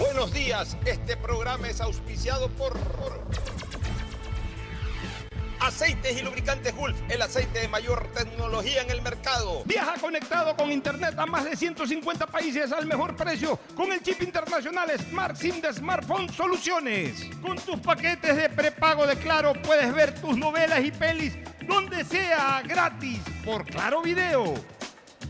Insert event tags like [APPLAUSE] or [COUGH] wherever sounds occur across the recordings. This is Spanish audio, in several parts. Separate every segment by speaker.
Speaker 1: Buenos días, este programa es auspiciado por Aceites y lubricantes Gulf, el aceite de mayor tecnología en el mercado.
Speaker 2: Viaja conectado con internet a más de 150 países al mejor precio con el chip internacional Smart SIM de Smartphone Soluciones. Con tus paquetes de prepago de Claro puedes ver tus novelas y pelis donde sea gratis por Claro Video.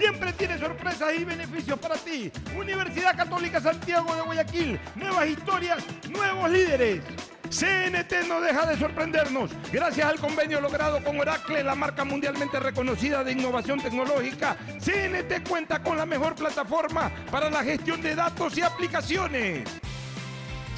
Speaker 2: Siempre tiene sorpresas y beneficios para ti. Universidad Católica Santiago de Guayaquil. Nuevas historias, nuevos líderes. CNT no deja de sorprendernos. Gracias al convenio logrado con Oracle, la marca mundialmente reconocida de innovación tecnológica, CNT cuenta con la mejor plataforma para la gestión de datos y aplicaciones.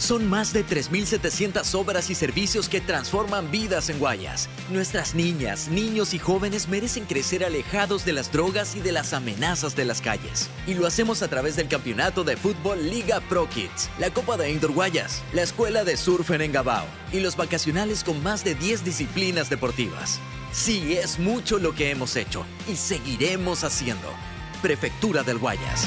Speaker 3: Son más de 3.700 obras y servicios que transforman vidas en Guayas. Nuestras niñas, niños y jóvenes merecen crecer alejados de las drogas y de las amenazas de las calles. Y lo hacemos a través del campeonato de fútbol Liga Pro Kids, la Copa de Indoor Guayas, la Escuela de Surf en Engabao y los vacacionales con más de 10 disciplinas deportivas. Sí, es mucho lo que hemos hecho y seguiremos haciendo. Prefectura del Guayas.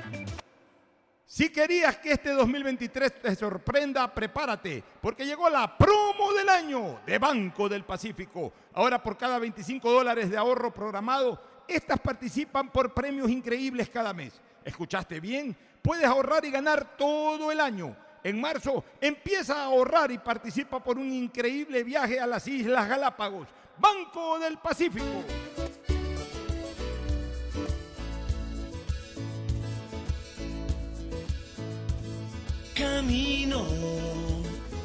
Speaker 2: Si querías que este 2023 te sorprenda, prepárate, porque llegó la promo del año de Banco del Pacífico. Ahora por cada 25 dólares de ahorro programado, estas participan por premios increíbles cada mes. ¿Escuchaste bien? Puedes ahorrar y ganar todo el año. En marzo empieza a ahorrar y participa por un increíble viaje a las Islas Galápagos. Banco del Pacífico.
Speaker 4: Camino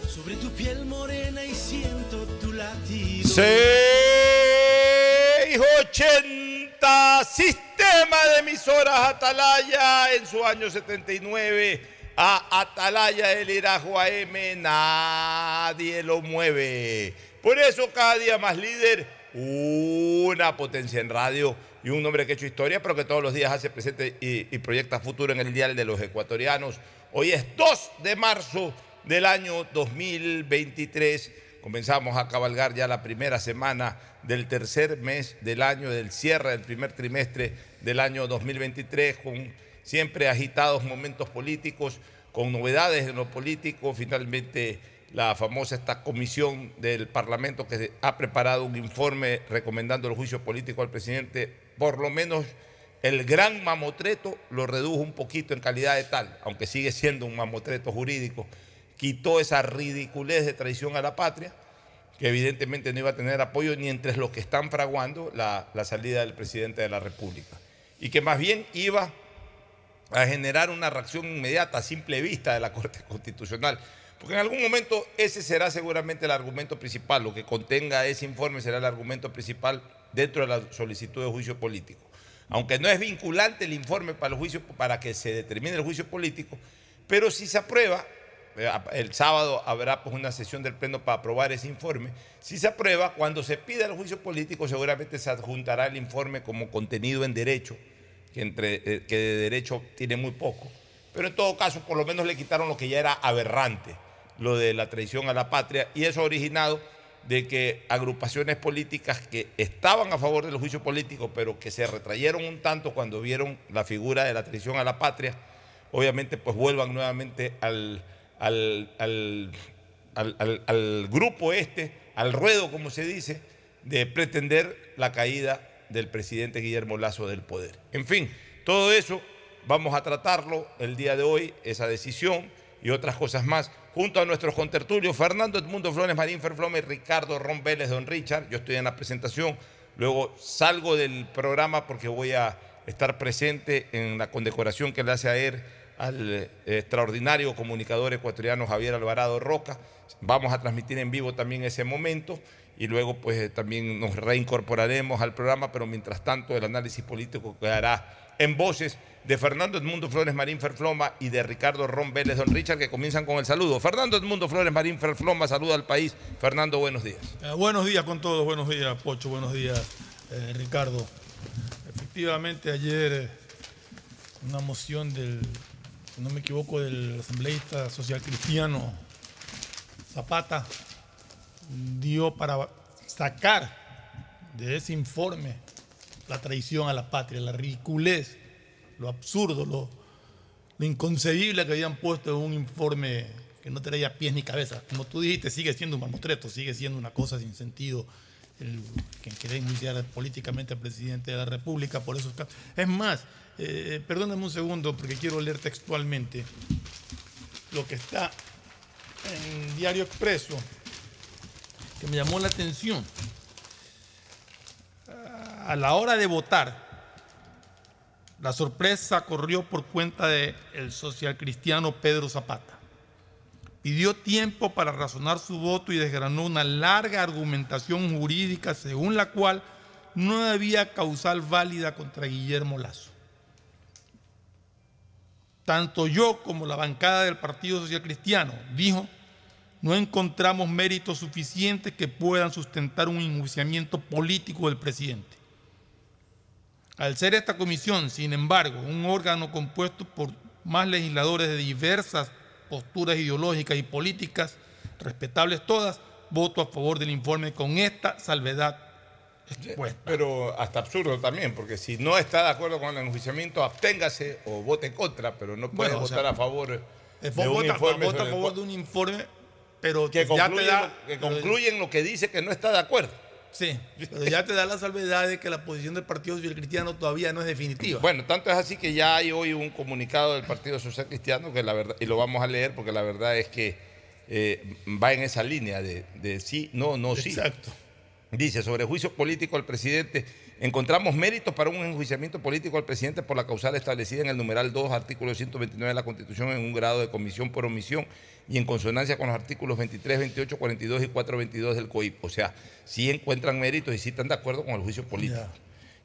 Speaker 4: sobre tu piel morena y siento tu latido.
Speaker 1: 680 Sistema de emisoras Atalaya en su año 79 a Atalaya del Irajo AM nadie lo mueve. Por eso cada día más líder, una potencia en radio y un hombre que ha hecho historia, pero que todos los días hace presente y, y proyecta futuro en el Dial de los Ecuatorianos. Hoy es 2 de marzo del año 2023
Speaker 2: comenzamos a cabalgar ya la primera semana del tercer mes del año, del cierre del primer trimestre del año 2023, con siempre agitados momentos políticos, con novedades en lo político. Finalmente, la famosa esta comisión del Parlamento que ha preparado un informe recomendando el juicio político al presidente, por lo menos el gran mamotreto lo redujo un poquito en calidad de tal, aunque sigue siendo un mamotreto jurídico, quitó esa ridiculez de traición a la patria, que evidentemente no iba a tener apoyo ni entre los que están fraguando la, salida del presidente de la República, y que más bien iba a generar una reacción inmediata, a simple vista de la Corte Constitucional. Porque en algún momento ese será seguramente el argumento principal, lo que contenga ese informe será el argumento principal dentro de la solicitud de juicio político. Aunque no es vinculante el informe para, el juicio, para que se determine el juicio político, pero si se aprueba, eh, el sábado habrá pues, una sesión del Pleno para aprobar ese informe. Si se aprueba, cuando se pida el juicio político, seguramente se adjuntará el informe como contenido en derecho, que, eh, que de derecho tiene muy poco. Pero en todo caso, por lo menos le quitaron lo que ya era aberrante lo de la traición a la patria, y eso ha originado de que agrupaciones políticas que estaban a favor del juicio político, pero que se retrayeron un tanto cuando vieron la figura de la traición a la patria, obviamente pues vuelvan nuevamente al, al, al grupo este, al ruedo, como se dice, de pretender la caída del presidente Guillermo Lazo del poder. En fin, todo eso vamos a tratarlo el día de hoy, esa decisión y otras cosas más junto a nuestros contertulios Fernando Edmundo Flores Marín Ferflome, Ricardo Ron Vélez, Don Richard. Yo estoy en la presentación, luego salgo del programa porque voy a estar presente en la condecoración que le hace a él al eh, extraordinario comunicador ecuatoriano Javier Alvarado Roca. Vamos a transmitir en vivo también ese momento y luego pues eh, también nos reincorporaremos al programa, pero mientras tanto el análisis político quedará en voces de Fernando Edmundo Flores Marín Ferfloma y de Ricardo Ron Vélez Don Richard, que comienzan con el saludo. Fernando Edmundo Flores Marín Ferfloma, saluda al país. Fernando, buenos días.
Speaker 5: Eh, buenos días con todos, buenos días, Pocho, buenos días, eh, Ricardo. Efectivamente, ayer eh, una moción del, si no me equivoco, del asambleísta social cristiano Zapata dio para sacar de ese informe la traición a la patria, la ridiculez lo absurdo, lo, inconcebible que habían puesto en un informe que no traía pies ni cabeza. Como tú dijiste, sigue siendo un mamotreto, sigue siendo una cosa sin sentido el, que quiere iniciar políticamente al presidente de la República por esos casos. Es más, eh, perdóname un segundo porque quiero leer textualmente lo que está en Diario Expreso, que me llamó la atención. A la hora de votar, la sorpresa corrió por cuenta del social socialcristiano Pedro Zapata. Pidió tiempo para razonar su voto y desgranó una larga argumentación jurídica según la cual no había causal válida contra Guillermo Lazo. Tanto yo como la bancada del Partido Social Cristiano, dijo, no encontramos méritos suficientes que puedan sustentar un enjuiciamiento político del presidente. Al ser esta comisión, sin embargo, un órgano compuesto por más legisladores de diversas posturas ideológicas y políticas, respetables todas, voto a favor del informe con esta salvedad expuesta.
Speaker 2: Pero hasta absurdo también, porque si no está de acuerdo con el enjuiciamiento, absténgase o vote contra, pero no puede votar a favor
Speaker 5: de un informe. Vota a favor de un informe, pero
Speaker 2: que, que concluye en lo que dice que no está de acuerdo.
Speaker 5: Sí, pero ya te da la salvedad de que la posición del Partido Social Cristiano todavía no es definitiva.
Speaker 2: Bueno, tanto es así que ya hay hoy un comunicado del Partido Social Cristiano que la verdad, y lo vamos a leer porque la verdad es que eh, va en esa línea de, de sí, no, no, sí.
Speaker 5: Exacto.
Speaker 2: Dice, sobre juicio político al presidente, encontramos méritos para un enjuiciamiento político al presidente por la causal establecida en el numeral 2, artículo 129 de la Constitución en un grado de comisión por omisión y en consonancia con los artículos 23, 28, 42 y 422 del COIP. O sea, sí encuentran méritos y sí están de acuerdo con el juicio político.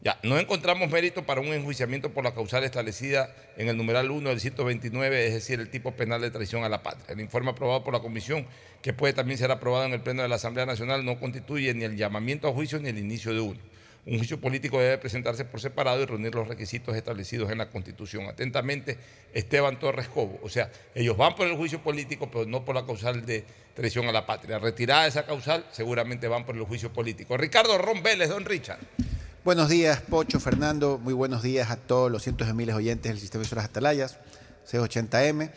Speaker 2: Ya, no encontramos méritos para un enjuiciamiento por la causal establecida en el numeral 1 del 129, es decir, el tipo penal de traición a la patria. El informe aprobado por la Comisión, que puede también ser aprobado en el Pleno de la Asamblea Nacional, no constituye ni el llamamiento a juicio ni el inicio de uno.
Speaker 6: Un juicio político debe presentarse por separado y reunir los requisitos establecidos en la Constitución. Atentamente, Esteban Torres Cobo. O sea, ellos van por el juicio político, pero no por la causal de traición a la patria. Retirada esa causal, seguramente van por el juicio político. Ricardo Ron don Richard.
Speaker 7: Buenos días, Pocho, Fernando. Muy buenos días a todos los cientos de miles oyentes del sistema de emisoras Atalayas, C80M.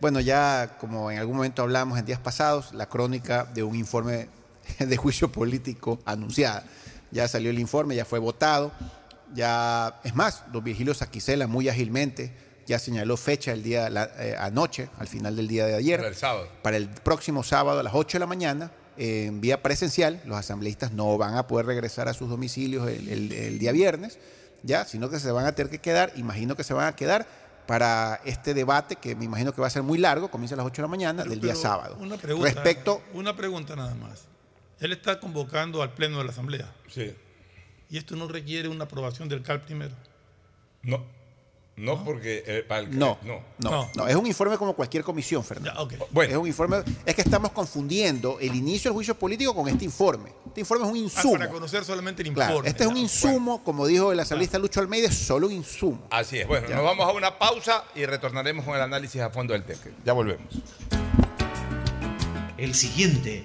Speaker 7: Bueno, ya como en algún momento hablamos en días pasados, la crónica de un informe [LAUGHS] de juicio político anunciada. Ya salió el informe, ya fue votado. Ya, es más, don Virgilio Saquicela muy ágilmente ya señaló fecha el día la, eh, anoche, al final del día de ayer.
Speaker 6: Para el sábado.
Speaker 7: Para el próximo sábado a las 8 de la mañana, eh, en vía presencial. Los asambleístas no van a poder regresar a sus domicilios el, el- el día viernes, ya, sino que se van a tener que quedar, imagino que se van a quedar para este debate que me imagino que va a ser muy largo, comienza a las 8 de la mañana del día sábado.
Speaker 5: Una pregunta,
Speaker 7: Respecto,
Speaker 5: una pregunta nada más. Él está convocando al pleno de la Asamblea.
Speaker 6: Sí.
Speaker 5: ¿Y esto no requiere una aprobación del CAL primero?
Speaker 6: No. No, porque eh, para el
Speaker 7: no,
Speaker 6: no.
Speaker 7: no, no, es un informe como cualquier comisión, Fernando.
Speaker 6: Bueno.
Speaker 7: Es un informe, es que estamos confundiendo el inicio del juicio político con este informe. Este informe es un
Speaker 5: Ah,
Speaker 7: insumo.
Speaker 5: para conocer solamente el
Speaker 7: Claro,
Speaker 5: informe.
Speaker 7: este es un insumo, como dijo el asambleísta Lucho Almeida, es solo un insumo.
Speaker 6: Así es. Bueno,
Speaker 7: Ya.
Speaker 6: nos vamos a una pausa y retornaremos con el análisis a fondo del tema. Ya volvemos.
Speaker 8: El siguiente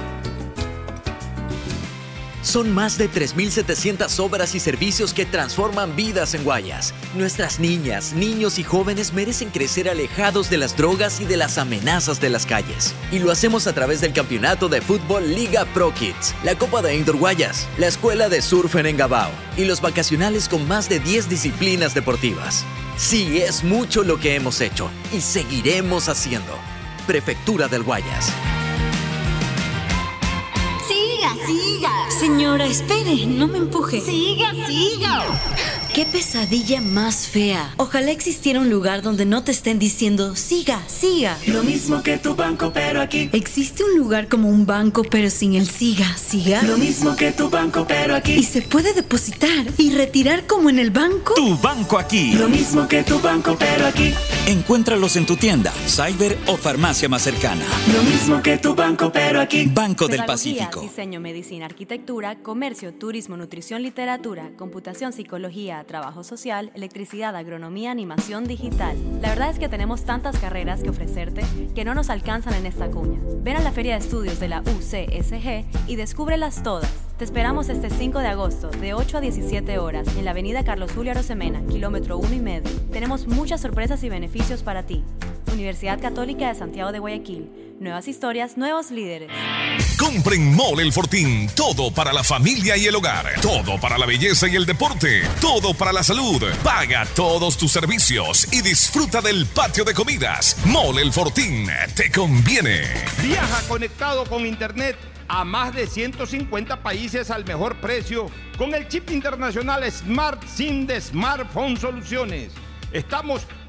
Speaker 3: Son más de 3.700 obras y servicios que transforman vidas en Guayas. Nuestras niñas, niños y jóvenes merecen crecer alejados de las drogas y de las amenazas de las calles. Y lo hacemos a través del campeonato de fútbol Liga Pro Kids, la Copa de Indoor Guayas, la Escuela de Surf en Engabao y los vacacionales con más de 10 disciplinas deportivas. Sí, es mucho lo que hemos hecho y seguiremos haciendo. Prefectura del Guayas.
Speaker 9: Siga, siga. Señora, espere, no me empuje. Siga, siga. Qué pesadilla más fea. Ojalá existiera un lugar donde no te estén diciendo, siga, siga.
Speaker 10: Lo mismo que tu banco, pero aquí.
Speaker 9: ¿Existe un lugar como un banco pero sin el siga, siga?
Speaker 10: Lo mismo que tu banco, pero aquí.
Speaker 9: ¿Y se puede depositar y retirar como en el banco?
Speaker 11: Tu banco aquí.
Speaker 10: Lo mismo que tu banco, pero aquí.
Speaker 11: Encuéntralos en tu tienda, cyber o farmacia más cercana.
Speaker 10: Lo mismo que tu banco, pero aquí.
Speaker 11: Banco del Pacífico.
Speaker 12: diseño, medicina, arquitectura, comercio, turismo, nutrición, literatura, computación, psicología, trabajo social, electricidad, agronomía, animación digital. La verdad es que tenemos tantas carreras que ofrecerte que no nos alcanzan en esta cuña. Ven a la Feria de Estudios de la UCSG y descúbrelas todas. Te esperamos este 5 de agosto, de 8 a 17 horas, en la avenida Carlos Julio Arosemena, kilómetro 1 y medio. Tenemos muchas sorpresas y beneficios para ti. Universidad Católica de Santiago de Guayaquil. Nuevas historias, nuevos líderes.
Speaker 13: Compre en Mole el Fortín todo para la familia y el hogar, todo para la belleza y el deporte, todo para la salud. Paga todos tus servicios y disfruta del patio de comidas. Mole el Fortín, te conviene.
Speaker 2: Viaja conectado con Internet a más de 150 países al mejor precio con el chip internacional Smart SIM de Smartphone Soluciones. Estamos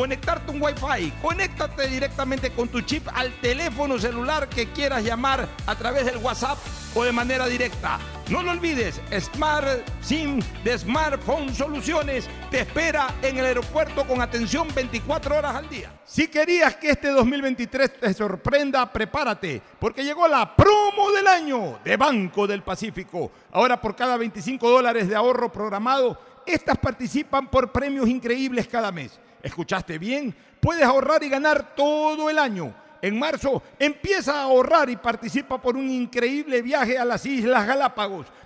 Speaker 2: conectarte un Wi-Fi. Conéctate directamente con tu chip al teléfono celular que quieras llamar a través del WhatsApp o de manera directa. No lo olvides, Smart SIM de Smartphone Soluciones te espera en el aeropuerto con atención 24 horas al día. Si querías que este 2023 te sorprenda, prepárate, porque llegó la promo del año de Banco del Pacífico. Ahora por cada 25 dólares de ahorro programado, estas participan por premios increíbles cada mes. ¿Escuchaste bien? Puedes ahorrar y ganar todo el año. En marzo empieza a ahorrar y participa por un increíble viaje a las Islas Galápagos.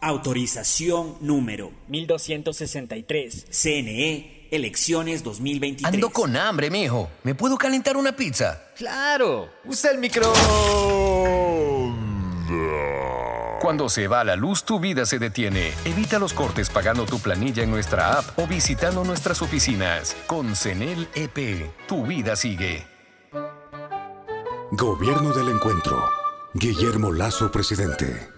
Speaker 14: Autorización número 1263. CNE, elecciones 2023.
Speaker 15: Ando con hambre, mijo. ¿Me puedo calentar una pizza?
Speaker 14: Claro. Usa el micro.
Speaker 16: Cuando se va la luz, tu vida se detiene. Evita los cortes pagando tu planilla en nuestra app o visitando nuestras oficinas. Con CENEL EP, tu vida sigue.
Speaker 17: Gobierno del Encuentro. Guillermo Lazo, presidente.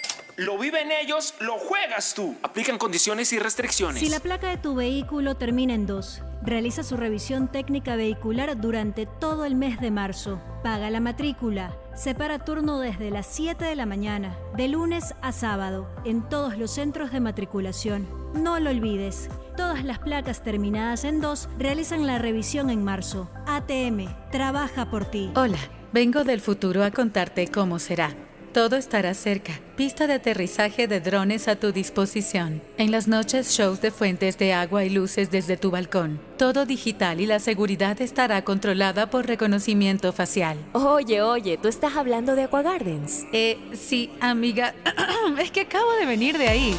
Speaker 18: Lo viven ellos, lo juegas tú. Aplican condiciones y restricciones.
Speaker 19: Si la placa de tu vehículo termina en 2, realiza su revisión técnica vehicular durante todo el mes de marzo. Paga la matrícula. Separa turno desde las 7 de la mañana, de lunes a sábado, en todos los centros de matriculación. No lo olvides. Todas las placas terminadas en 2 realizan la revisión en marzo. ATM, trabaja por ti.
Speaker 20: Hola, vengo del futuro a contarte cómo será. Todo estará cerca. Pista de aterrizaje de drones a tu disposición. En las noches, shows de fuentes de agua y luces desde tu balcón. Todo digital y la seguridad estará controlada por reconocimiento facial.
Speaker 21: Oye, oye, ¿tú estás hablando de Aqua Gardens?
Speaker 20: Eh, sí, amiga. [CLEARS THROAT] es que acabo de venir de ahí.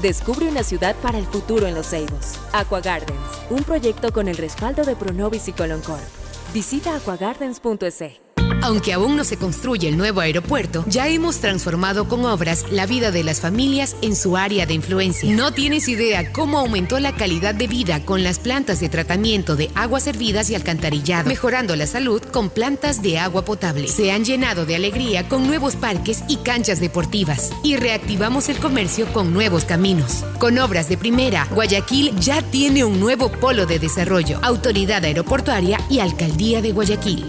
Speaker 21: Descubre una ciudad para el futuro en Los Ceibos. Aqua Gardens, un proyecto con el respaldo de Pronovis y Coloncorp. Visita aquagardens.es.
Speaker 22: Aunque aún no se construye el nuevo aeropuerto, ya hemos transformado con obras la vida de las familias en su área de influencia. No tienes idea cómo aumentó la calidad de vida con las plantas de tratamiento de aguas servidas y alcantarillado, mejorando la salud con plantas de agua potable. Se han llenado de alegría con nuevos parques y canchas deportivas y reactivamos el comercio con nuevos caminos. Con obras de primera, Guayaquil ya tiene un nuevo polo de desarrollo, autoridad aeroportuaria y alcaldía de Guayaquil.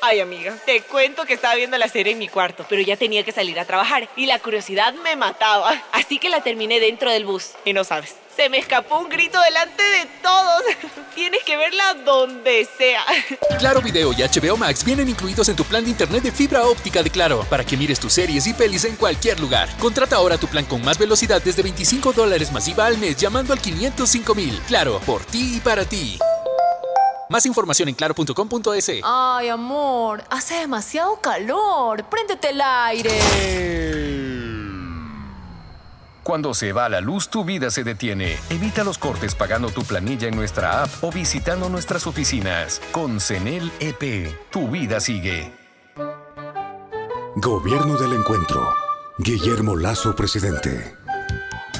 Speaker 23: Ay, amiga, te cuento que estaba viendo la serie en mi cuarto, pero ya tenía que salir a trabajar y la curiosidad me mataba. Así que la terminé dentro del bus. Y no sabes, se me escapó un grito delante de todos. [LAUGHS] Tienes que verla donde sea.
Speaker 24: Claro Video y HBO Max vienen incluidos en tu plan de internet de fibra óptica de Claro para que mires tus series y pelis en cualquier lugar. Contrata ahora tu plan con más velocidad desde 25 dólares masiva al mes llamando al 505 mil. Claro, por ti y para ti. Más información en claro.com.es.
Speaker 23: Ay, amor, hace demasiado calor. Préndete el aire.
Speaker 16: Cuando se va la luz, tu vida se detiene. Evita los cortes pagando tu planilla en nuestra app o visitando nuestras oficinas. Con CENEL EP, tu vida sigue.
Speaker 17: Gobierno del Encuentro. Guillermo Lazo, presidente.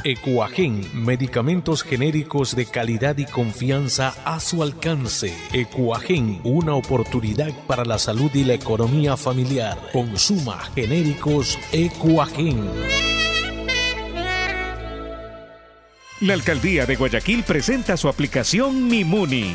Speaker 25: Ecuagen, medicamentos genéricos de calidad y confianza a su alcance. Ecuagen, una oportunidad para la salud y la economía familiar. Consuma genéricos Ecuagen.
Speaker 26: La alcaldía de Guayaquil presenta su aplicación Mimuni.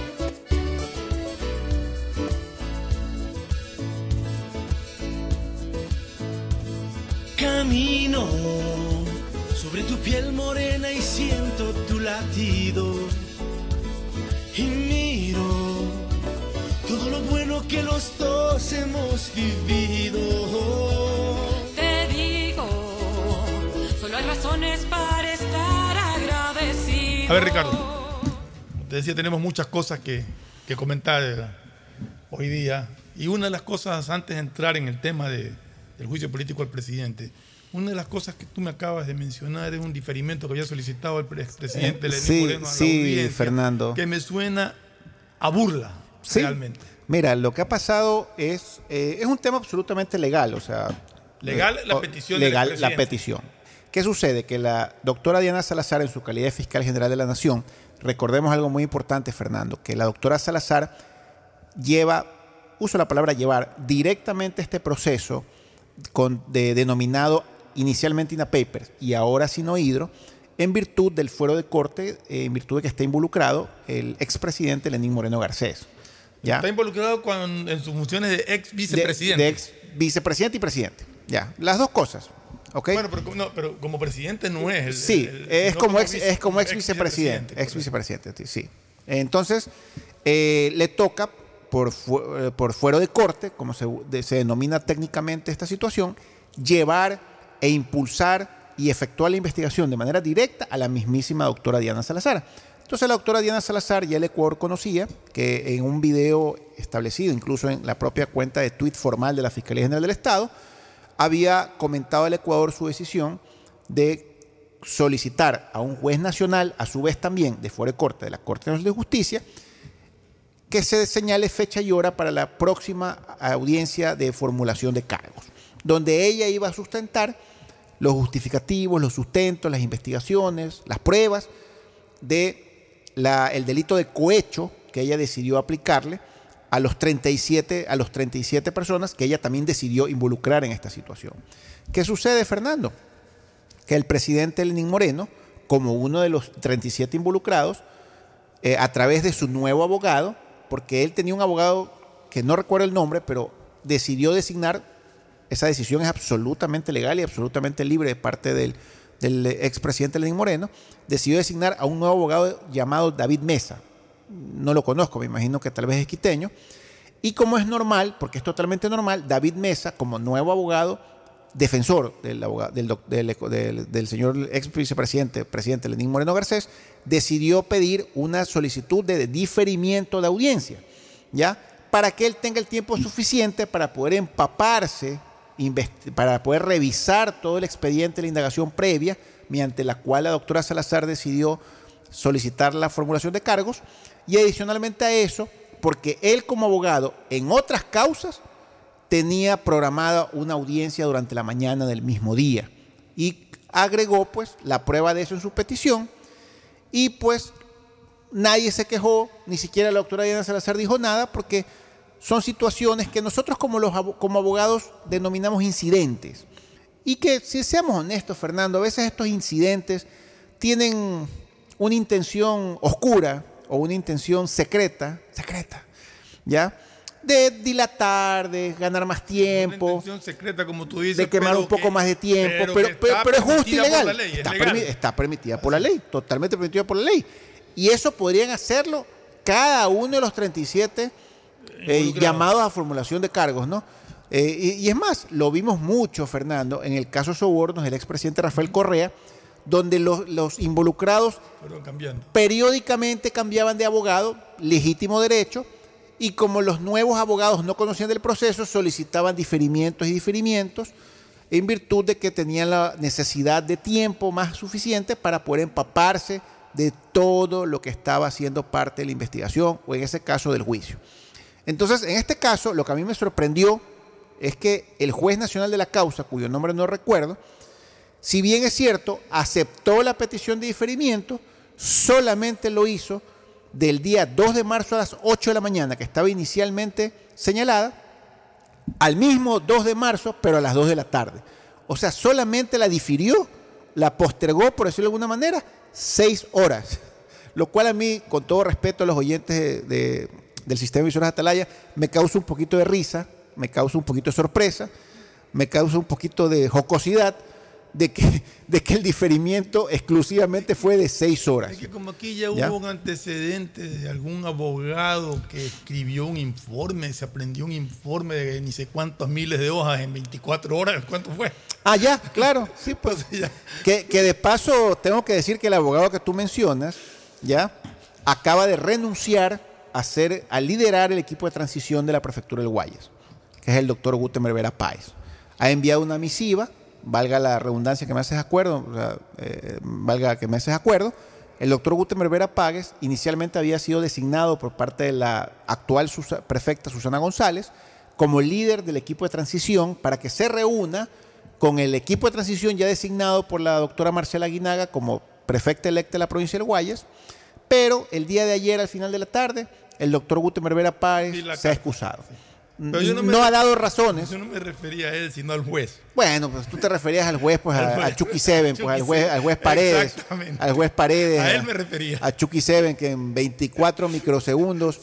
Speaker 27: Piel morena y siento tu latido. Y miro todo lo bueno que los dos hemos vivido.
Speaker 28: Te digo, solo hay razones para estar agradecido.
Speaker 5: A ver, Ricardo. Te decía, tenemos muchas cosas que, que comentar hoy día. Y una de las cosas, antes de entrar en el tema de, del juicio político al presidente, una de las cosas que tú me acabas de mencionar es un diferimiento que había solicitado el presidente
Speaker 7: Eh,
Speaker 5: Lenín
Speaker 7: sí,
Speaker 5: Moreno a la
Speaker 7: sí,
Speaker 5: audiencia,
Speaker 7: Fernando.
Speaker 5: que me suena a burla,
Speaker 7: Sí.
Speaker 5: realmente.
Speaker 7: Mira, lo que ha pasado es, eh, es un tema absolutamente legal, o sea...
Speaker 5: Legal la
Speaker 7: o-
Speaker 5: petición
Speaker 7: Legal la petición. ¿Qué sucede? Que la doctora Diana Salazar, en su calidad de fiscal general de la Nación, recordemos algo muy importante, Fernando, que la doctora Salazar lleva, uso la palabra llevar, directamente este proceso con, de, denominado inicialmente INAPAPER y ahora Sinohidro, en virtud del fuero de corte, eh, en virtud de que está involucrado el expresidente Lenín Moreno Garcés. ¿ya?
Speaker 5: Está involucrado con- en sus funciones de ex
Speaker 7: De-
Speaker 5: vicepresidente.
Speaker 7: De, ex vicepresidente y presidente. Ya, las dos cosas. ¿ok?
Speaker 5: Bueno, pero, como- no, pero como presidente no es. el-
Speaker 7: sí,
Speaker 5: el-
Speaker 7: es,
Speaker 5: no
Speaker 7: como ex,
Speaker 5: vice-
Speaker 7: es como ex vicepresidente. Ex vicepresidente, sí. Entonces, eh, le toca, por, fu- eh, por fuero de corte, como se, de- se denomina técnicamente esta situación, llevar e impulsar y efectuar la investigación de manera directa a la mismísima doctora Diana Salazar. Entonces la doctora Diana Salazar ya el Ecuador conocía que en un video establecido incluso en la propia cuenta de tuit formal de la Fiscalía General del Estado, había comentado al Ecuador su decisión de solicitar a un juez nacional, a su vez también de fuera de corte de la Corte de Justicia, que se señale fecha y hora para la próxima audiencia de formulación de cargos, donde ella iba a sustentar los justificativos, los sustentos, las investigaciones, las pruebas de el delito de cohecho que ella decidió aplicarle a los 37 a los 37 personas que ella también decidió involucrar en esta situación. ¿Qué sucede, Fernando? Que el presidente Lenín Moreno, como uno de los 37 involucrados, eh, a través de su nuevo abogado, porque él tenía un abogado que no recuerdo el nombre, pero decidió designar, esa decisión es absolutamente legal y absolutamente libre de parte del, del expresidente Lenín Moreno, decidió designar a un nuevo abogado llamado David Mesa. No lo conozco, me imagino que tal vez es quiteño. Y como es normal, porque es totalmente normal, David Mesa, como nuevo abogado, defensor del, del, del, señor ex vicepresidente, presidente Lenín Moreno Garcés, decidió pedir una solicitud de diferimiento de audiencia, ¿ya? Para que él tenga el tiempo suficiente para poder empaparse, para poder revisar todo el expediente de la indagación previa, mediante la cual la doctora Salazar decidió solicitar la formulación de cargos, y adicionalmente a eso, porque él como abogado en otras causas tenía programada una audiencia durante la mañana del mismo día. Y agregó pues la prueba de eso en su petición. Y pues nadie se quejó, ni siquiera la doctora Diana Salazar dijo nada porque son situaciones que nosotros como, los, como abogados denominamos incidentes y que si seamos honestos Fernando, a veces estos incidentes tienen una intención oscura o una intención secreta, secreta, ¿ya? de dilatar, de ganar más tiempo. Una
Speaker 5: intención secreta, como tú dices.
Speaker 7: De quemar un poco más de tiempo, pero, pero, es justo y legal. está, permitida por la ley, totalmente permitida por la ley. Y eso podrían hacerlo cada uno de los 37 eh, llamados a formulación de cargos, ¿no? Eh, y, es más, lo vimos mucho, Fernando, en el caso Sobornos, el expresidente Rafael Correa, donde los, los involucrados periódicamente cambiaban de abogado, legítimo derecho, y como los nuevos abogados no conocían del proceso, solicitaban diferimientos y diferimientos en virtud de que tenían la necesidad de tiempo más suficiente para poder empaparse de todo lo que estaba haciendo parte de la investigación o en ese caso del juicio. Entonces, en este caso, lo que a mí me sorprendió es que el juez nacional de la causa, cuyo nombre no recuerdo, si bien es cierto, aceptó la petición de diferimiento, solamente lo hizo del día 2 de marzo a las 8 de la mañana, que estaba inicialmente señalada, al mismo 2 de marzo, pero a las 2 de la tarde. O sea, solamente la difirió, la postergó, por decirlo de alguna manera, 6 horas. Lo cual a mí, con todo respeto a los oyentes del sistema de visiones Atalaya, me causa un poquito de risa, me causa un poquito de sorpresa, me causa un poquito de jocosidad, de que, [LAUGHS] de que el diferimiento exclusivamente fue de seis horas.
Speaker 5: Es que como aquí ya, hubo un antecedente de algún abogado que escribió un informe, se aprendió un informe de ni sé cuántos miles de hojas en 24 horas, ¿cuánto fue?
Speaker 7: Ah, ya, claro, [LAUGHS] sí, pues. que, que de paso tengo que decir que el abogado que tú mencionas, ya, acaba de renunciar a, ser, a liderar el equipo de transición de la prefectura del Guayas, que es el doctor Gutenberg Vera Páez. Ha enviado una misiva valga la redundancia que me haces acuerdo, eh, valga que me haces acuerdo, el doctor Gutenberg Vera Páguez inicialmente había sido designado por parte de la actual prefecta Susana González como líder del equipo de transición para que se reúna con el equipo de transición ya designado por la doctora Marcela Guinaga como prefecta electa de la provincia del Guayas, pero el día de ayer al final de la tarde el doctor Gutenberg Vera Páguez se ha excusado no, ha dado razones.
Speaker 5: Yo no me refería a él, sino al juez.
Speaker 7: Bueno, pues tú te referías al juez, pues a, Chucky Seven, [LAUGHS] pues al juez, al juez Paredes. Al juez Paredes.
Speaker 5: A él me refería.
Speaker 7: A Chucky Seven, que en 24 [LAUGHS] microsegundos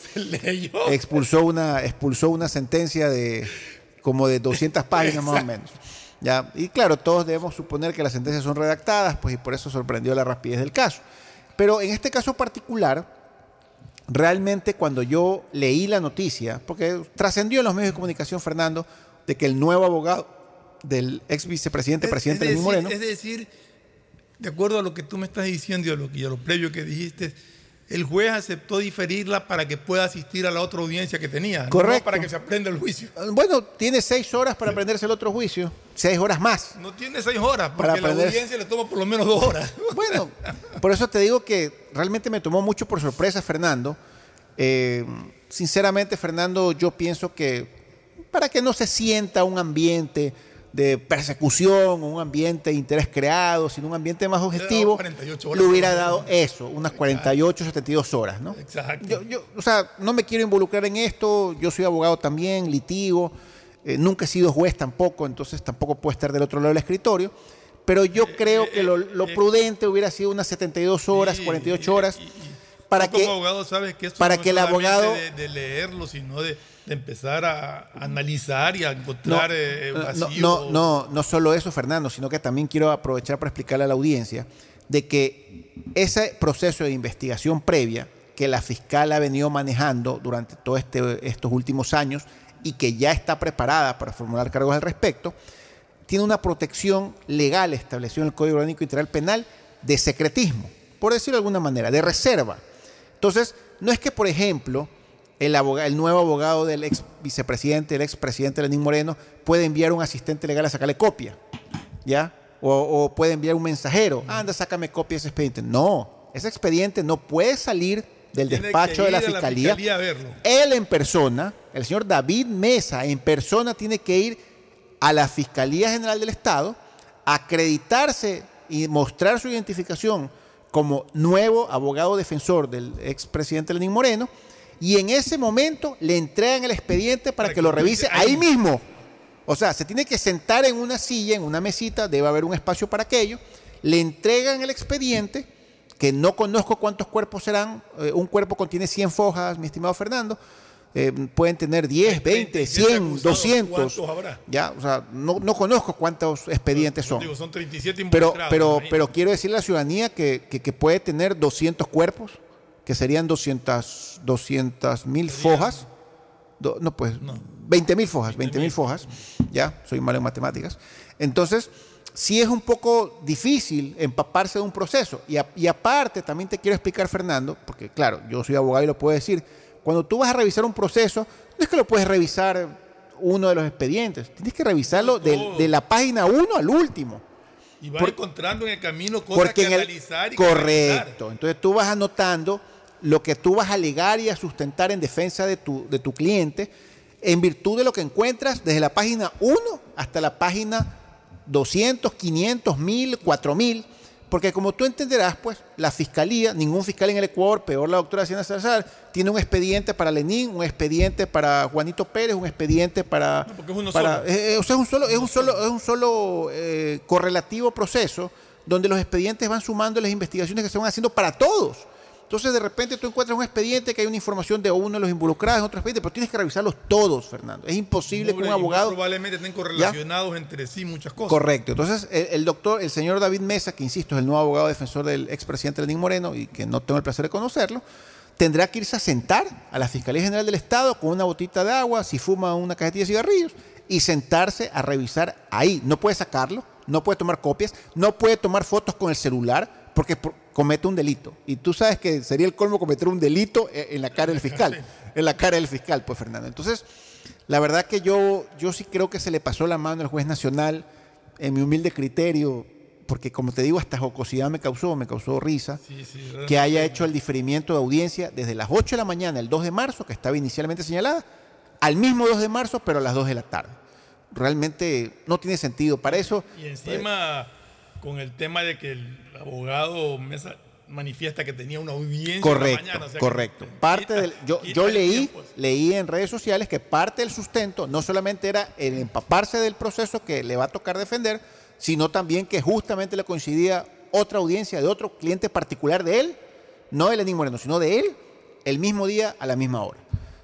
Speaker 7: expulsó una, expulsó una sentencia de como de 200 páginas más o menos. ¿Ya? Y claro, todos debemos suponer que las sentencias son redactadas, pues y por eso sorprendió la rapidez del caso. Pero en este caso particular, realmente cuando yo leí la noticia, porque trascendió en los medios de comunicación, Fernando, de que el nuevo abogado del ex vicepresidente, presidente
Speaker 5: Lenín
Speaker 7: Moreno.
Speaker 5: Es decir, de acuerdo a lo que tú me estás diciendo y a lo, y a lo previo que dijiste, el juez aceptó diferirla para que pueda asistir a la otra audiencia que tenía.
Speaker 7: Correcto.
Speaker 5: para que se aprenda el juicio.
Speaker 7: Bueno, tiene seis horas para aprenderse el otro juicio. Seis horas más.
Speaker 5: No tiene seis horas, porque la audiencia le toma por lo menos dos horas. [LAUGHS]
Speaker 7: Bueno, por eso te digo que realmente me tomó mucho por sorpresa, Fernando. Eh, sinceramente, Fernando, yo pienso que para que no se sienta un ambiente de persecución, un ambiente de interés creado, sino un ambiente más objetivo, le hubiera dado eso, unas 48, 72 horas, ¿no?
Speaker 5: Exacto.
Speaker 7: Yo, o sea, no me quiero involucrar en esto, yo soy abogado también, litigo, eh, nunca he sido juez tampoco, entonces tampoco puedo estar del otro lado del escritorio, pero yo eh, creo eh, que lo, prudente hubiera sido unas 72 horas, 48 horas, para que
Speaker 5: abogado sabes que esto
Speaker 7: para
Speaker 5: no
Speaker 7: que el abogado
Speaker 5: de, de leerlo, sino de, de empezar a analizar y a encontrar eh,
Speaker 7: no,
Speaker 5: vacíos.
Speaker 7: no, no, no solo eso, Fernando, sino que también quiero aprovechar para explicarle a la audiencia de que ese proceso de investigación previa que la fiscal ha venido manejando durante todos este, estos últimos años y que ya está preparada para formular cargos al respecto, tiene una protección legal establecida en el Código Orgánico Integral Penal de secretismo, por decirlo de alguna manera, de reserva. Entonces, no es que, por ejemplo, el, abogado, el nuevo abogado del ex vicepresidente, el ex presidente Lenín Moreno, puede enviar un asistente legal a sacarle copia, ¿ya? O, o puede enviar un mensajero, anda, sácame copia de ese expediente. No, ese expediente no puede salir del
Speaker 5: Tiene
Speaker 7: despacho de la fiscalía.
Speaker 5: fiscalía a verlo.
Speaker 7: Él en persona, el señor David Mesa en persona tiene que ir a la Fiscalía General del Estado, acreditarse y mostrar su identificación como nuevo abogado defensor del expresidente Lenín Moreno, y en ese momento le entregan el expediente para, que, lo revise ahí mismo. O sea, se tiene que sentar en una silla, en una mesita, debe haber un espacio para aquello, le entregan el expediente, que no conozco cuántos cuerpos serán, eh, un cuerpo contiene 100 fojas, mi estimado Fernando, eh, pueden tener 10, 20, 100, 200.
Speaker 5: ¿Cuántos habrá?
Speaker 7: Ya, o sea, no, no conozco cuántos expedientes son.
Speaker 5: Digo, son 37
Speaker 7: Pero, pero, pero quiero decirle a la ciudadanía que, que- que puede tener 200 cuerpos, que serían 200 mil fojas. Do- no, pues, 20 mil fojas, 20 mil fojas. Ya, soy malo en matemáticas. Entonces, sí es un poco difícil empaparse de un proceso. Y, a- y aparte, también te quiero explicar, Fernando, porque claro, yo soy abogado y lo puedo decir, cuando tú vas a revisar un proceso, no es que lo puedes revisar uno de los expedientes, tienes que revisarlo del- de la página 1 al último.
Speaker 5: Y vas
Speaker 7: por-
Speaker 5: encontrando en el camino cosas que
Speaker 7: en el,
Speaker 5: analizar y que analizar.
Speaker 7: correcto. Entonces tú vas anotando lo que tú vas a alegar y a sustentar en defensa de tu, de tu cliente en virtud de lo que encuentras desde la página 1 hasta la página 200, 500, 1000, 4000. Porque como tú entenderás, pues la fiscalía, ningún fiscal en el Ecuador, peor la doctora Siena Salazar, tiene un expediente para Lenín, un expediente para Juanito Pérez, un expediente para...
Speaker 5: porque es uno
Speaker 7: para-
Speaker 5: solo.
Speaker 7: eh, eh, o sea, es un solo, es un solo, es un solo eh, correlativo proceso donde los expedientes van sumando las investigaciones que se van haciendo para todos. Entonces, de repente tú encuentras un expediente que hay una información de uno de los involucrados en otro expediente, pero tienes que revisarlos todos, Fernando. Es imposible que un abogado
Speaker 5: Probablemente estén correlacionados entre sí muchas cosas.
Speaker 7: Correcto. Entonces, el, el doctor, el señor David Mesa, que insisto, es el nuevo abogado defensor del expresidente Lenín Moreno y que no tengo el placer de conocerlo, tendrá que irse a sentar a la Fiscalía General del Estado con una botita de agua, si fuma una cajetilla de cigarrillos, y sentarse a revisar ahí. No puede sacarlo, no puede tomar copias, no puede tomar fotos con el celular porque por- comete un delito. Y tú sabes que sería el colmo cometer un delito eh, en la cara del fiscal. [LAUGHS] En la cara del fiscal, pues Fernando. Entonces, la verdad que yo, yo sí creo que se le pasó la mano al juez nacional, en mi humilde criterio, porque como te digo, hasta jocosidad me causó, me causó risa,
Speaker 5: Sí, sí,
Speaker 7: que haya hecho el diferimiento de audiencia desde las 8 de la mañana, el 2 de marzo, que estaba inicialmente señalada, al mismo 2 de marzo, pero a las 2 de la tarde. Realmente no tiene sentido. Para eso,
Speaker 5: Y encima, con el tema de que el abogado Mesa manifiesta que tenía una audiencia
Speaker 7: Correcto,
Speaker 5: mañana. o sea que
Speaker 7: correcto. Parte del, yo, leí, leí en redes sociales que parte del sustento no solamente era el empaparse del proceso que le va a tocar defender, sino también que justamente le coincidía otra audiencia de otro cliente particular de él, no de Lenín Moreno, sino de él, el mismo día a la misma hora.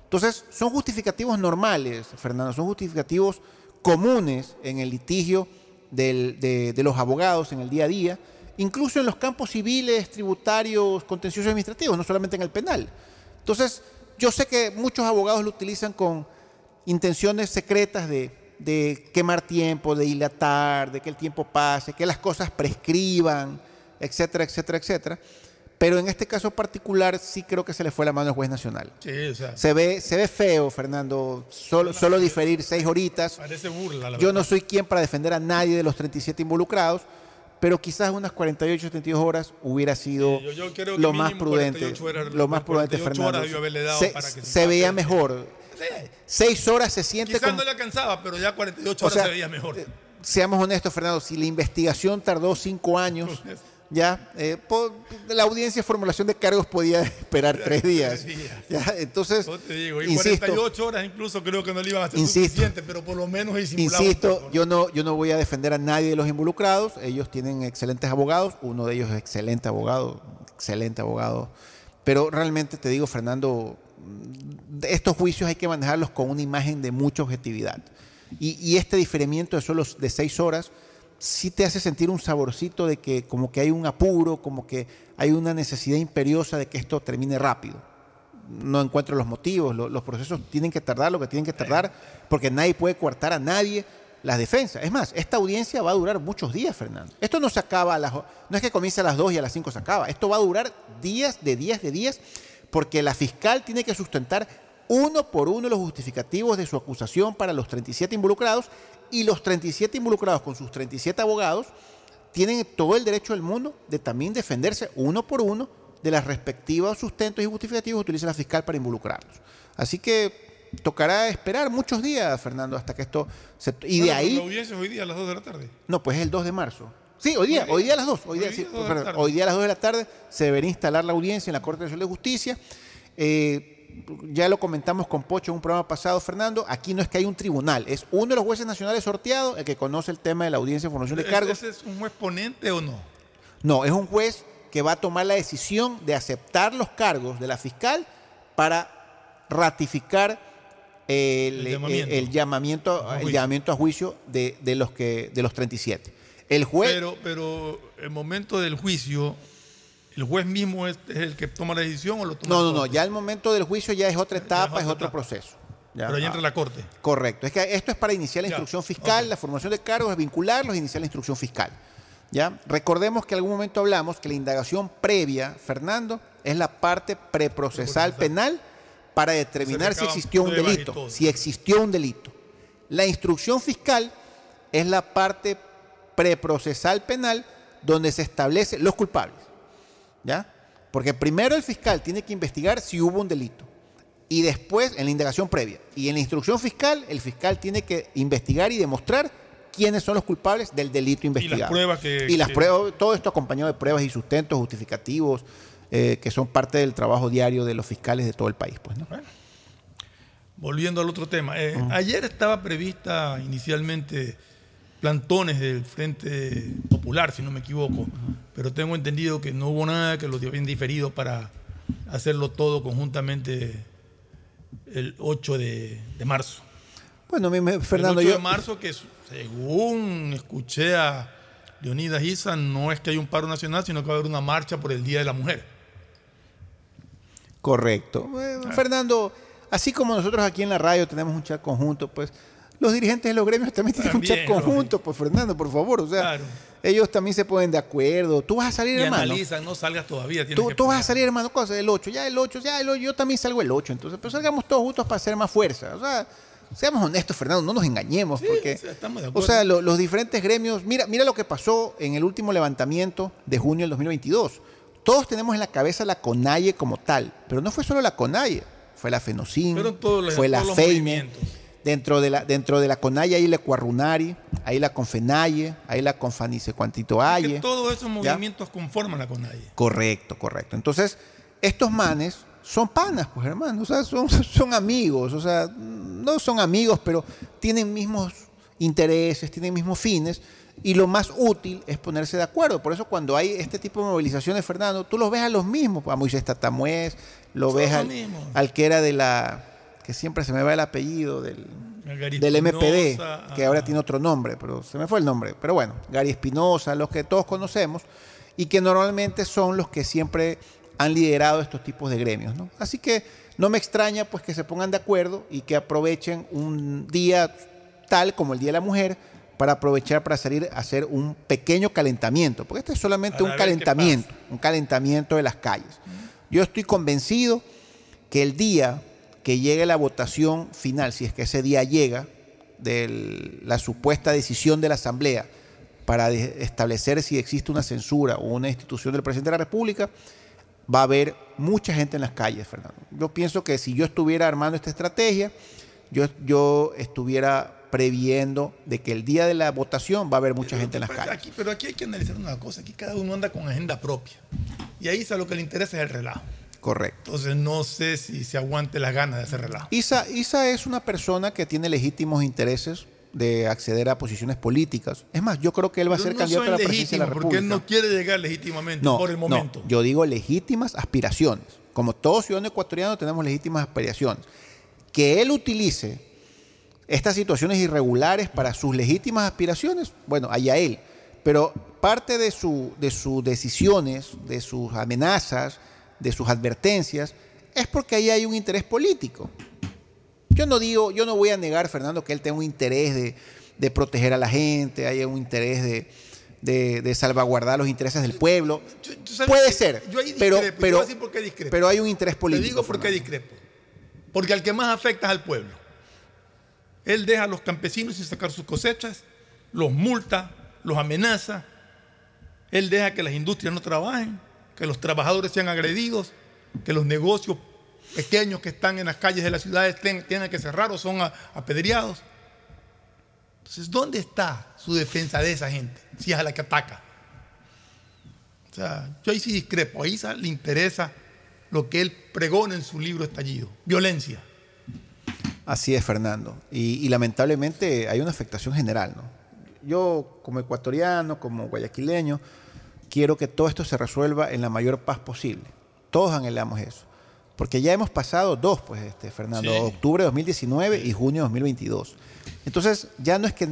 Speaker 7: Entonces, son justificativos normales, Fernando, son justificativos comunes en el litigio del- de, de los abogados en el día a día, incluso en los campos civiles, tributarios, contenciosos administrativos, no solamente en el penal. Entonces, yo sé que muchos abogados lo utilizan con intenciones secretas de, de quemar tiempo, de dilatar, de que el tiempo pase, que las cosas prescriban, etcétera, etcétera, etcétera. Pero en este caso particular sí creo que se le fue la mano al juez nacional.
Speaker 5: Sí, o sea,
Speaker 7: Se ve, se ve feo, Fernando, solo, solo diferir seis horitas.
Speaker 5: parece burla, la
Speaker 7: Yo no soy quien para defender a nadie de los 37 involucrados, pero quizás unas 48, 72 horas hubiera sido
Speaker 5: yo- yo que
Speaker 7: lo más prudente.
Speaker 5: 48 era-
Speaker 7: Lo más prudente,
Speaker 5: 48
Speaker 7: Fernando.
Speaker 5: horas
Speaker 7: se,
Speaker 5: se
Speaker 7: se veía mejor. Seis horas se siente
Speaker 5: Quizás
Speaker 7: como-
Speaker 5: no le alcanzaba, pero ya 48
Speaker 7: O
Speaker 5: horas
Speaker 7: sea,
Speaker 5: se veía mejor.
Speaker 7: seamos honestos, Fernando, si la investigación tardó cinco años, ya, eh, la audiencia de formulación de cargos podía [LAUGHS] esperar [LAUGHS] tres días. Ya, entonces,
Speaker 5: Yo te digo, y
Speaker 7: insisto,
Speaker 5: 48 horas incluso creo que no le iban a
Speaker 7: Insisto.
Speaker 5: suficiente, pero por lo menos
Speaker 7: Insisto,
Speaker 5: poco.
Speaker 7: yo no, yo no voy a defender a nadie de los involucrados. Ellos tienen excelentes abogados. Uno de ellos es excelente abogado, excelente abogado. Pero realmente te digo, Fernando, estos juicios hay que manejarlos con una imagen de mucha objetividad. Y, y este diferimiento de solo de seis horas sí te hace sentir un saborcito de que como que hay un apuro, como que hay una necesidad imperiosa de que esto termine rápido. No encuentro los motivos, lo- los procesos tienen que tardar lo que tienen que tardar, porque nadie puede coartar a nadie las defensas. Es más, esta audiencia va a durar muchos días, Fernando. Esto no se acaba a las... No es que comience a las 2 y a las 5 se acaba. Esto va a durar días de días de días, porque la fiscal tiene que sustentar uno por uno los justificativos de su acusación para los 37 involucrados y los 37 involucrados con sus 37 abogados tienen todo el derecho del mundo de también defenderse uno por uno de las respectivos sustentos y justificativos que utiliza la fiscal para involucrarlos. Así que tocará esperar muchos días, Fernando, hasta que esto se... Y de ahí...
Speaker 5: La audiencia es hoy día a las 2 de la tarde.
Speaker 7: No, pues es el 2 de marzo. Sí, hoy día, hoy día a las 2. Hoy día, sí, perdón, hoy día a las 2 de la tarde se debería instalar la audiencia en la Corte Nacional de Justicia. Eh, ya lo comentamos con Pocho en un programa pasado, Fernando. Aquí no es que hay un tribunal, es uno de los jueces nacionales sorteados el que conoce el tema de la audiencia de formación de
Speaker 5: ¿Ese-
Speaker 7: cargos.
Speaker 5: ¿Ese es un juez ponente o no?
Speaker 7: No, es un juez que va a tomar la decisión de aceptar los cargos de la fiscal para ratificar el,
Speaker 5: llamamiento.
Speaker 7: el llamamiento,
Speaker 5: A
Speaker 7: el
Speaker 5: juicio.
Speaker 7: llamamiento a juicio de, de los que de los 37. El juez
Speaker 5: Pero, pero el momento del juicio, ¿el juez mismo es, es el que toma la decisión o lo toma
Speaker 7: No, no, no, ya el momento del juicio ya es otra etapa, es,
Speaker 5: otra
Speaker 7: otro
Speaker 5: etapa.
Speaker 7: proceso. Ya,
Speaker 5: Pero ya
Speaker 7: ah,
Speaker 5: entra la corte.
Speaker 7: Correcto. Es que esto es para iniciar la
Speaker 5: Ya,
Speaker 7: instrucción fiscal, la formación de cargos es vincularlos e iniciar la instrucción fiscal. ¿Ya? Recordemos que en algún momento hablamos que la indagación previa, Fernando, es la parte preprocesal penal para determinar si existió un delito. Si existió un delito. La instrucción fiscal es la parte preprocesal penal donde se establecen los culpables. ¿Ya? Porque primero el fiscal tiene que investigar si hubo un delito. Y después, en la indagación previa. Y en la instrucción fiscal, el fiscal tiene que investigar y demostrar quiénes son los culpables del delito investigado.
Speaker 5: pruebas que-
Speaker 7: Y las
Speaker 5: que-
Speaker 7: pruebas, todo esto acompañado de pruebas y sustentos justificativos eh, que son parte del trabajo diario de los fiscales de todo el país. Pues, ¿no?
Speaker 5: Volviendo al otro tema. eh, Ayer estaba prevista inicialmente plantones del Frente Popular, si no me equivoco, pero tengo entendido que no hubo nada, que lo habían diferido para hacerlo todo conjuntamente el 8 de, de marzo.
Speaker 7: Bueno, mi- Fernando,
Speaker 5: el 8
Speaker 7: yo,
Speaker 5: de marzo, que según escuché a Leonidas Isa, no es que hay un paro nacional, sino que va a haber una marcha por el Día de la Mujer.
Speaker 7: Correcto. Eh, Fernando, así como nosotros aquí en la radio tenemos un chat conjunto, pues los dirigentes de los gremios también tienen un chat conjunto, pues Fernando, por favor, o sea,
Speaker 5: Claro.
Speaker 7: ellos también se ponen de acuerdo. Tú vas a salir,
Speaker 5: Y
Speaker 7: hermano.
Speaker 5: analizan, no salgas todavía.
Speaker 7: Tú, tú vas a salir, hermano, cosa el 8, ya el 8, ya el 8, yo también salgo el 8, entonces, pero salgamos todos juntos para hacer más fuerza. O sea, seamos honestos, Fernando, no nos engañemos, porque,
Speaker 5: o sea, estamos de
Speaker 7: o sea, lo- los diferentes gremios, mira, mira lo que pasó en el último levantamiento de junio del 2022. Todos tenemos en la cabeza la CONAIE como tal, pero no fue solo la CONAIE, fue la FENOCIN, fue la
Speaker 5: movimientos.
Speaker 7: Dentro de la dentro de la CONAIE hay la Cuarrunari, hay la Confenaye, hay la Confanice Cuantito Aye.
Speaker 5: Que todos esos
Speaker 7: ¿ya?
Speaker 5: movimientos conforman la CONAIE.
Speaker 7: Correcto, correcto. Entonces, estos manes son panas, pues hermano, o sea, son, [LAUGHS] son amigos, o sea, no son amigos, pero tienen mismos intereses, tienen mismos fines, y lo más útil es ponerse de acuerdo. Por eso cuando hay este tipo de movilizaciones, Fernando, tú los ves a los mismos, a Moisés Tatamuez, lo
Speaker 5: Son
Speaker 7: ves al, al que era de la, que siempre se me va el apellido, del, del MPD, que ahora tiene otro nombre, pero se me fue el nombre. Pero bueno, Gary Espinosa, los que todos conocemos, y que normalmente son los que siempre han liderado estos tipos de gremios. ¿no? Así que no me extraña pues que se pongan de acuerdo y que aprovechen un día tal como el Día de la Mujer para aprovechar para salir a hacer un pequeño calentamiento, porque este es solamente
Speaker 5: Para
Speaker 7: un calentamiento, un calentamiento de las calles. Yo estoy convencido que el día que llegue la votación final, si es que ese día llega, de la supuesta decisión de la Asamblea para establecer si existe una censura o una institución del presidente de la República, va a haber mucha gente en las calles, Fernando. Yo pienso que si yo estuviera armando esta estrategia, yo, yo estuviera previendo de que el día de la votación va a haber mucha gente en las calles.
Speaker 5: Aquí, pero aquí hay que analizar una cosa. Aquí cada uno anda con agenda propia. Y ahí a lo que le interesa es el relajo.
Speaker 7: Correcto.
Speaker 5: Entonces no sé si se aguante las ganas de hacer relajo.
Speaker 7: Isa, Isa es una persona que tiene legítimos intereses de acceder a posiciones políticas. Es más, yo creo que él va a ser
Speaker 5: no
Speaker 7: candidato a la presidencia de la
Speaker 5: legítimos, porque
Speaker 7: República.
Speaker 5: él no quiere llegar legítimamente
Speaker 7: No,
Speaker 5: por el
Speaker 7: no,
Speaker 5: momento.
Speaker 7: yo digo legítimas aspiraciones. Como todo ciudadano ecuatoriano tenemos legítimas aspiraciones. Que él utilice estas situaciones irregulares para sus legítimas aspiraciones, bueno, allá él. Pero parte de, su, de sus decisiones, de sus amenazas, de sus advertencias, es porque ahí hay un interés político. Yo no digo, yo no voy a negar, Fernando, que él tenga un interés de, de proteger a la gente, hay un interés de, de, de salvaguardar los intereses del pueblo. Puede ser, pero, pero, pero hay un interés político.
Speaker 5: Te digo por qué discrepo. Porque al que más afecta es al pueblo. Él deja a los campesinos sin sacar sus cosechas, los multa, los amenaza. Él deja que las industrias no trabajen, que los trabajadores sean agredidos, que los negocios pequeños que están en las calles de las ciudades tengan que cerrar o son apedreados. Entonces, ¿dónde está su defensa de esa gente si es a la que ataca? O sea, yo ahí sí discrepo, ahí le interesa lo que él pregona en su libro Estallido, violencia.
Speaker 7: Así es, Fernando. Y, lamentablemente hay una afectación general. ¿no? Yo, como ecuatoriano, como guayaquileño, quiero que todo esto se resuelva en la mayor paz posible. Todos anhelamos eso. Porque ya hemos pasado dos, pues, este, Fernando, octubre de 2019 y junio de 2022. Entonces, ya no es que...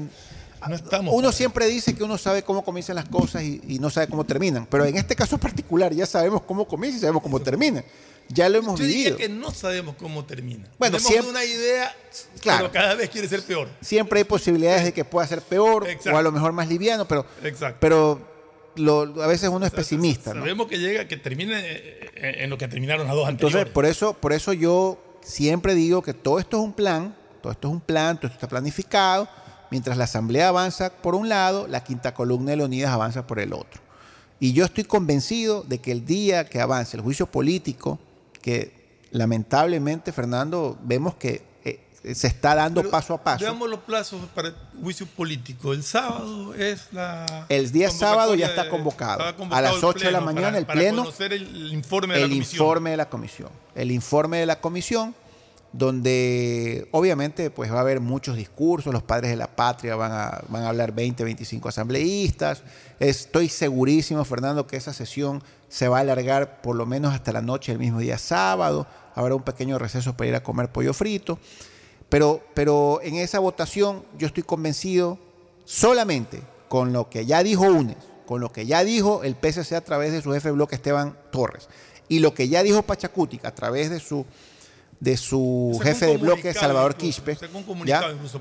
Speaker 7: uno siempre dice que uno sabe cómo comienzan las cosas y, no sabe cómo terminan, pero en este caso particular ya sabemos cómo comienza y sabemos cómo termina. Ya lo hemos
Speaker 5: Yo
Speaker 7: vivido.
Speaker 5: que no sabemos cómo termina.
Speaker 7: Bueno,
Speaker 5: Tenemos
Speaker 7: siempre,
Speaker 5: una idea, pero cada vez quiere ser peor.
Speaker 7: Siempre hay posibilidades de que pueda ser peor o a lo mejor más liviano, pero, pero lo, a veces uno es pesimista.
Speaker 5: Sabemos que llega, que termine eh, eh, en lo que terminaron las dos
Speaker 7: Entonces,
Speaker 5: anteriores.
Speaker 7: por eso, por eso yo siempre digo que todo esto es un plan, todo esto es un plan, todo esto está planificado. Mientras la Asamblea avanza por un lado, la quinta columna de Leonidas avanza por el otro. Y yo estoy convencido de que el día que avance el juicio político, que lamentablemente, Fernando, vemos que se está dando paso a paso.
Speaker 5: Veamos los plazos para el juicio político. El sábado es la.
Speaker 7: El día sábado ya está convocado. a las 8 de la mañana el pleno.
Speaker 5: Para conocer el informe de la comisión.
Speaker 7: informe de la comisión. El informe de la comisión, donde obviamente pues va a haber muchos discursos. Los padres de la patria van a, van a hablar 20, 25 asambleístas. Estoy segurísimo, Fernando, que esa sesión se va a alargar por lo menos hasta la noche del mismo día sábado. Habrá un pequeño receso para ir a comer pollo frito. Pero, pero en esa votación yo estoy convencido solamente con lo que ya dijo UNES, con lo que ya dijo el PSC a través de su jefe de bloque Esteban Torres y lo que ya dijo Pachacutic a través de su, de su jefe de bloque Salvador Quispe,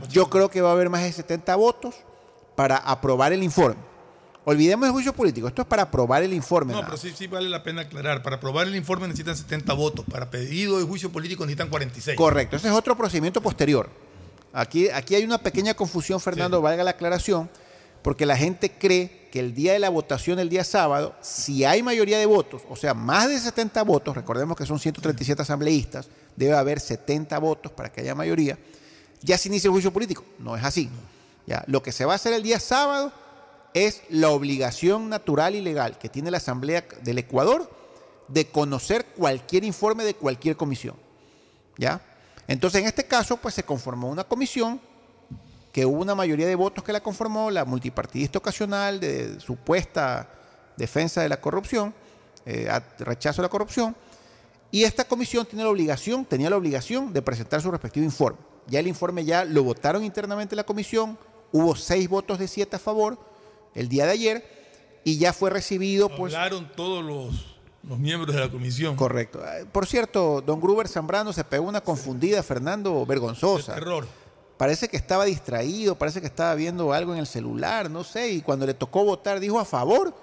Speaker 7: yo creo que va a haber más de 70 votos para aprobar el informe. Olvidemos el juicio político, esto es para aprobar el informe.
Speaker 5: No, pero sí, sí vale la pena aclarar. Para aprobar el informe necesitan 70 votos, para pedido de juicio político necesitan 46.
Speaker 7: Correcto, ese es otro procedimiento posterior. Aquí, aquí hay una pequeña confusión, Fernando, valga la aclaración, porque la gente cree que el día de la votación, el día sábado, si hay mayoría de votos, o sea, más de 70 votos, recordemos que son 137 asambleístas, debe haber 70 votos para que haya mayoría, ya se inicia el juicio político. No es así. Ya, lo que se va a hacer el día sábado es la obligación natural y legal que tiene la Asamblea del Ecuador de conocer cualquier informe de cualquier comisión. ¿Ya? Entonces, en este caso, pues se conformó una comisión que hubo una mayoría de votos que la conformó, la multipartidista ocasional de supuesta defensa de la corrupción, eh, rechazo a la corrupción, y esta comisión tiene la obligación, tenía la obligación de presentar su respectivo informe. Ya el informe ya lo votaron internamente la comisión, hubo seis votos de siete a favor, el día de ayer y ya fue recibido.
Speaker 5: Pues, Hablaron todos los, los miembros de la comisión.
Speaker 7: Correcto. Ah, por cierto, don Gruber Zambrano se pegó una confundida, Fernando, vergonzosa.
Speaker 5: Error.
Speaker 7: Parece que estaba distraído, parece que estaba viendo algo en el celular, no sé, y cuando le tocó votar dijo a favor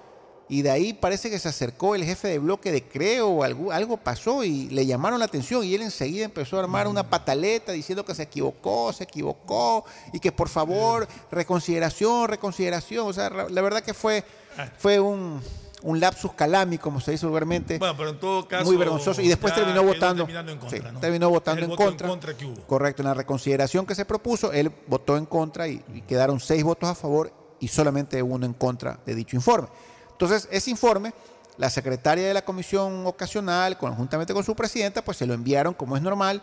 Speaker 7: y de ahí parece que se acercó el jefe de bloque de Creo o algo, algo pasó y le llamaron la atención y él enseguida empezó a armar una pataleta diciendo que se equivocó, se equivocó y que por favor, reconsideración, reconsideración. O sea, la verdad que fue, ah. fue un, un lapsus calami, como se dice vulgarmente.
Speaker 5: Bueno, pero en todo caso.
Speaker 7: Muy vergonzoso. Y después terminó votando.
Speaker 5: En contra, ¿no?
Speaker 7: Terminó votando en contra.
Speaker 5: contra que hubo.
Speaker 7: Correcto. En la reconsideración que se propuso, él votó en contra y quedaron seis votos a favor y solamente uno en contra de dicho informe. Entonces, ese informe, la secretaria de la comisión ocasional, conjuntamente con su presidenta, pues se lo enviaron, como es normal,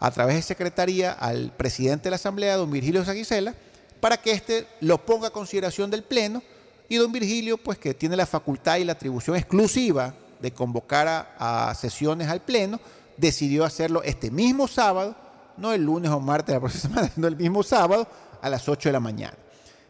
Speaker 7: a través de secretaría al presidente de la Asamblea, don Virgilio Saguicela, para que éste lo ponga a consideración del Pleno y don Virgilio, pues que tiene la facultad y la atribución exclusiva de convocar a, a sesiones al Pleno, decidió hacerlo este mismo sábado, no el lunes o martes de la próxima semana, [LAUGHS] sino el mismo sábado a las 8 de la mañana.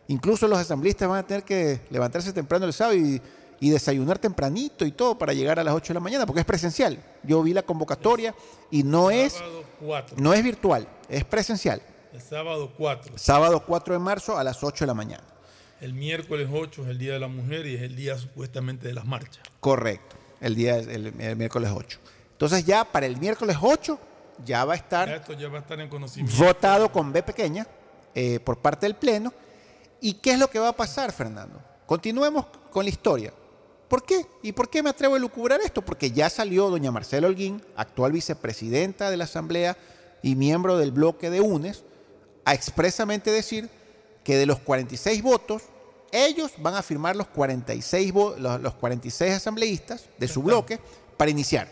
Speaker 7: Incluso los asambleístas van a tener que levantarse temprano el sábado y, y desayunar tempranito y todo para llegar a las 8 de la mañana, porque es presencial. Yo vi la convocatoria y no es,
Speaker 5: Sábado 4.
Speaker 7: no es virtual, es presencial.
Speaker 5: El sábado 4.
Speaker 7: Sábado 4 de marzo a las 8 de la mañana.
Speaker 5: El miércoles 8 es el Día de la Mujer y es el día supuestamente de las marchas.
Speaker 7: Correcto, el día el, el miércoles 8. Entonces ya para el miércoles 8 ya va a estar
Speaker 5: Ya esto ya va a estar en conocimiento.
Speaker 7: votado con B pequeña eh, por parte del Pleno. ¿Y qué es lo que va a pasar, Fernando? Continuemos con la historia. ¿Por qué? ¿Y por qué me atrevo a lucubrar esto? Porque ya salió doña Marcela Holguín, actual vicepresidenta de la Asamblea y miembro del bloque de UNES, a expresamente decir que de los 46 votos, ellos van a firmar los 46, vo- los, los 46 asambleístas de su bloque para iniciar.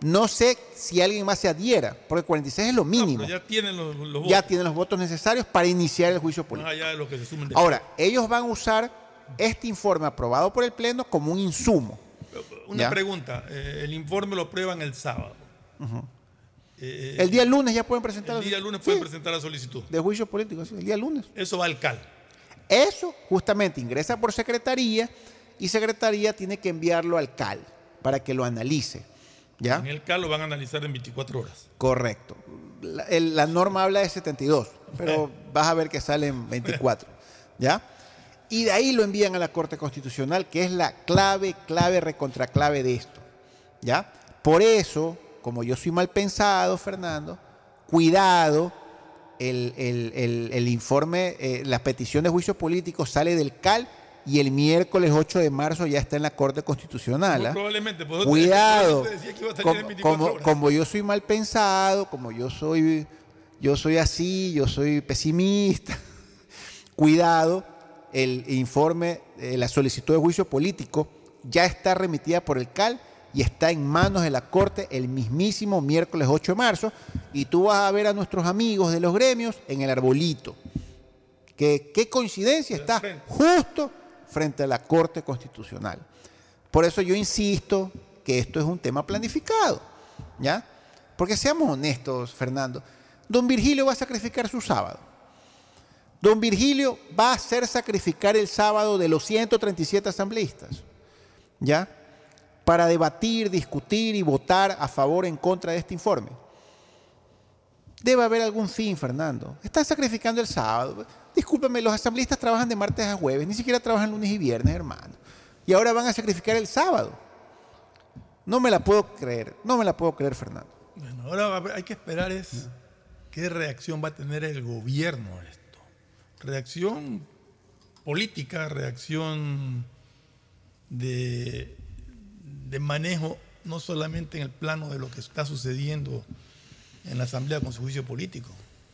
Speaker 7: No sé si alguien más se adhiera, porque 46 es lo mínimo
Speaker 5: ya tienen los, los
Speaker 7: ya
Speaker 5: votos,
Speaker 7: tienen los votos necesarios para iniciar el juicio político.
Speaker 5: allá de los que se sumen de
Speaker 7: Ahora, ellos van a usar este informe aprobado por el Pleno como un insumo.
Speaker 5: Una
Speaker 7: ¿ya?
Speaker 5: pregunta. eh, el informe lo prueban el sábado. Eh,
Speaker 7: El día lunes ya pueden presentar
Speaker 5: el día lunes pueden presentar la solicitud.
Speaker 7: de juicio político, sí, el día lunes.
Speaker 5: Eso va al CAL.
Speaker 7: Eso justamente ingresa por secretaría y secretaría tiene que enviarlo al CAL para que lo analice. ¿Ya?
Speaker 5: En el CAL lo van a analizar en 24 horas.
Speaker 7: Correcto. La, el- la norma habla de 72, pero vas a ver que salen 24. [LAUGHS] ¿Ya? Y de ahí lo envían a la Corte Constitucional, que es la clave, clave, recontraclave de esto. ¿Ya? Por eso, como yo soy mal pensado, Fernando, cuidado, el, el- el- el informe, eh, la petición de juicio político sale del CAL y el miércoles 8 de marzo ya está en la Corte Constitucional.
Speaker 5: Muy
Speaker 7: ¿ah?
Speaker 5: probablemente. te-
Speaker 7: Cuidado.
Speaker 5: te decía que iba a salir
Speaker 7: Como,
Speaker 5: en 24
Speaker 7: como-
Speaker 5: horas.
Speaker 7: como yo soy mal pensado, como yo soy, yo soy así, yo soy pesimista. [LAUGHS] Cuidado, el informe, eh, la solicitud de juicio político ya está remitida por el CAL y está en manos de la Corte el mismísimo miércoles 8 de marzo. Y tú vas a ver a nuestros amigos de los gremios en el arbolito. Que, qué coincidencia está justo frente a la Corte Constitucional. Por eso yo insisto que esto es un tema planificado, ¿ya? Porque seamos honestos, Fernando. Don Virgilio va a sacrificar su sábado. Don Virgilio va a hacer sacrificar el sábado de los 137 asambleístas, ¿ya? Para debatir, discutir y votar a favor o en contra de este informe. Debe haber algún fin, Fernando. Están sacrificando el sábado. Discúlpeme, los asambleístas trabajan de martes a jueves, ni siquiera trabajan lunes y viernes, hermano. Y ahora van a sacrificar el sábado. No me la puedo creer, no me la puedo creer, Fernando.
Speaker 5: Bueno, ahora hay que esperar es qué reacción va a tener el gobierno a esto. Reacción política, reacción de manejo, no solamente en el plano de lo que está sucediendo en la Asamblea con su juicio político,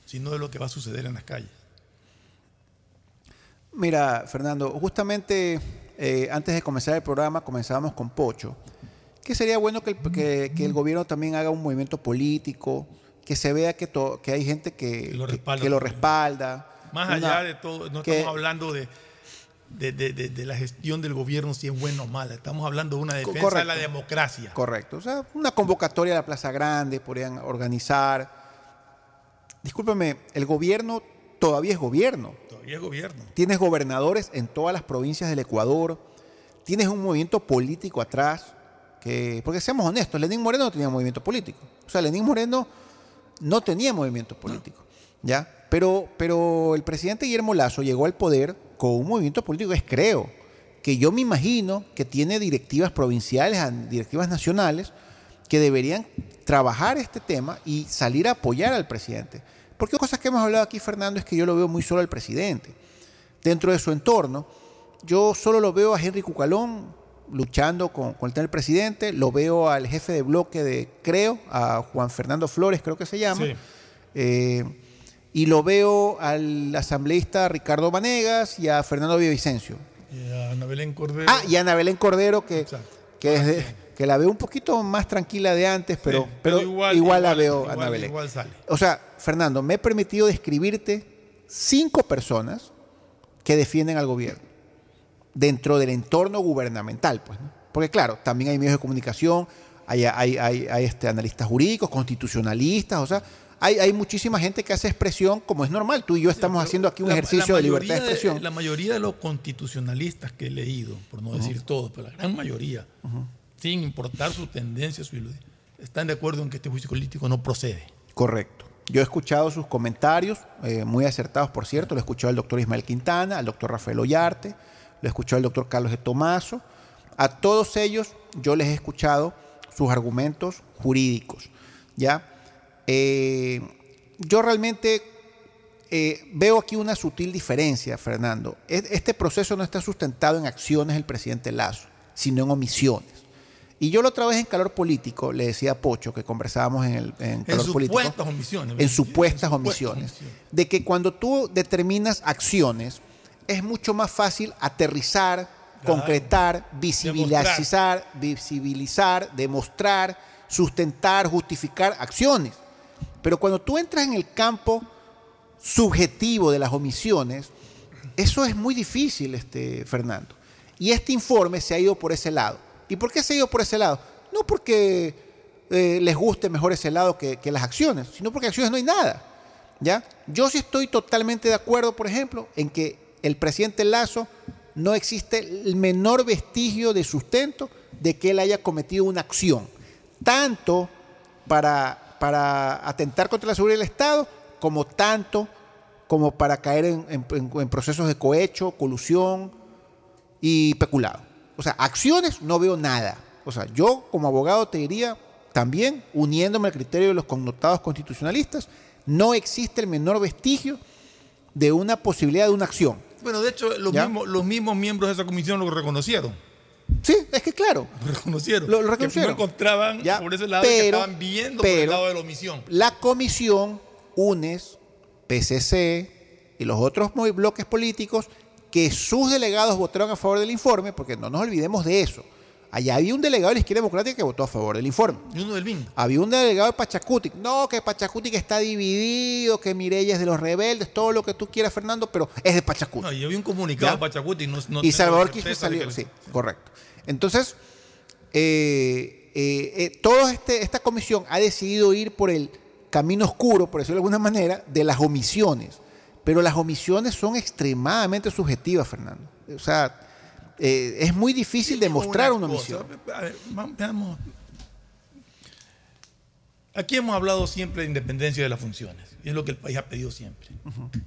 Speaker 5: sino de lo que va a suceder en las calles.
Speaker 7: Mira, Fernando, justamente eh, antes de comenzar el programa comenzábamos con Pocho, que sería bueno que el, que- que el gobierno también haga un movimiento político, que se vea que, to- que hay gente que,
Speaker 5: lo
Speaker 7: que-
Speaker 5: respalda
Speaker 7: que lo respalda.
Speaker 5: Más
Speaker 7: Una-
Speaker 5: allá de todo, no
Speaker 7: que-
Speaker 5: estamos hablando de, de, de- de- de la gestión del gobierno, si es buena o mala. Estamos hablando de una defensa de
Speaker 7: correcto.
Speaker 5: la democracia.
Speaker 7: Correcto. O sea, una convocatoria a la Plaza Grande podrían organizar. Discúlpeme, el gobierno todavía es gobierno.
Speaker 5: Todavía es gobierno.
Speaker 7: Tienes gobernadores en todas las provincias del Ecuador. Tienes un movimiento político atrás. Que, porque seamos honestos, Lenín Moreno no tenía movimiento político. O sea, Lenín Moreno no tenía movimiento político. ¿ya? Pero, pero el presidente Guillermo Lazo llegó al poder con un movimiento político, es creo, que yo me imagino que tiene directivas provinciales, directivas nacionales, que deberían trabajar este tema y salir a apoyar al presidente. Porque cosas que hemos hablado aquí, Fernando, es que yo lo veo muy solo al presidente. Dentro de su entorno, yo solo lo veo a Henry Cucalón luchando con, con el presidente, lo veo al jefe de bloque de Creo, a Juan Fernando Flores, creo que se llama,
Speaker 5: Sí.
Speaker 7: eh, y lo veo al asambleísta Ricardo Vanegas y a Fernando Villavicencio.
Speaker 5: Y a Ana Belén Cordero.
Speaker 7: Ah, y a Ana Belén Cordero, que, que, es de- que la veo un poquito más tranquila de antes, pero,
Speaker 5: Sí,
Speaker 7: pero,
Speaker 5: pero
Speaker 7: igual,
Speaker 5: igual-
Speaker 7: la veo,
Speaker 5: igual-
Speaker 7: Ana Belén.
Speaker 5: igual sale.
Speaker 7: O sea, Fernando, me he permitido describirte cinco personas que defienden al gobierno dentro del entorno gubernamental, pues, ¿no? Porque claro, también hay medios de comunicación, hay, hay, hay, hay, este, analistas jurídicos, constitucionalistas, o sea, hay, hay, muchísima gente que hace expresión como es normal. Tú y yo estamos haciendo aquí un
Speaker 5: la,
Speaker 7: ejercicio
Speaker 5: la
Speaker 7: de libertad de expresión.
Speaker 5: De, la mayoría de los constitucionalistas que he leído, por no uh -huh. decir todos, pero la gran mayoría, uh -huh. sin importar su tendencia, su están de acuerdo en que este juicio político no procede.
Speaker 7: Correcto. Yo he escuchado sus comentarios, eh, muy acertados, por cierto. Lo he escuchado al doctor Ismael Quintana, al doctor Rafael Ollarte, lo he escuchado doctor Carlos de Tomaso. A todos ellos yo les he escuchado sus argumentos jurídicos. ¿ya? Eh, yo realmente eh, veo aquí una sutil diferencia, Fernando. Este proceso no está sustentado en acciones del presidente Lazo, sino en omisiones. Y yo la otra vez en Calor Político le decía a Pocho, que conversábamos en, el, en Calor
Speaker 5: en
Speaker 7: Político.
Speaker 5: Supuestas omisiones,
Speaker 7: en supuestas en omisiones. omisiones. De que cuando tú determinas acciones, es mucho más fácil aterrizar, claro. concretar, visibilizar, demostrar. visibilizar, demostrar, sustentar, justificar acciones. Pero cuando tú entras en el campo subjetivo de las omisiones, eso es muy difícil, este, Fernando. Y este informe se ha ido por ese lado. ¿Y por qué se ha ido por ese lado? No porque eh, les guste mejor ese lado que, las acciones, sino porque acciones no hay nada. ¿ya? Yo sí estoy totalmente de acuerdo, por ejemplo, en que el presidente Lazo no existe el menor vestigio de sustento de que él haya cometido una acción, tanto para, para atentar contra la seguridad del Estado, como tanto como para caer en procesos de cohecho, colusión y peculado. O sea, acciones no veo nada. O sea, yo como abogado te diría también, uniéndome al criterio de los connotados constitucionalistas, no existe el menor vestigio de una posibilidad de una acción.
Speaker 5: Bueno, de hecho, los, mismos, los mismos miembros de esa comisión lo reconocieron.
Speaker 7: Sí, es que claro.
Speaker 5: Lo reconocieron.
Speaker 7: Lo, lo reconocieron.
Speaker 5: Que encontraban
Speaker 7: ya,
Speaker 5: por ese lado
Speaker 7: pero,
Speaker 5: que estaban viendo
Speaker 7: pero,
Speaker 5: por el lado de la omisión.
Speaker 7: La comisión, UNES, PCC y los otros bloques políticos que sus delegados votaron a favor del informe, porque no nos olvidemos de eso. Allá había un delegado de la izquierda democrática que votó a favor del informe.
Speaker 5: Y uno del BIN.
Speaker 7: Había un delegado de Pachacutic. No, que Pachacutic está dividido, que Mireya es de los rebeldes, todo lo que tú quieras, Fernando, pero es de Pachacutic.
Speaker 5: No, y había un comunicado de Pachacutic. No, no
Speaker 7: y Salvador Quispe salió. Sí, correcto. Entonces, eh, eh, eh, toda este, esta comisión ha decidido ir por el camino oscuro, por decirlo de alguna manera, de las omisiones. Pero las omisiones son extremadamente subjetivas, Fernando. O sea, eh, es muy difícil demostrar una, una omisión.
Speaker 5: A ver, veamos. Aquí hemos hablado siempre de independencia de las funciones, y es lo que el país ha pedido siempre. Uh -huh.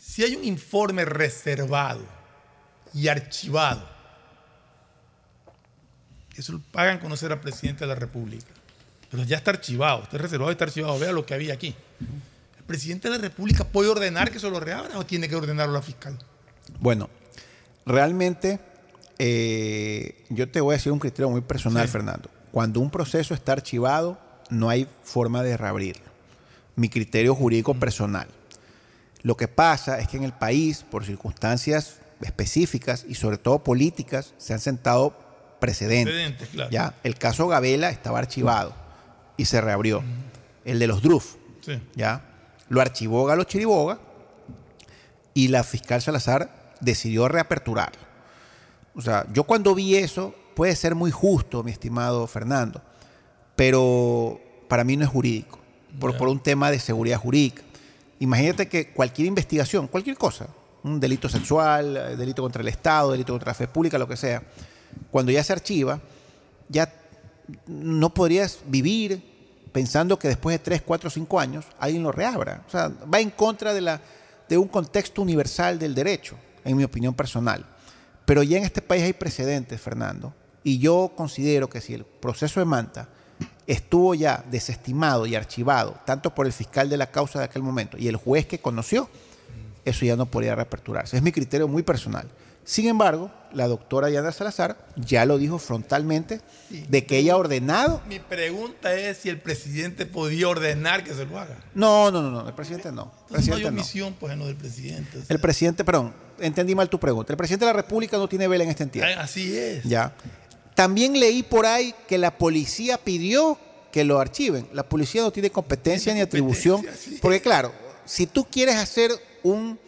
Speaker 5: Si hay un informe reservado y archivado, eso lo pagan conocer al presidente de la República, pero ya está archivado, está reservado y está archivado. Vea lo que había aquí. Uh -huh ¿El presidente de la República puede ordenar que se lo reabra o tiene que ordenarlo la fiscal?
Speaker 7: Bueno, realmente eh, yo te voy a decir un criterio muy personal, sí. Fernando. Cuando un proceso está archivado, no hay forma de reabrirlo. Mi criterio jurídico mm. personal. Lo que pasa es que en el país, por circunstancias específicas y sobre todo políticas, se han sentado precedentes.
Speaker 5: precedentes claro.
Speaker 7: ¿ya? El caso Gabela estaba archivado y se reabrió. Mm. El de los DRUF,
Speaker 5: sí.
Speaker 7: ¿ya? Lo archivó Galo Chiriboga y la fiscal Salazar decidió reaperturarlo. O sea, yo cuando vi eso, puede ser muy justo, mi estimado Fernando, pero para mí no es jurídico, por, por un tema de seguridad jurídica. Imagínate que cualquier investigación, cualquier cosa, un delito sexual, delito contra el Estado, delito contra la fe pública, lo que sea, cuando ya se archiva, ya no podrías vivir pensando que después de 3, 4, 5 años alguien lo reabra. O sea, va en contra de, la, de un contexto universal del derecho, en mi opinión personal. Pero ya en este país hay precedentes, Fernando, y yo considero que si el proceso de Manta estuvo ya desestimado y archivado, tanto por el fiscal de la causa de aquel momento y el juez que conoció, eso ya no podría reaperturarse. Es mi criterio muy personal. Sin embargo, la doctora Yana Salazar ya lo dijo frontalmente de que ella ha ordenado.
Speaker 5: Mi pregunta es si el presidente podía ordenar que se lo haga.
Speaker 7: No, no, no, no el presidente no. El presidente
Speaker 5: no hay omisión, no. pues, no del presidente. O sea.
Speaker 7: El presidente, perdón, entendí mal tu pregunta. El presidente de la República no tiene vela en este entierro.
Speaker 5: Así es.
Speaker 7: Ya. También leí por ahí que la policía pidió que lo archiven. La policía no tiene competencia ni atribución. Porque, claro, si tú quieres hacer un.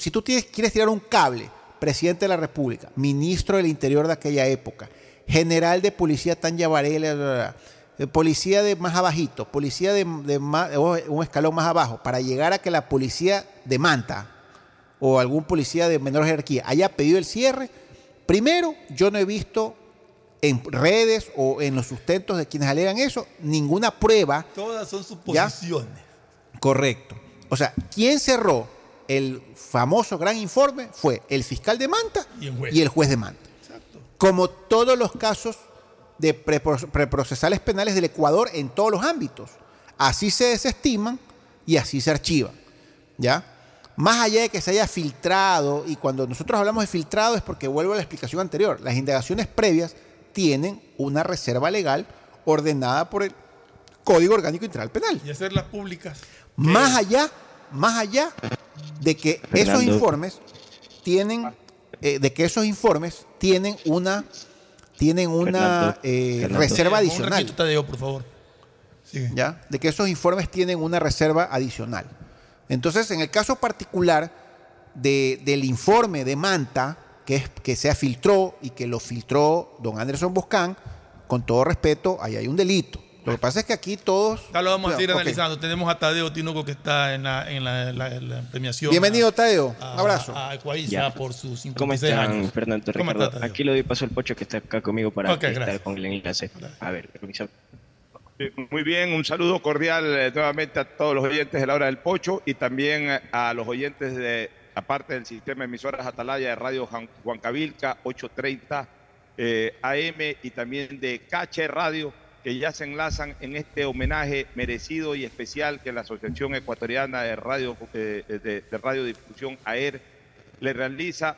Speaker 7: Si tú tienes, quieres tirar un cable presidente de la República, ministro del Interior de aquella época, general de policía Tanya Varela, eh, policía de más abajito, policía de, un escalón más abajo, para llegar a que la policía de Manta o algún policía de menor jerarquía haya pedido el cierre, primero yo no he visto en redes o en los sustentos de quienes alegan eso ninguna prueba.
Speaker 5: Todas son suposiciones.
Speaker 7: Correcto. O sea, ¿quién cerró el famoso gran informe? Fue el fiscal de Manta y el juez, de Manta. Como todos los casos de preprocesales penales del Ecuador en todos los ámbitos. Así se desestiman y así se archivan. ¿Ya? Más allá de que se haya filtrado, y cuando nosotros hablamos de filtrado es porque vuelvo a la explicación anterior, las indagaciones previas tienen una reserva legal ordenada por el Código Orgánico Integral Penal.
Speaker 5: Y hacerlas públicas.
Speaker 7: Más allá, más allá de que esos informes tienen, eh, de que esos informes tienen una, tienen una eh, reserva adicional.
Speaker 5: Un Tadeo, por favor.
Speaker 7: ¿Ya? De que esos informes tienen una reserva adicional. Entonces, en el caso particular del informe de Manta, que, que se filtró y que lo filtró don Anderson Boscán, con todo respeto, ahí hay un delito. Lo que pasa es que aquí todos.
Speaker 5: Ya lo vamos a ir analizando. Tenemos a Tadeo Tinoco que está en la, en la, premiación.
Speaker 7: Bienvenido, Tadeo. Un abrazo.
Speaker 5: A, a por sus 56
Speaker 29: ¿Cómo están,
Speaker 5: años.
Speaker 29: Fernando Ricardo? aquí le doy paso al Pocho que está acá conmigo para estar con el enlace. A ver, permiso.
Speaker 2: Muy bien, un saludo cordial eh, nuevamente a todos los oyentes de la hora del Pocho y también a los oyentes de aparte del sistema de emisoras Atalaya de Radio Huancavilca 830 eh, AM y también de Cache Radio, que ya se enlazan en este homenaje merecido y especial que la Asociación Ecuatoriana de Radio eh, de, de Radiodifusión AER le realiza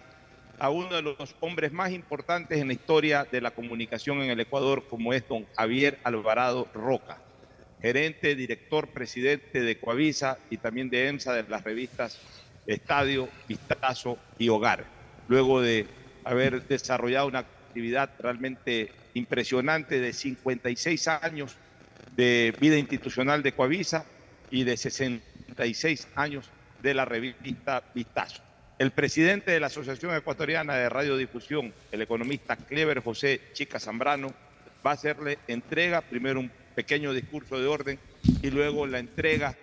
Speaker 2: a uno de los hombres más importantes en la historia de la comunicación en el Ecuador, como es don Javier Alvarado Roca, gerente, director, presidente de Coavisa y también de EMSA de las revistas estadio, vistazo y hogar. Luego de haber desarrollado una actividad realmente impresionante de 56 años de vida institucional de Coavisa y de 66 años de la revista Vistazo. El presidente de la Asociación Ecuatoriana de Radiodifusión, el economista Clever José Chica Zambrano, va a hacerle entrega, primero un pequeño discurso de orden y luego la entrega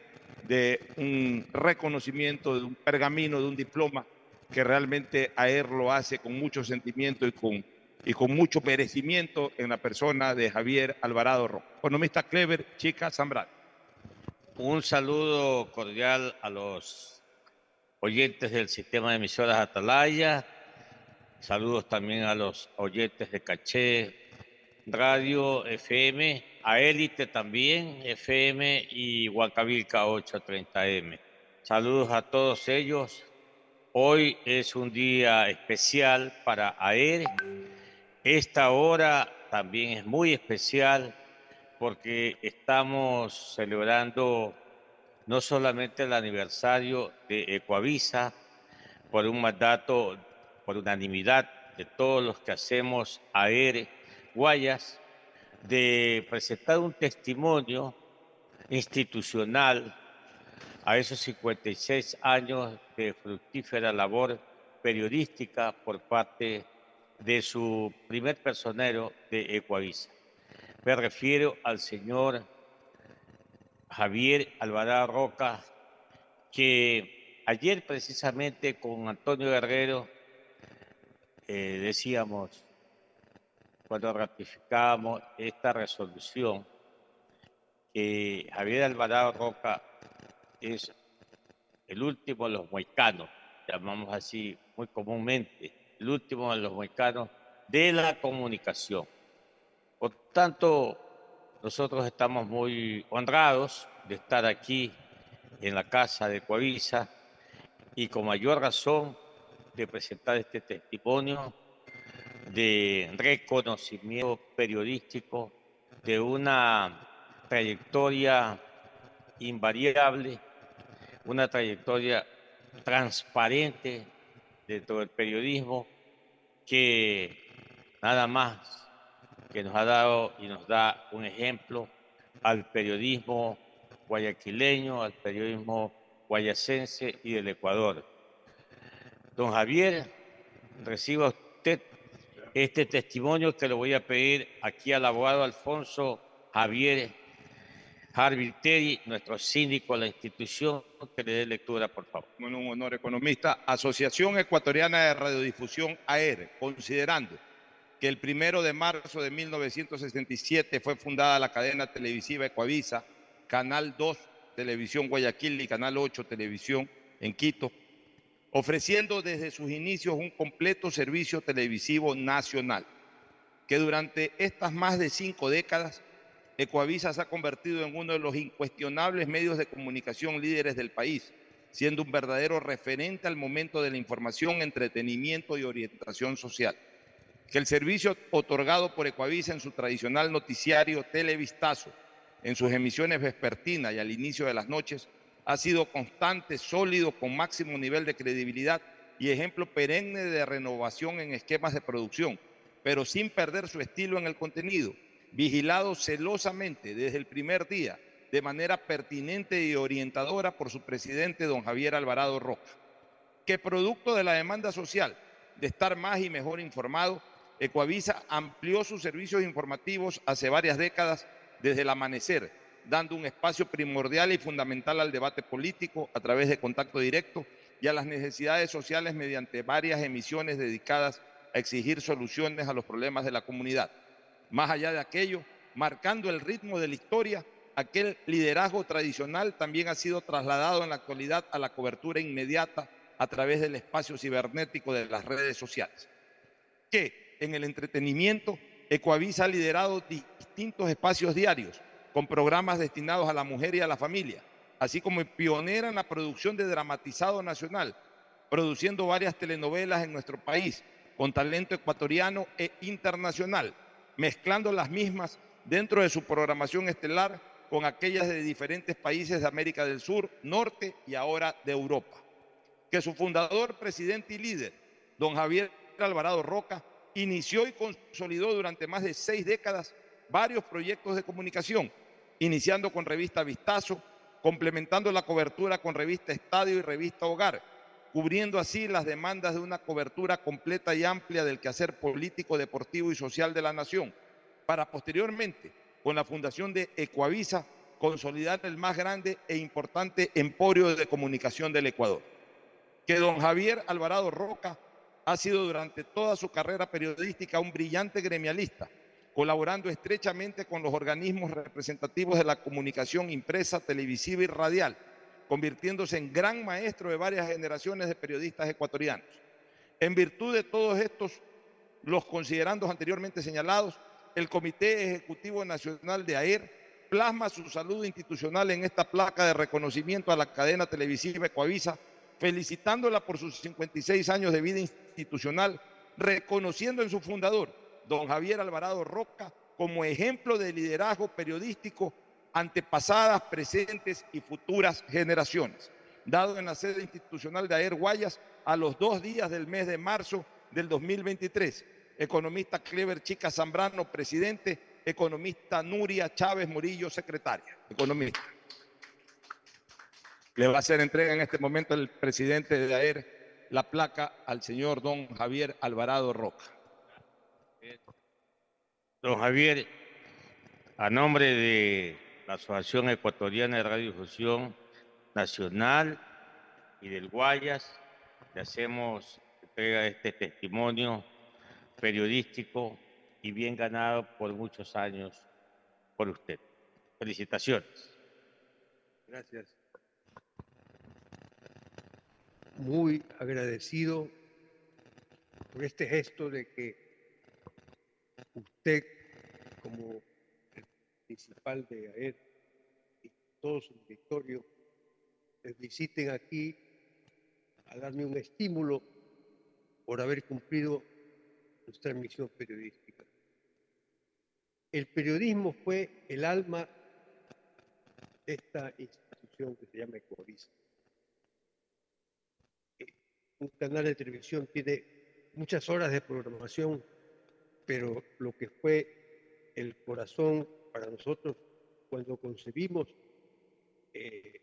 Speaker 2: de un reconocimiento, de un pergamino, de un diploma, que realmente a él lo hace con mucho sentimiento y con, y con mucho merecimiento en la persona de Javier Alvarado Rojo. Economista Clever, Chica Zambrano.
Speaker 30: Un saludo cordial a los oyentes del sistema de emisoras Atalaya. Saludos también a los oyentes de Caché Radio FM a Élite también, FM y Huacavilca 830M. Saludos a todos ellos. Hoy es un día especial para AER. Esta hora también es muy especial porque estamos celebrando no solamente el aniversario de Ecuavisa por un mandato, por unanimidad de todos los que hacemos AER Guayas, de presentar un testimonio institucional a esos 56 años de fructífera labor periodística por parte de su primer personero de Ecuavisa. Me refiero al señor Javier Alvarado Roca, que ayer precisamente con Antonio Guerrero eh, decíamos, cuando ratificamos esta resolución que Javier Alvarado Roca es el último de los moicanos, llamamos así muy comúnmente, el último de los moicanos de la comunicación. Por tanto, nosotros estamos muy honrados de estar aquí en la casa de Coavisa y con mayor razón de presentar este testimonio de reconocimiento periodístico de una trayectoria invariable, una trayectoria transparente dentro del periodismo que nada más que nos ha dado y nos da un ejemplo al periodismo guayaquileño, al periodismo guayacense y del Ecuador. Don Javier reciba usted este testimonio que lo voy a pedir aquí al abogado Alfonso Javier Harvey Terry, nuestro síndico de la institución, que le dé lectura, por favor.
Speaker 2: Bueno, un honor economista. Asociación Ecuatoriana de Radiodifusión AER, considerando que el primero de marzo de 1967 fue fundada la cadena televisiva Ecuavisa, Canal 2 Televisión Guayaquil y Canal 8 Televisión en Quito, ofreciendo desde sus inicios un completo servicio televisivo nacional, que durante estas más de cinco décadas, Ecuavisa se ha convertido en uno de los incuestionables medios de comunicación líderes del país, siendo un verdadero referente al momento de la información, entretenimiento y orientación social. Que el servicio otorgado por Ecuavisa en su tradicional noticiario Televistazo, en sus emisiones vespertinas y al inicio de las noches, ha sido constante, sólido, con máximo nivel de credibilidad y ejemplo perenne de renovación en esquemas de producción, pero sin perder su estilo en el contenido, vigilado celosamente desde el primer día, de manera pertinente y orientadora por su presidente, don Javier Alvarado Roca, que producto de la demanda social de estar más y mejor informado, Ecuavisa amplió sus servicios informativos hace varias décadas desde el amanecer, dando un espacio primordial y fundamental al debate político a través de contacto directo y a las necesidades sociales mediante varias emisiones dedicadas a exigir soluciones a los problemas de la comunidad. Más allá de aquello, marcando el ritmo de la historia, aquel liderazgo tradicional también ha sido trasladado en la actualidad a la cobertura inmediata a través del espacio cibernético de las redes sociales. Que en el entretenimiento, Ecoavisa ha liderado distintos espacios diarios con programas destinados a la mujer y a la familia, así como pionera en la producción de dramatizado nacional, produciendo varias telenovelas en nuestro país con talento ecuatoriano e internacional, mezclando las mismas dentro de su programación estelar con aquellas de diferentes países de América del Sur, Norte y ahora de Europa. Que su fundador, presidente y líder, don Javier Alvarado Roca, inició y consolidó durante más de seis décadas varios proyectos de comunicación iniciando con revista Vistazo, complementando la cobertura con revista Estadio y revista Hogar, cubriendo así las demandas de una cobertura completa y amplia del quehacer político, deportivo y social de la nación, para posteriormente, con la fundación de Ecuavisa, consolidar el más grande e importante emporio de comunicación del Ecuador. Que don Javier Alvarado Roca ha sido durante toda su carrera periodística un brillante gremialista, colaborando estrechamente con los organismos representativos de la comunicación impresa, televisiva y radial, convirtiéndose en gran maestro de varias generaciones de periodistas ecuatorianos. En virtud de todos estos, los considerandos anteriormente señalados, el Comité Ejecutivo Nacional de AER plasma su salud institucional en esta placa de reconocimiento a la cadena televisiva Ecoavisa, felicitándola por sus 56 años de vida institucional, reconociendo en su fundador, don Javier Alvarado Roca como ejemplo de liderazgo periodístico ante pasadas, presentes y futuras generaciones, dado en la sede institucional de Aer Guayas a los dos días del mes de marzo del 2023. Economista Clever Chica Zambrano, presidente. Economista Nuria Chávez Murillo, secretaria. Economista. Le va a hacer entrega en este momento el presidente de AER la placa al señor don Javier Alvarado Roca.
Speaker 30: Don Javier, a nombre de la Asociación Ecuatoriana de Radiodifusión Nacional y del Guayas, le hacemos entrega este testimonio periodístico y bien ganado por muchos años por usted. Felicitaciones.
Speaker 31: Gracias. Muy agradecido por este gesto de que usted como principal de AER y todos su directorio visiten aquí a darme un estímulo por haber cumplido nuestra misión periodística. El periodismo fue el alma de esta institución que se llama Ecovisa. Un canal de televisión tiene muchas horas de programación pero lo que fue el corazón para nosotros cuando concebimos eh,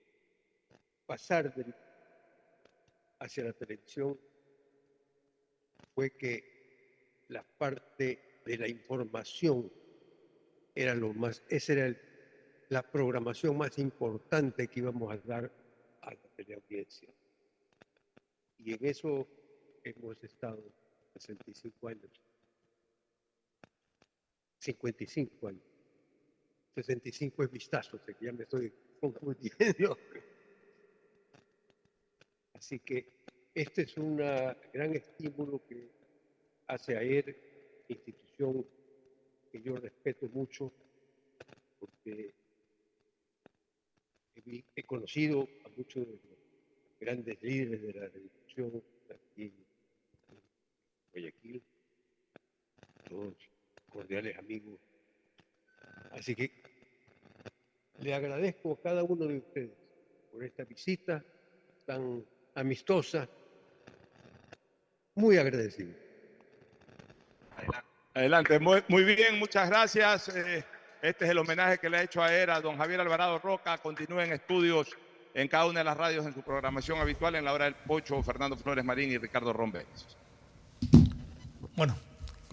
Speaker 31: pasar hacia la televisión fue que la parte de la información era lo más, esa era la programación más importante que íbamos a dar a la teleaudiencia. Y en eso hemos estado 65 años. 55 años. 65 es vistazo, ya me estoy confundiendo. Así que este es un gran estímulo que hace a ER, institución que yo respeto mucho, porque he, conocido a muchos de los grandes líderes de la revolución aquí en Guayaquil, todos cordiales amigos. Así que le agradezco a cada uno de ustedes por esta visita tan amistosa, muy agradecido.
Speaker 2: Adelante, muy, bien, muchas gracias. Eh, este es el homenaje que le ha hecho a ERA, don Javier Alvarado Roca. Continúen estudios en cada una de las radios en su programación habitual en la hora del Pocho, Fernando Flores Marín y Ricardo Rombe.
Speaker 5: Bueno,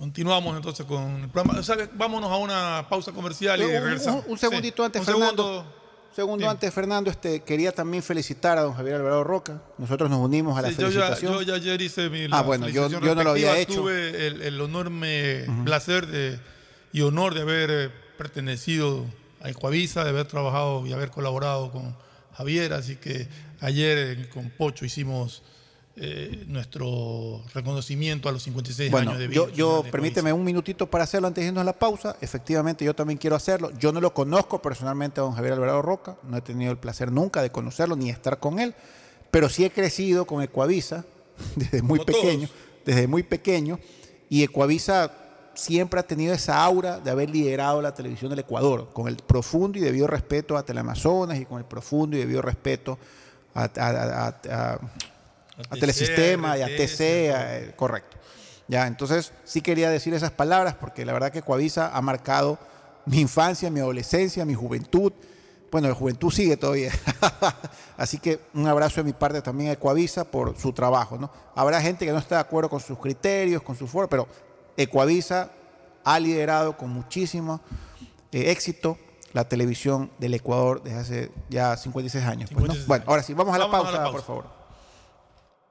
Speaker 5: continuamos entonces con el programa. vámonos a una pausa comercial y regresamos.
Speaker 7: Un, segundito antes, Fernando segundo antes, Fernando, este, quería también felicitar a don Javier Alvarado Roca. Nosotros nos unimos a la felicitación.
Speaker 5: Yo ya, ayer hice mi
Speaker 7: Ah, bueno, yo, no lo había hecho.
Speaker 5: Tuve el, enorme placer de, y honor de haber eh, pertenecido a Ecuavisa, de haber trabajado y haber colaborado con Javier. Así que ayer eh, con Pocho hicimos eh, nuestro reconocimiento a los 56 años de vida.
Speaker 7: Yo, yo permíteme un minutito para hacerlo antes de irnos a la pausa. Efectivamente, yo también quiero hacerlo. Yo no lo conozco personalmente a don Javier Alvarado Roca, no he tenido el placer nunca de conocerlo ni estar con él, pero sí he crecido con Ecuavisa [LAUGHS] desde muy pequeño, desde muy pequeño, y Ecuavisa siempre ha tenido esa aura de haber liderado la televisión del Ecuador, con el profundo y debido respeto a Teleamazonas y con el profundo y debido respeto a a, Telesistema y a TC, eh, correcto. Ya, entonces sí quería decir esas palabras porque la verdad que Coavisa ha marcado mi infancia, mi adolescencia, mi juventud. Bueno, la juventud sigue todavía. [LAUGHS] Así que un abrazo de mi parte también a Ecuavisa por su trabajo. ¿no? Habrá gente que no está de acuerdo con sus criterios, con su forma, pero Ecuavisa ha liderado con muchísimo eh, éxito la televisión del Ecuador desde hace ya 56 años. Pues, bueno, ahora sí, vamos a la pausa, por favor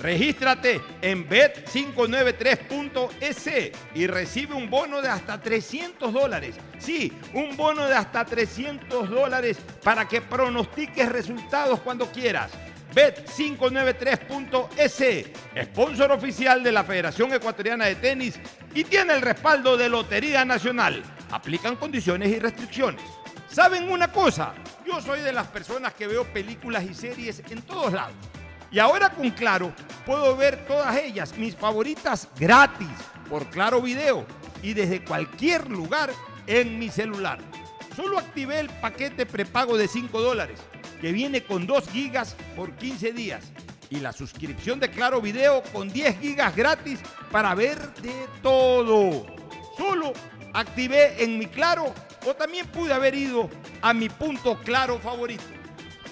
Speaker 2: Regístrate en bet593.es y recibe un bono de hasta 300 dólares. Sí, un bono de hasta 300 dólares para que pronostiques resultados cuando quieras. Bet593.es, sponsor oficial de la Federación Ecuatoriana de Tenis y tiene el respaldo de Lotería Nacional. Aplican condiciones y restricciones. ¿Saben una cosa? Yo soy de las personas que veo películas y series en todos lados y ahora con Claro puedo ver todas ellas, mis favoritas, gratis, por Claro Video y desde cualquier lugar en mi celular. Solo activé el paquete prepago de 5 dólares, que viene con 2 gigas por 15 días. Y la suscripción de Claro Video con 10 gigas gratis para ver de todo. Solo activé en mi Claro o también pude haber ido a mi punto Claro favorito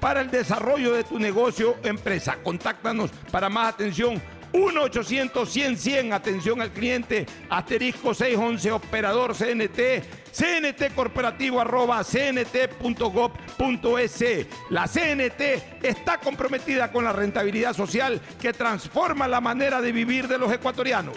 Speaker 2: para el desarrollo de tu negocio o empresa. Contáctanos para más atención 1-800-100-100, atención al cliente, asterisco 611, operador CNT, CNT corporativo arroba cnt.gov.es. La CNT está comprometida con la rentabilidad social que transforma la manera de vivir de los ecuatorianos.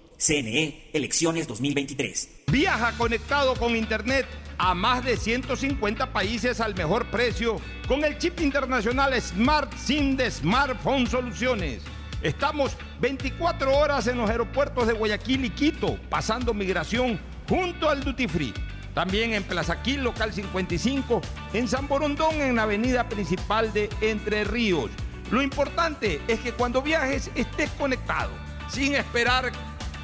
Speaker 14: CNE, elecciones 2023.
Speaker 2: Viaja conectado con Internet a más de 150 países al mejor precio con el chip internacional Smart SIM de Smartphone Soluciones. Estamos 24 horas en los aeropuertos de Guayaquil y Quito, pasando migración junto al Duty Free. También en Plaza Quil, local 55, en San Borondón, en la avenida principal de Entre Ríos. Lo importante es que cuando viajes estés conectado, sin esperar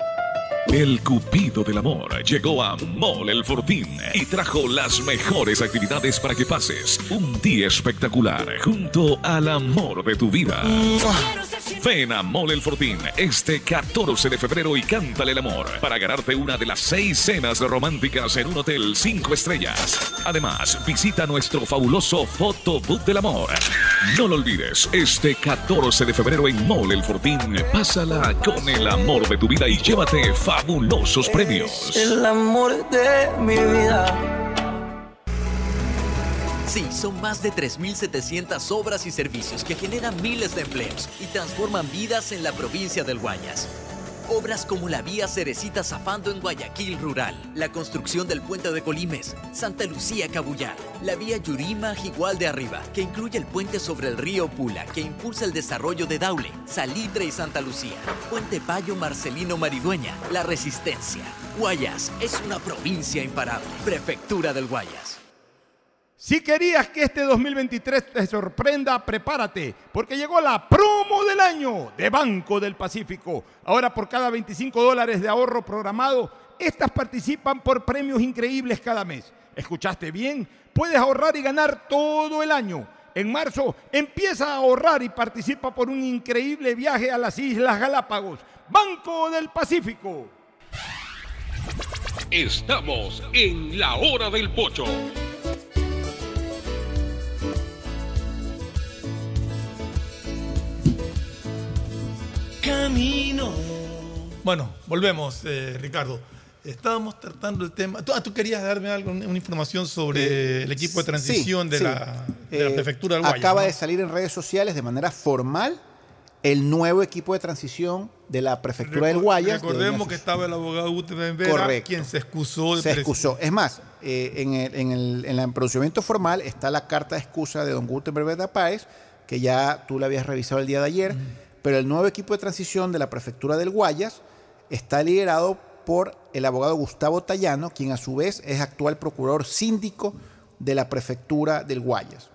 Speaker 13: thank you El Cupido del Amor llegó a Mall El Fortín y trajo las mejores actividades para que pases un día espectacular junto al amor de tu vida.
Speaker 26: Ven a Mole el Fortín este 14 de febrero y cántale el amor para ganarte una de las seis cenas románticas en un hotel 5 estrellas. Además, visita nuestro fabuloso Fotobook del Amor. No lo olvides, este 14 de febrero en Mole el Fortín, pásala con el amor de tu vida y llévate fabulosos premios.
Speaker 32: El amor de mi vida.
Speaker 3: Sí, son más de 3.700 obras y servicios que generan miles de empleos y transforman vidas en la provincia del Guayas. Obras como la vía Cerecita Zafando en Guayaquil Rural, la construcción del puente de Colimes, Santa Lucía Cabullar, la vía Yurima Igual de Arriba, que incluye el puente sobre el río Pula, que impulsa el desarrollo de Daule, Salitre y Santa Lucía, Puente Payo Marcelino Maridueña, La Resistencia. Guayas es una provincia imparable. Prefectura del Guayas.
Speaker 2: Si querías que este 2023 te sorprenda, prepárate, porque llegó la promo del año de Banco del Pacífico. Ahora por cada 25 dólares de ahorro programado, estas participan por premios increíbles cada mes. ¿Escuchaste bien? Puedes ahorrar y ganar todo el año. En marzo empieza a ahorrar y participa por un increíble viaje a las Islas Galápagos. Banco del Pacífico.
Speaker 26: Estamos en la hora del pocho.
Speaker 5: Camino. Bueno, volvemos, eh, Ricardo. Estábamos tratando el tema. ¿Tú, ah, ¿tú querías darme algo, una información sobre eh, el equipo de transición de, La, de, la,
Speaker 7: Eh,
Speaker 5: prefectura del Guayas?
Speaker 7: Acaba
Speaker 5: ¿no?
Speaker 7: de salir en redes sociales de manera formal el nuevo equipo de transición de la prefectura del Guayas. de
Speaker 5: Recordemos que estaba el abogado Benvera,
Speaker 7: Correcto.
Speaker 5: quien se excusó de
Speaker 7: se excusó. Es más, eh, en, el, en, el, en el pronunciamiento formal está la carta de excusa de don Gutenberg Berta Páez, que ya tú la habías revisado el día de ayer, pero el nuevo equipo de transición de la prefectura del Guayas está liderado por el abogado Gustavo Tallano, quien a su vez es actual procurador síndico de la prefectura del Guayas.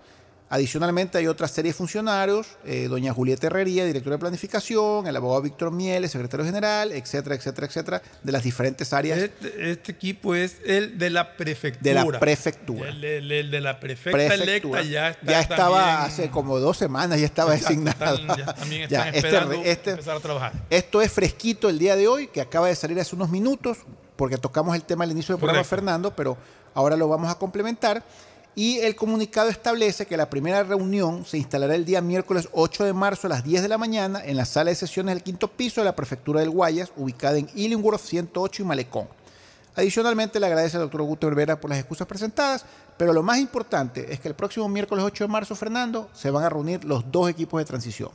Speaker 7: Adicionalmente hay otra serie de funcionarios, eh, doña Julieta Herrería, directora de planificación, el abogado Víctor Mieles, secretario general, etcétera, etcétera, etcétera, de las diferentes áreas
Speaker 5: Este, este equipo es el de la prefectura.
Speaker 7: de la prefectura.
Speaker 5: El, el- el de la prefecta
Speaker 7: Prefectura.
Speaker 5: electa ya está.
Speaker 7: Ya estaba
Speaker 5: también-
Speaker 7: hace como dos semanas, ya estaba
Speaker 5: Exacto,
Speaker 7: designado.
Speaker 5: están- ya también están
Speaker 7: este-
Speaker 5: esperando
Speaker 7: este-
Speaker 5: empezar a trabajar.
Speaker 7: Esto es fresquito el día de hoy, que acaba de salir hace unos minutos, porque tocamos el tema al inicio del programa. Fernando, pero ahora lo vamos a complementar. Y el comunicado establece que la primera reunión se instalará el día miércoles 8 de marzo a las 10 de la mañana en la sala de sesiones del quinto piso de la Prefectura del Guayas, ubicada en Illingworth 108 y Malecón. Adicionalmente, le agradece al doctor Augusto Herrera por las excusas presentadas, pero lo más importante es que el próximo miércoles 8 de marzo, Fernando, se van a reunir los dos equipos de transición.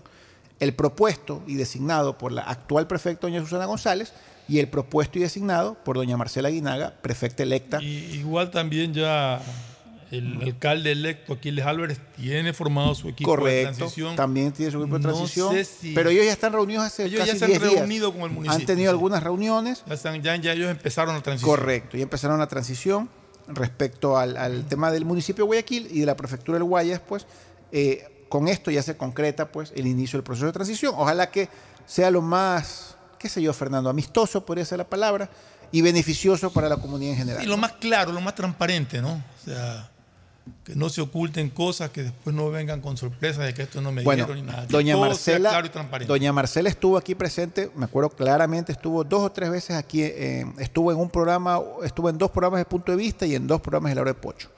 Speaker 7: El propuesto y designado por la actual prefecta doña Susana González y el propuesto y designado por doña Marcela Guinaga, prefecta electa.
Speaker 5: Y- igual también ya el alcalde electo Aquiles Álvarez tiene formado su equipo de transición.
Speaker 7: también tiene su equipo de
Speaker 5: No
Speaker 7: transición,
Speaker 5: sé si-
Speaker 7: pero ellos ya están reunidos hace
Speaker 5: Ellos
Speaker 7: casi
Speaker 5: ya se han
Speaker 7: 10 días.
Speaker 5: reunido con el municipio,
Speaker 7: Han tenido
Speaker 5: sí.
Speaker 7: algunas reuniones.
Speaker 5: Ya, están- ya- ya ellos empezaron la transición.
Speaker 7: Correcto, y empezaron la transición respecto al, al tema del municipio de Guayaquil y de la prefectura del Guayas, pues eh, con esto ya se concreta pues el inicio del proceso de transición. Ojalá que sea lo más, qué sé yo, Fernando, amistoso podría ser la palabra, y beneficioso para la comunidad en general.
Speaker 5: Y lo más claro, lo más transparente, ¿no? O sea, que no se oculten cosas que después no vengan con sorpresa de que esto no me
Speaker 7: Bueno,
Speaker 5: dieron ni nada. Que
Speaker 7: doña Marcela,
Speaker 5: claro y transparente.
Speaker 7: doña Marcela estuvo aquí presente, me acuerdo claramente, estuvo dos o tres veces aquí, eh, estuvo en un programa, estuvo en dos programas de punto de vista y en dos programas de la hora de Pocho.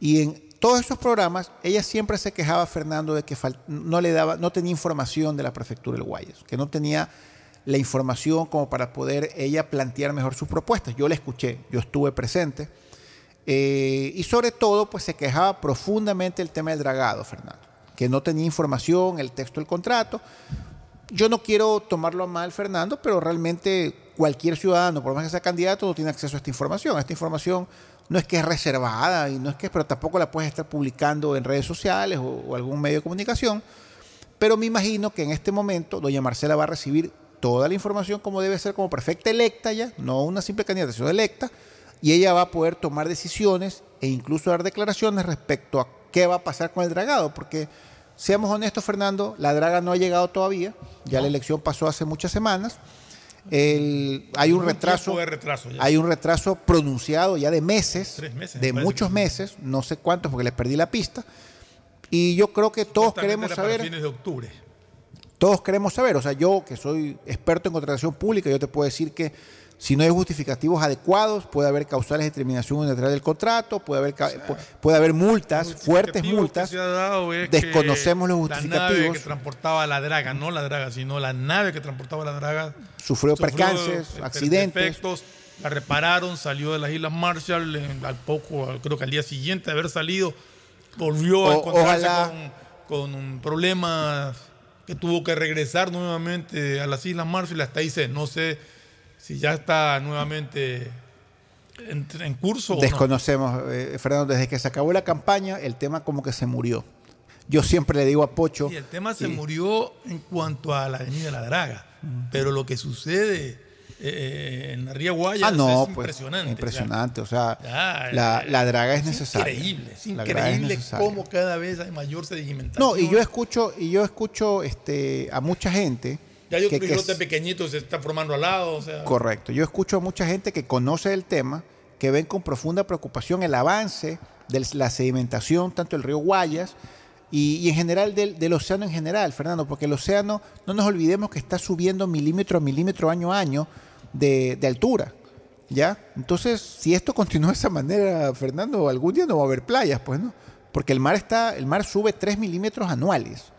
Speaker 7: Y en todos esos programas, ella siempre se quejaba, Fernando, de que no le daba, no tenía información de la prefectura del Guayas, que no tenía la información como para poder ella plantear mejor sus propuestas. Yo la escuché, yo estuve presente. Eh, y sobre todo, pues se quejaba profundamente el tema del dragado, Fernando, que no tenía información, el texto del contrato. Yo no quiero tomarlo mal, Fernando, pero realmente cualquier ciudadano, por más que sea candidato, no tiene acceso a esta información. Esta información no es que es reservada, y no es que, pero tampoco la puedes estar publicando en redes sociales o, o algún medio de comunicación. Pero me imagino que en este momento doña Marcela va a recibir toda la información como debe ser como perfecta electa ya, no una simple candidata, sino electa, y ella va a poder tomar decisiones e incluso dar declaraciones respecto a qué va a pasar con el dragado, porque seamos honestos, Fernando, la draga no ha llegado todavía, ya la elección pasó hace muchas semanas. El- hay un
Speaker 5: Un
Speaker 7: retraso, hay un retraso pronunciado ya de meses,
Speaker 5: Tres meses, me
Speaker 7: de muchos meses, no sé cuántos porque les perdí la pista. Y yo creo que todos queremos saber
Speaker 5: fines de octubre.
Speaker 7: todos queremos saber. O sea, yo que soy experto en contratación pública, yo te puedo decir que si no hay justificativos adecuados, puede haber causales de terminación unilateral del contrato, puede haber, puede haber multas, fuertes multas. Desconocemos los justificativos. La nave
Speaker 5: que transportaba la draga, no la draga, sino la nave que transportaba la draga.
Speaker 7: Sufrió, percances, accidentes.
Speaker 5: Defectos, la repararon, salió de las Islas Marshall al poco, creo que al día siguiente de haber salido, volvió a encontrarse con, un problema que tuvo que regresar nuevamente a las Islas Marshall. Hasta ahí se, no sé si ya está nuevamente en, curso.
Speaker 7: Desconocemos, eh, Fernando, desde que se acabó la campaña, el tema como que se murió. Yo siempre le digo a Pocho.
Speaker 5: Sí, el tema se murió en cuanto a la Avenida La Draga, pero lo que sucede eh, en la Ría Guayas ah, no, es pues, impresionante.
Speaker 7: impresionante, o sea, la, draga es, necesaria.
Speaker 5: Increíble, es increíble cómo cada vez hay mayor sedimentación.
Speaker 7: No, y yo escucho, y yo escucho este, a mucha gente
Speaker 5: ya hay otro islote pequeñito se está formando al lado.
Speaker 7: Correcto. Yo escucho a mucha gente que conoce el tema, que ven con profunda preocupación el avance de la sedimentación, tanto del río Guayas y, en general del, océano en general, Fernando, porque el océano, no nos olvidemos que está subiendo milímetro a milímetro, año a año, de, de altura. ¿Ya? Entonces, si esto [LAUGHS] continúa de esa manera, Fernando, algún día no va a haber playas, pues, ¿no? Porque el mar está, el mar sube 3 milímetros anuales.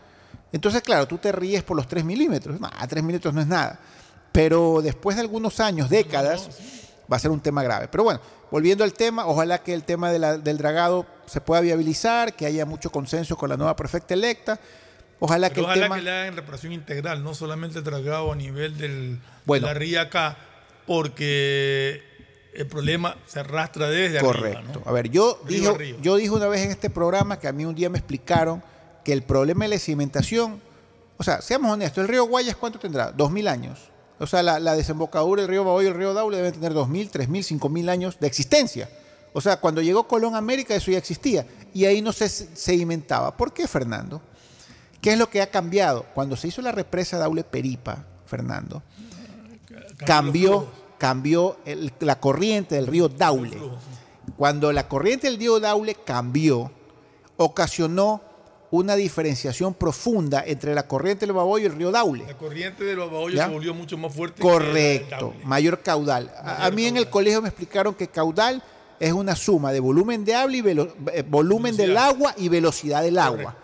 Speaker 7: Entonces, claro, tú te ríes por los 3 milímetros. No, 3 milímetros no es nada. Pero después de algunos años, décadas, va a ser un tema grave. Pero bueno, volviendo al tema, ojalá que el tema del dragado se pueda viabilizar, que haya mucho consenso con la nueva prefecta electa. Ojalá que
Speaker 5: ojalá
Speaker 7: el tema...
Speaker 5: que le hagan reparación integral, no solamente el dragado a nivel del, de la ría acá, porque el problema se arrastra desde
Speaker 7: Correcto.
Speaker 5: arriba. Correcto.
Speaker 7: A ver, yo dije, yo dije una vez en este programa que a mí un día me explicaron que el problema de la cimentación, o sea, seamos honestos, el río Guayas, ¿cuánto tendrá? Dos mil años. O sea, la, desembocadura del río Bahoyo y el río Daule deben tener dos mil, tres mil, cinco mil años de existencia. O sea, cuando llegó Colón a América eso ya existía y ahí no se sedimentaba. ¿Por qué, Fernando? ¿Qué es lo que ha cambiado? Cuando se hizo la represa Daule Peripa, Fernando, cambió, cambió la corriente del río Daule. Cuando la corriente del río Daule cambió, ocasionó una diferenciación profunda entre la corriente del Baboyo y el río Daule.
Speaker 5: La corriente del Baboyo se volvió mucho más fuerte.
Speaker 7: Correcto, mayor caudal. a, mí en el colegio me explicaron que caudal es una suma de volumen de agua y eh, volumen del agua y velocidad del agua.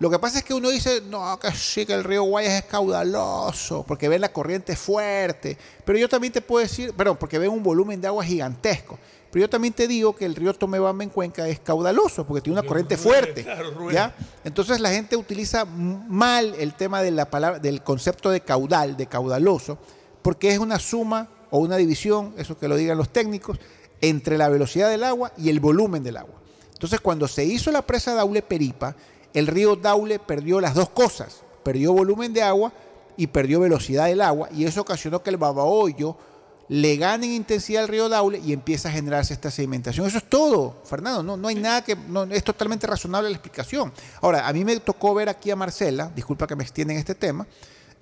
Speaker 7: Lo que pasa es que uno dice, no, que sí, que el río Guayas es caudaloso, porque ven la corriente fuerte. Pero yo también te puedo decir, perdón, porque ven un volumen de agua gigantesco. Pero yo también te digo que el río Tomebamba en Cuenca es caudaloso porque tiene una corriente fuerte. ¿ya? Entonces la gente utiliza mal el tema de la palabra, del concepto de caudal, de caudaloso, porque es una suma o una división, eso que lo digan los técnicos, entre la velocidad del agua y el volumen del agua. Entonces cuando se hizo la presa Daule Peripa, el río Daule perdió las dos cosas, perdió volumen de agua y perdió velocidad del agua, y eso ocasionó que el Babahoyo le gane en intensidad al río Daule y empieza a generarse esta sedimentación. Eso es todo, Fernando. No, no hay nada que. No, es totalmente razonable la explicación. Ahora, a mí me tocó ver aquí a Marcela, disculpa que me extienda en este tema,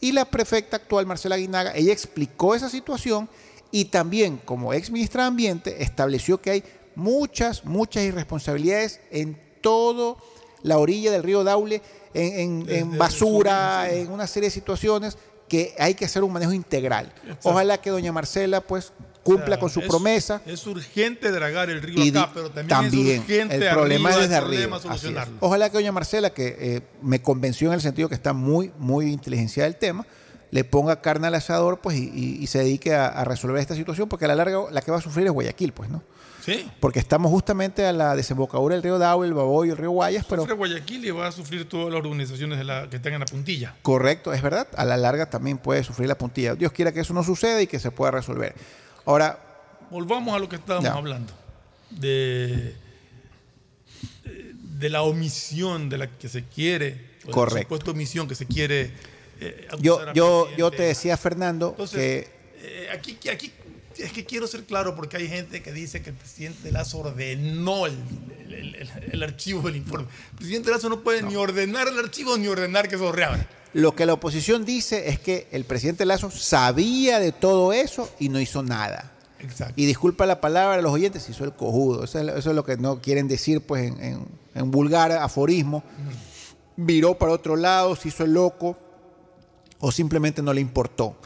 Speaker 7: y la prefecta actual, Marcela Guinaga, ella explicó esa situación y también, como ex ministra de Ambiente, estableció que hay muchas, muchas irresponsabilidades en toda la orilla del río Daule, en basura, en una serie de situaciones que hay que hacer un manejo integral. Ojalá que doña Marcela pues cumpla con su promesa.
Speaker 5: Es urgente dragar el río acá, pero también, es urgente
Speaker 7: el problema es desde arriba. Ojalá que doña Marcela, que eh, me convenció en el sentido que está muy, muy inteligenciada el tema, le ponga carne al asador pues, y, se dedique a, a, resolver esta situación, porque a la larga la que va a sufrir es Guayaquil, pues, ¿no? Porque estamos justamente a la desembocadura del río Daule, el Baboy, el río Guayas, pero...
Speaker 5: Sufre Guayaquil y va a sufrir todas las organizaciones de la, que tengan la puntilla.
Speaker 7: Correcto, es verdad. A la larga también puede sufrir la puntilla. Dios quiera que eso no suceda y que se pueda resolver. Ahora...
Speaker 5: Volvamos a lo que estábamos hablando. De, de la omisión de la que se quiere.
Speaker 7: Correcto.
Speaker 5: La supuesta omisión que se quiere...
Speaker 7: Eh, yo, yo, yo te decía, Fernando,
Speaker 5: que... Eh, aquí, aquí es que quiero ser claro porque hay gente que dice que el presidente Lazo ordenó el, archivo del informe. El presidente Lazo no puede ni ordenar el archivo ni ordenar que se reabra.
Speaker 7: Lo que la oposición dice es que el presidente Lazo sabía de todo eso y no hizo nada.
Speaker 5: Exacto.
Speaker 7: Y disculpa la palabra a los oyentes, hizo el cojudo. Eso es, lo que no quieren decir pues en, vulgar aforismo. Viró para otro lado, se hizo el loco o simplemente no le importó.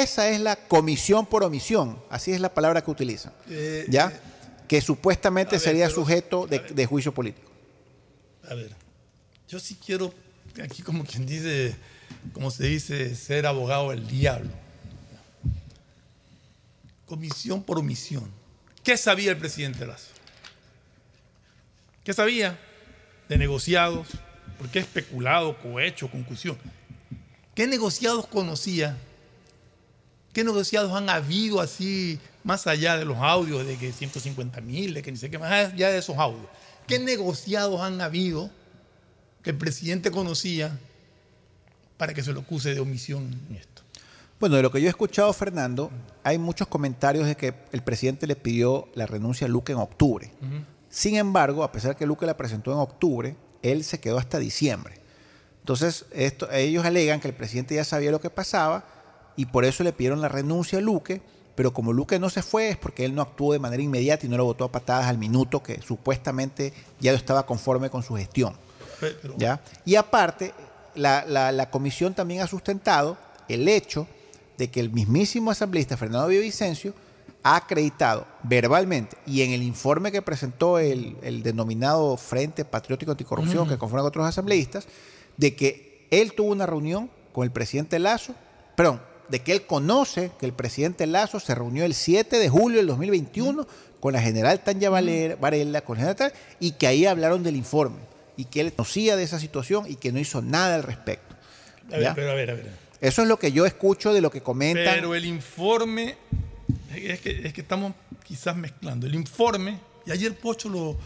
Speaker 7: Esa es la comisión por omisión, así es la palabra que utilizan,
Speaker 5: Eh,
Speaker 7: ¿ya?
Speaker 5: eh,
Speaker 7: que supuestamente
Speaker 5: ver,
Speaker 7: sería
Speaker 5: pero-
Speaker 7: sujeto de, de juicio político.
Speaker 5: A ver, yo sí quiero, aquí como quien dice, como se dice, ser abogado del diablo. Comisión por omisión. ¿Qué sabía el presidente Lazo? ¿Qué sabía? De negociados, ¿por qué especulado, cohecho, concusión? ¿Qué negociados conocía? ¿Qué negociados han habido así, más allá de los audios de que 150 mil, de que ni sé qué más, allá de esos audios? ¿Qué negociados han habido que el presidente conocía para que se lo acuse de omisión en esto?
Speaker 7: Bueno, de lo que yo he escuchado, Fernando, hay muchos comentarios de que el presidente le pidió la renuncia a Luque en octubre. Sin embargo, a pesar que Luque la presentó en octubre, él se quedó hasta diciembre. Entonces, esto, ellos alegan que el presidente ya sabía lo que pasaba y por eso le pidieron la renuncia a Luque, pero como Luque no se fue es porque él no actuó de manera inmediata y no lo votó a patadas al minuto, que supuestamente ya estaba conforme con su gestión.
Speaker 5: Pero-
Speaker 7: ¿ya? Y aparte, la, la- la comisión también ha sustentado el hecho de que el mismísimo asambleísta Fernando Villavicencio ha acreditado verbalmente y en el informe que presentó el, el denominado Frente Patriótico Anticorrupción,
Speaker 5: Ujú.
Speaker 7: que conforma con otros asambleístas, de que él tuvo una reunión con el presidente Lazo, perdón, de que él conoce que el presidente Lazo se reunió el 7 de julio del 2021 con la general Tanya Varela, con el general y que ahí hablaron del informe y que él conocía de esa situación y que no hizo nada al respecto.
Speaker 5: A ver, pero a ver, a ver.
Speaker 7: Eso es lo que yo escucho de lo que comentan.
Speaker 5: Pero el informe, es que, es que estamos quizás mezclando. El informe, y ayer Pocho lo,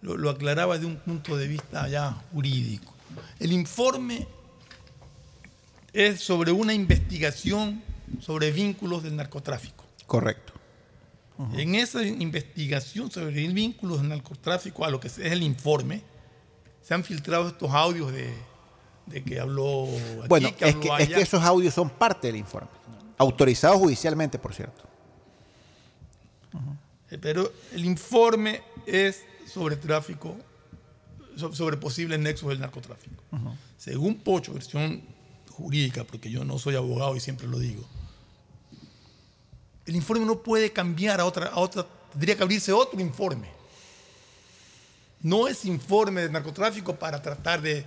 Speaker 5: lo, lo aclaraba de un punto de vista ya jurídico. El informe es sobre una investigación sobre vínculos del narcotráfico.
Speaker 7: Correcto.
Speaker 5: En esa investigación sobre vínculos del narcotráfico, a lo que es el informe, se han filtrado estos audios de, de que habló aquí,
Speaker 7: Bueno,
Speaker 5: que
Speaker 7: es que, es
Speaker 5: allá.
Speaker 7: que esos audios son parte del informe, autorizados judicialmente, por cierto.
Speaker 5: Eh, Pero el informe es sobre tráfico, so- sobre posibles nexos del narcotráfico. Según Pocho, versión jurídica, porque yo no soy abogado y siempre lo digo, el informe no puede cambiar a otra, a otra, tendría que abrirse otro informe. No es informe de narcotráfico para tratar de,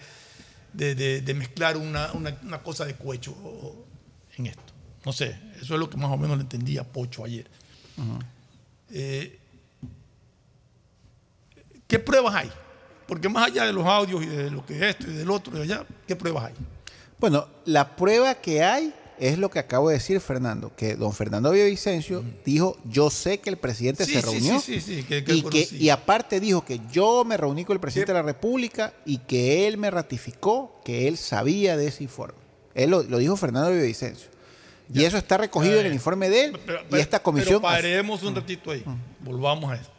Speaker 5: de- de- de mezclar una, una- una cosa de cohecho en esto. No sé, eso es lo que más o menos le entendía Pocho ayer. Eh, ¿Qué pruebas hay? Porque más allá de los audios y de lo que es esto y del otro y allá, ¿qué pruebas hay?
Speaker 7: Bueno, la prueba que hay es lo que acabo de decir, Fernando, que don Fernando Villavicencio dijo, yo sé que el presidente
Speaker 5: Sí,
Speaker 7: se reunió.
Speaker 5: sí, sí, sí, que- que
Speaker 7: y, que, y aparte dijo que yo me reuní con el presidente de la República y que él me ratificó que él sabía de ese informe. Él lo, lo dijo Fernando Villavicencio. Y eso está recogido en el informe de él y esta comisión...
Speaker 5: Pero paremos un ratito ahí. Volvamos a eso.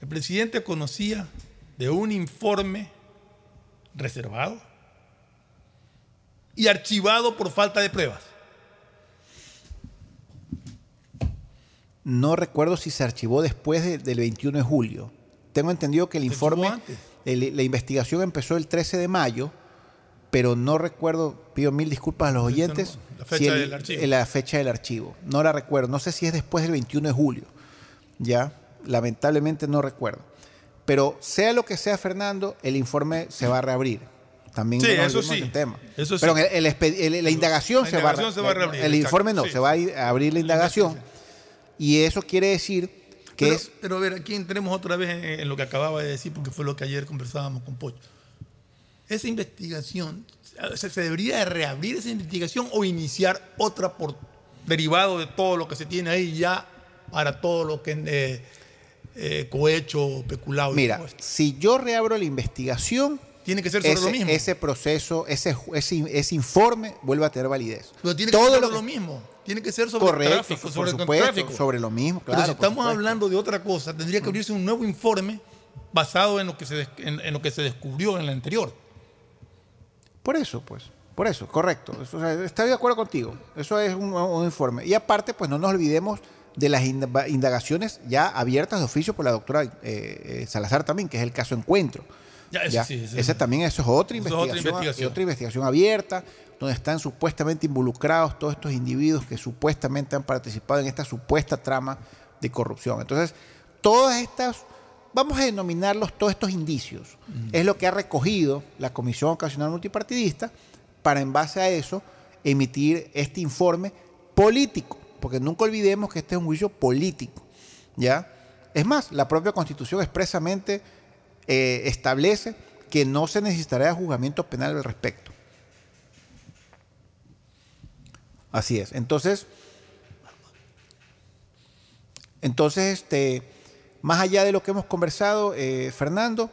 Speaker 5: El presidente conocía de un informe reservado y archivado por falta de pruebas.
Speaker 7: No recuerdo si se archivó después de- del 21 de julio. Tengo entendido que el informe, el- la investigación empezó el 13 de mayo, pero no recuerdo, pido mil disculpas a los oyentes,
Speaker 5: la fecha
Speaker 7: si el-
Speaker 5: del archivo.
Speaker 7: eh, la fecha del archivo. No la recuerdo, no sé si es después del 21 de julio. Ya, lamentablemente no recuerdo. Pero sea lo que sea, Fernando, el informe se va a reabrir. También
Speaker 5: Sí,
Speaker 7: no
Speaker 5: eso sí.
Speaker 7: del tema.
Speaker 5: Eso sí.
Speaker 7: Pero el- el el- la indagación,
Speaker 5: La
Speaker 7: se, va a
Speaker 5: indagación
Speaker 7: re-
Speaker 5: se va a reabrir,
Speaker 7: El informe no,
Speaker 5: sí.
Speaker 7: se va a ir- a abrir la indagación. Y eso quiere decir que
Speaker 5: pero,
Speaker 7: es
Speaker 5: pero a ver, aquí entremos otra vez en, en lo que acababa de decir, porque fue lo que ayer conversábamos con Pocho. Esa investigación, ¿se, se debería de reabrir esa investigación o iniciar otra por derivado de todo lo que se tiene ahí ya para todo lo que es eh, eh, cohecho, peculado?
Speaker 7: Mira, si yo reabro la investigación,
Speaker 5: Tiene que ser sobre
Speaker 7: ese,
Speaker 5: lo mismo.
Speaker 7: ese proceso, ese, ese, ese informe vuelve a tener validez.
Speaker 5: Pero tiene que
Speaker 7: Todo
Speaker 5: ser
Speaker 7: lo
Speaker 5: sobre lo,
Speaker 7: que-
Speaker 5: mismo. Tiene que ser sobre
Speaker 7: Correcto,
Speaker 5: el tráfico, sobre el
Speaker 7: supuesto,
Speaker 5: tráfico.
Speaker 7: sobre lo mismo,
Speaker 5: Pero
Speaker 7: claro,
Speaker 5: si
Speaker 7: por
Speaker 5: estamos
Speaker 7: supuesto.
Speaker 5: hablando de otra cosa, tendría que abrirse un nuevo informe basado en lo que se, en, en lo que se descubrió en el anterior.
Speaker 7: Por eso, pues, por eso, correcto. Eso, o sea, estoy de acuerdo contigo. Eso es un, un informe. Y aparte, pues no nos olvidemos de las inda- indagaciones ya abiertas de oficio por la doctora eh, eh, Salazar también, que es el caso Encuentro. Ya, ese, también eso es otra investigación, otra investigación abierta, donde están supuestamente involucrados todos estos individuos que supuestamente han participado en esta supuesta trama de corrupción. Entonces, todas estas, vamos a denominarlos todos estos indicios, es lo que ha recogido la Comisión Ocasional Multipartidista para en base a eso emitir este informe político, porque nunca olvidemos que este es un juicio político, ¿ya? Es más, la propia Constitución expresamente eh, establece que no se necesitará juzgamiento penal al respecto. Así es. Entonces, entonces, este, más allá de lo que hemos conversado, eh, Fernando,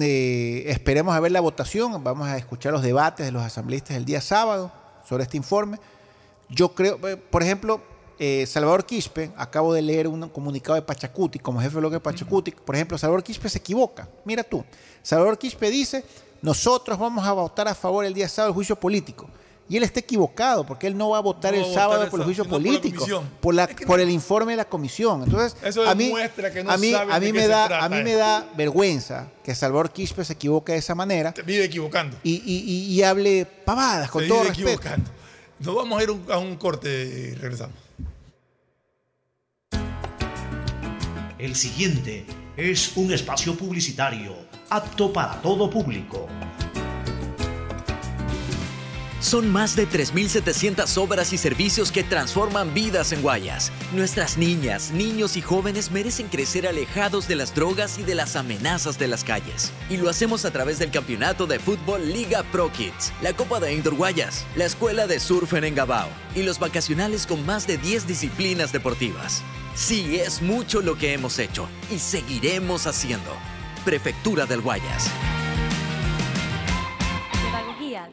Speaker 7: eh, esperemos a ver la votación, vamos a escuchar los debates de los asambleístas el día sábado sobre este informe. Yo creo, eh, por ejemplo, Salvador Quispe, acabo de leer un comunicado de Pachacuti, como jefe de bloque de Pachacuti, por ejemplo, Salvador Quispe se equivoca. Mira tú, Salvador Quispe dice, nosotros vamos a votar a favor el día sábado del juicio político. Y él está equivocado, porque él no va a votar el sábado por el juicio político, por, la, por, el informe de la comisión. Entonces, a mí, a mí, a mí me da, a mí me da vergüenza que Salvador Quispe se equivoque de esa manera.
Speaker 5: Te vive equivocando.
Speaker 7: Y, y, hable pavadas, con todo respeto. Equivocando.
Speaker 5: Nos vamos a ir a un corte y regresamos.
Speaker 8: El siguiente es un espacio publicitario apto para todo público.
Speaker 3: Son más de 3.700 obras y servicios que transforman vidas en Guayas. Nuestras niñas, niños y jóvenes merecen crecer alejados de las drogas y de las amenazas de las calles. Y lo hacemos a través del campeonato de fútbol Liga Pro Kids, la Copa de Indoor Guayas, la Escuela de Surf en Engabao y los vacacionales con más de 10 disciplinas deportivas. Sí, es mucho lo que hemos hecho y seguiremos haciendo. Prefectura del Guayas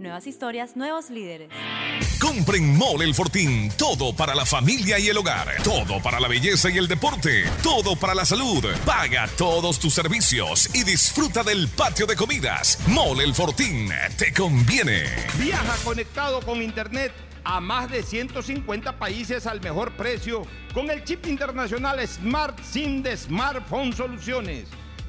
Speaker 12: Nuevas historias, nuevos líderes.
Speaker 13: Compren Mole El Fortín. Todo para la familia y el hogar. Todo para la belleza y el deporte. Todo para la salud. Paga todos tus servicios y disfruta del patio de comidas. Mole El Fortín. Te conviene.
Speaker 2: Viaja conectado con Internet a más de 150 países al mejor precio con el chip internacional Smart SIM de Smartphone Soluciones.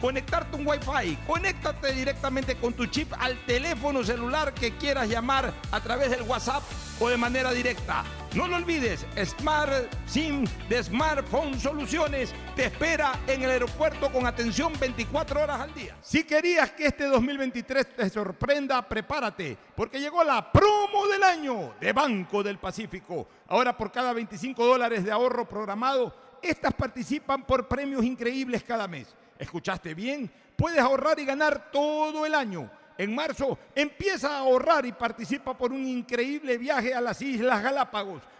Speaker 2: conectarte un Wi-Fi. Conéctate directamente con tu chip al teléfono celular que quieras llamar a través del WhatsApp o de manera directa. No lo olvides, Smart SIM de Smartphone Soluciones te espera en el aeropuerto con atención 24 horas al día. Si querías que este 2023 te sorprenda, prepárate, porque llegó la promo del año de Banco del Pacífico. Ahora por cada 25 dólares de ahorro programado, estas participan por premios increíbles cada mes. ¿Escuchaste bien? Puedes ahorrar y ganar todo el año. En marzo empieza a ahorrar y participa por un increíble viaje a las Islas Galápagos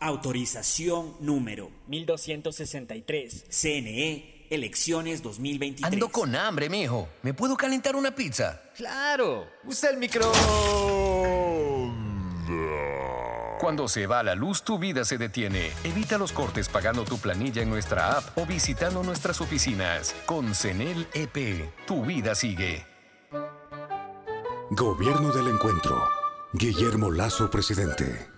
Speaker 14: Autorización número 1263. CNE, elecciones 2023.
Speaker 16: Ando con hambre, mijo. ¿Me puedo calentar una pizza?
Speaker 33: Claro. Usa el micro.
Speaker 16: Cuando se va la luz, tu vida se detiene. Evita los cortes pagando tu planilla en nuestra app o visitando nuestras oficinas. Con CENEL EP, tu vida sigue.
Speaker 17: Gobierno del Encuentro. Guillermo Lazo, presidente.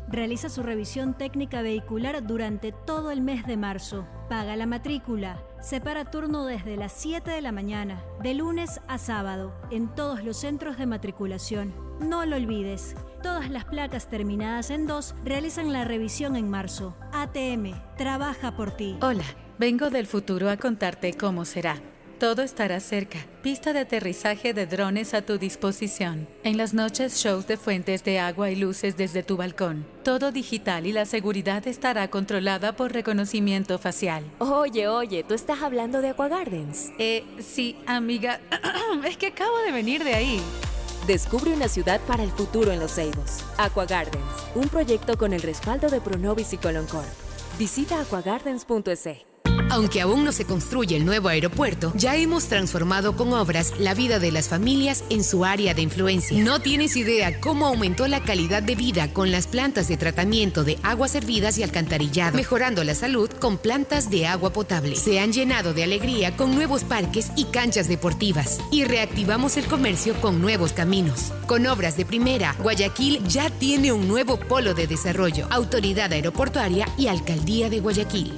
Speaker 19: realiza su revisión técnica vehicular durante todo el mes de marzo. Paga la matrícula. Separa turno desde las 7 de la mañana, de lunes a sábado, en todos los centros de matriculación. No lo olvides. Todas las placas terminadas en 2 realizan la revisión en marzo. ATM, trabaja por ti.
Speaker 20: Hola, vengo del futuro a contarte cómo será. Todo estará cerca. Pista de aterrizaje de drones a tu disposición. En las noches, shows de fuentes de agua y luces desde tu balcón. Todo digital y la seguridad estará controlada por reconocimiento facial.
Speaker 21: Oye, oye, ¿tú estás hablando de Aqua Gardens?
Speaker 20: Eh, sí, amiga. [CLEARS THROAT] es que acabo de venir de ahí.
Speaker 21: Descubre una ciudad para el futuro en Los Ceibos. Aqua Gardens, un proyecto con el respaldo de Pronovis y Coloncorp. Visita aquagardens.es.
Speaker 22: Aunque aún no se construye el nuevo aeropuerto, ya hemos transformado con obras la vida de las familias en su área de influencia. No tienes idea cómo aumentó la calidad de vida con las plantas de tratamiento de aguas servidas y alcantarillado, mejorando la salud con plantas de agua potable. Se han llenado de alegría con nuevos parques y canchas deportivas y reactivamos el comercio con nuevos caminos. Con obras de primera, Guayaquil ya tiene un nuevo polo de desarrollo, autoridad aeroportuaria y alcaldía de Guayaquil.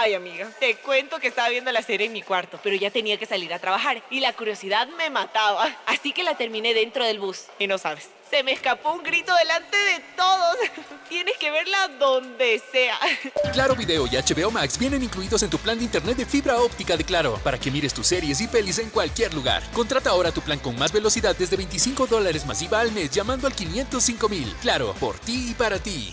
Speaker 34: Ay, amiga, te cuento que estaba viendo la serie en mi cuarto, pero ya tenía que salir a trabajar y la curiosidad me mataba. Así que la terminé dentro del bus. Y no sabes, se me escapó un grito delante de todos. Tienes que verla donde sea.
Speaker 24: Claro Video y HBO Max vienen incluidos en tu plan de internet de fibra óptica de Claro para que mires tus series y pelis en cualquier lugar. Contrata ahora tu plan con más velocidad desde 25 dólares masiva al mes llamando al 505 mil. Claro, por ti y para ti.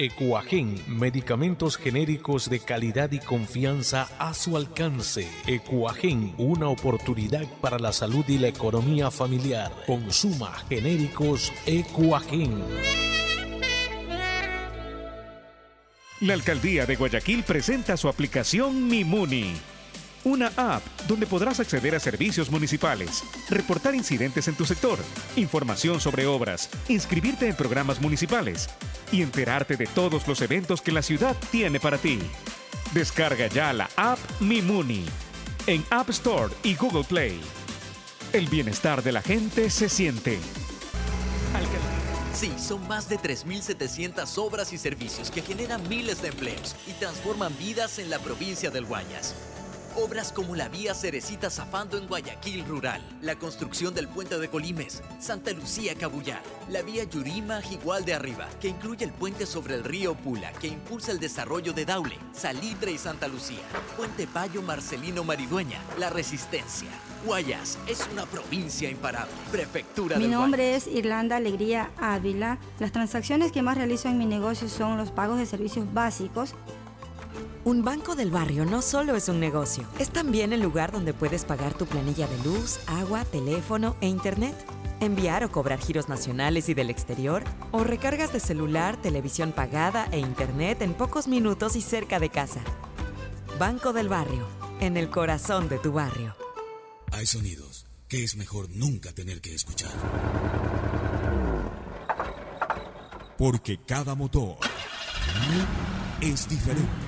Speaker 35: Ecuagen, medicamentos genéricos de calidad y confianza a su alcance. Ecuagen, una oportunidad para la salud y la economía familiar. Consuma genéricos Ecuagen.
Speaker 26: La alcaldía de Guayaquil presenta su aplicación Mimuni. Una app donde podrás acceder a servicios municipales, reportar incidentes en tu sector, información sobre obras, inscribirte en programas municipales y enterarte de todos los eventos que la ciudad tiene para ti. Descarga ya la app Mimuni en App Store y Google Play. El bienestar de la gente se siente.
Speaker 3: Sí, son más de 3.700 obras y servicios que generan miles de empleos y transforman vidas en la provincia del Guayas. Obras como la vía Cerecita Zafando en Guayaquil Rural, la construcción del puente de Colimes, Santa Lucía Cabullar, la vía Yurima Igual de Arriba, que incluye el puente sobre el río Pula, que impulsa el desarrollo de Daule, Salitre y Santa Lucía, Puente Payo Marcelino Maridueña, La Resistencia. Guayas es una provincia imparable. Prefectura
Speaker 36: Mi
Speaker 3: del
Speaker 36: nombre es Irlanda Alegría Ávila. Las transacciones que más realizo en mi negocio son los pagos de servicios básicos.
Speaker 37: Un banco del barrio no solo es un negocio, es también el lugar donde puedes pagar tu planilla de luz, agua, teléfono e internet, enviar o cobrar giros nacionales y del exterior, o recargas de celular, televisión pagada e internet en pocos minutos y cerca de casa. Banco del barrio, en el corazón de tu barrio.
Speaker 17: Hay sonidos que es mejor nunca tener que escuchar. Porque cada motor es diferente.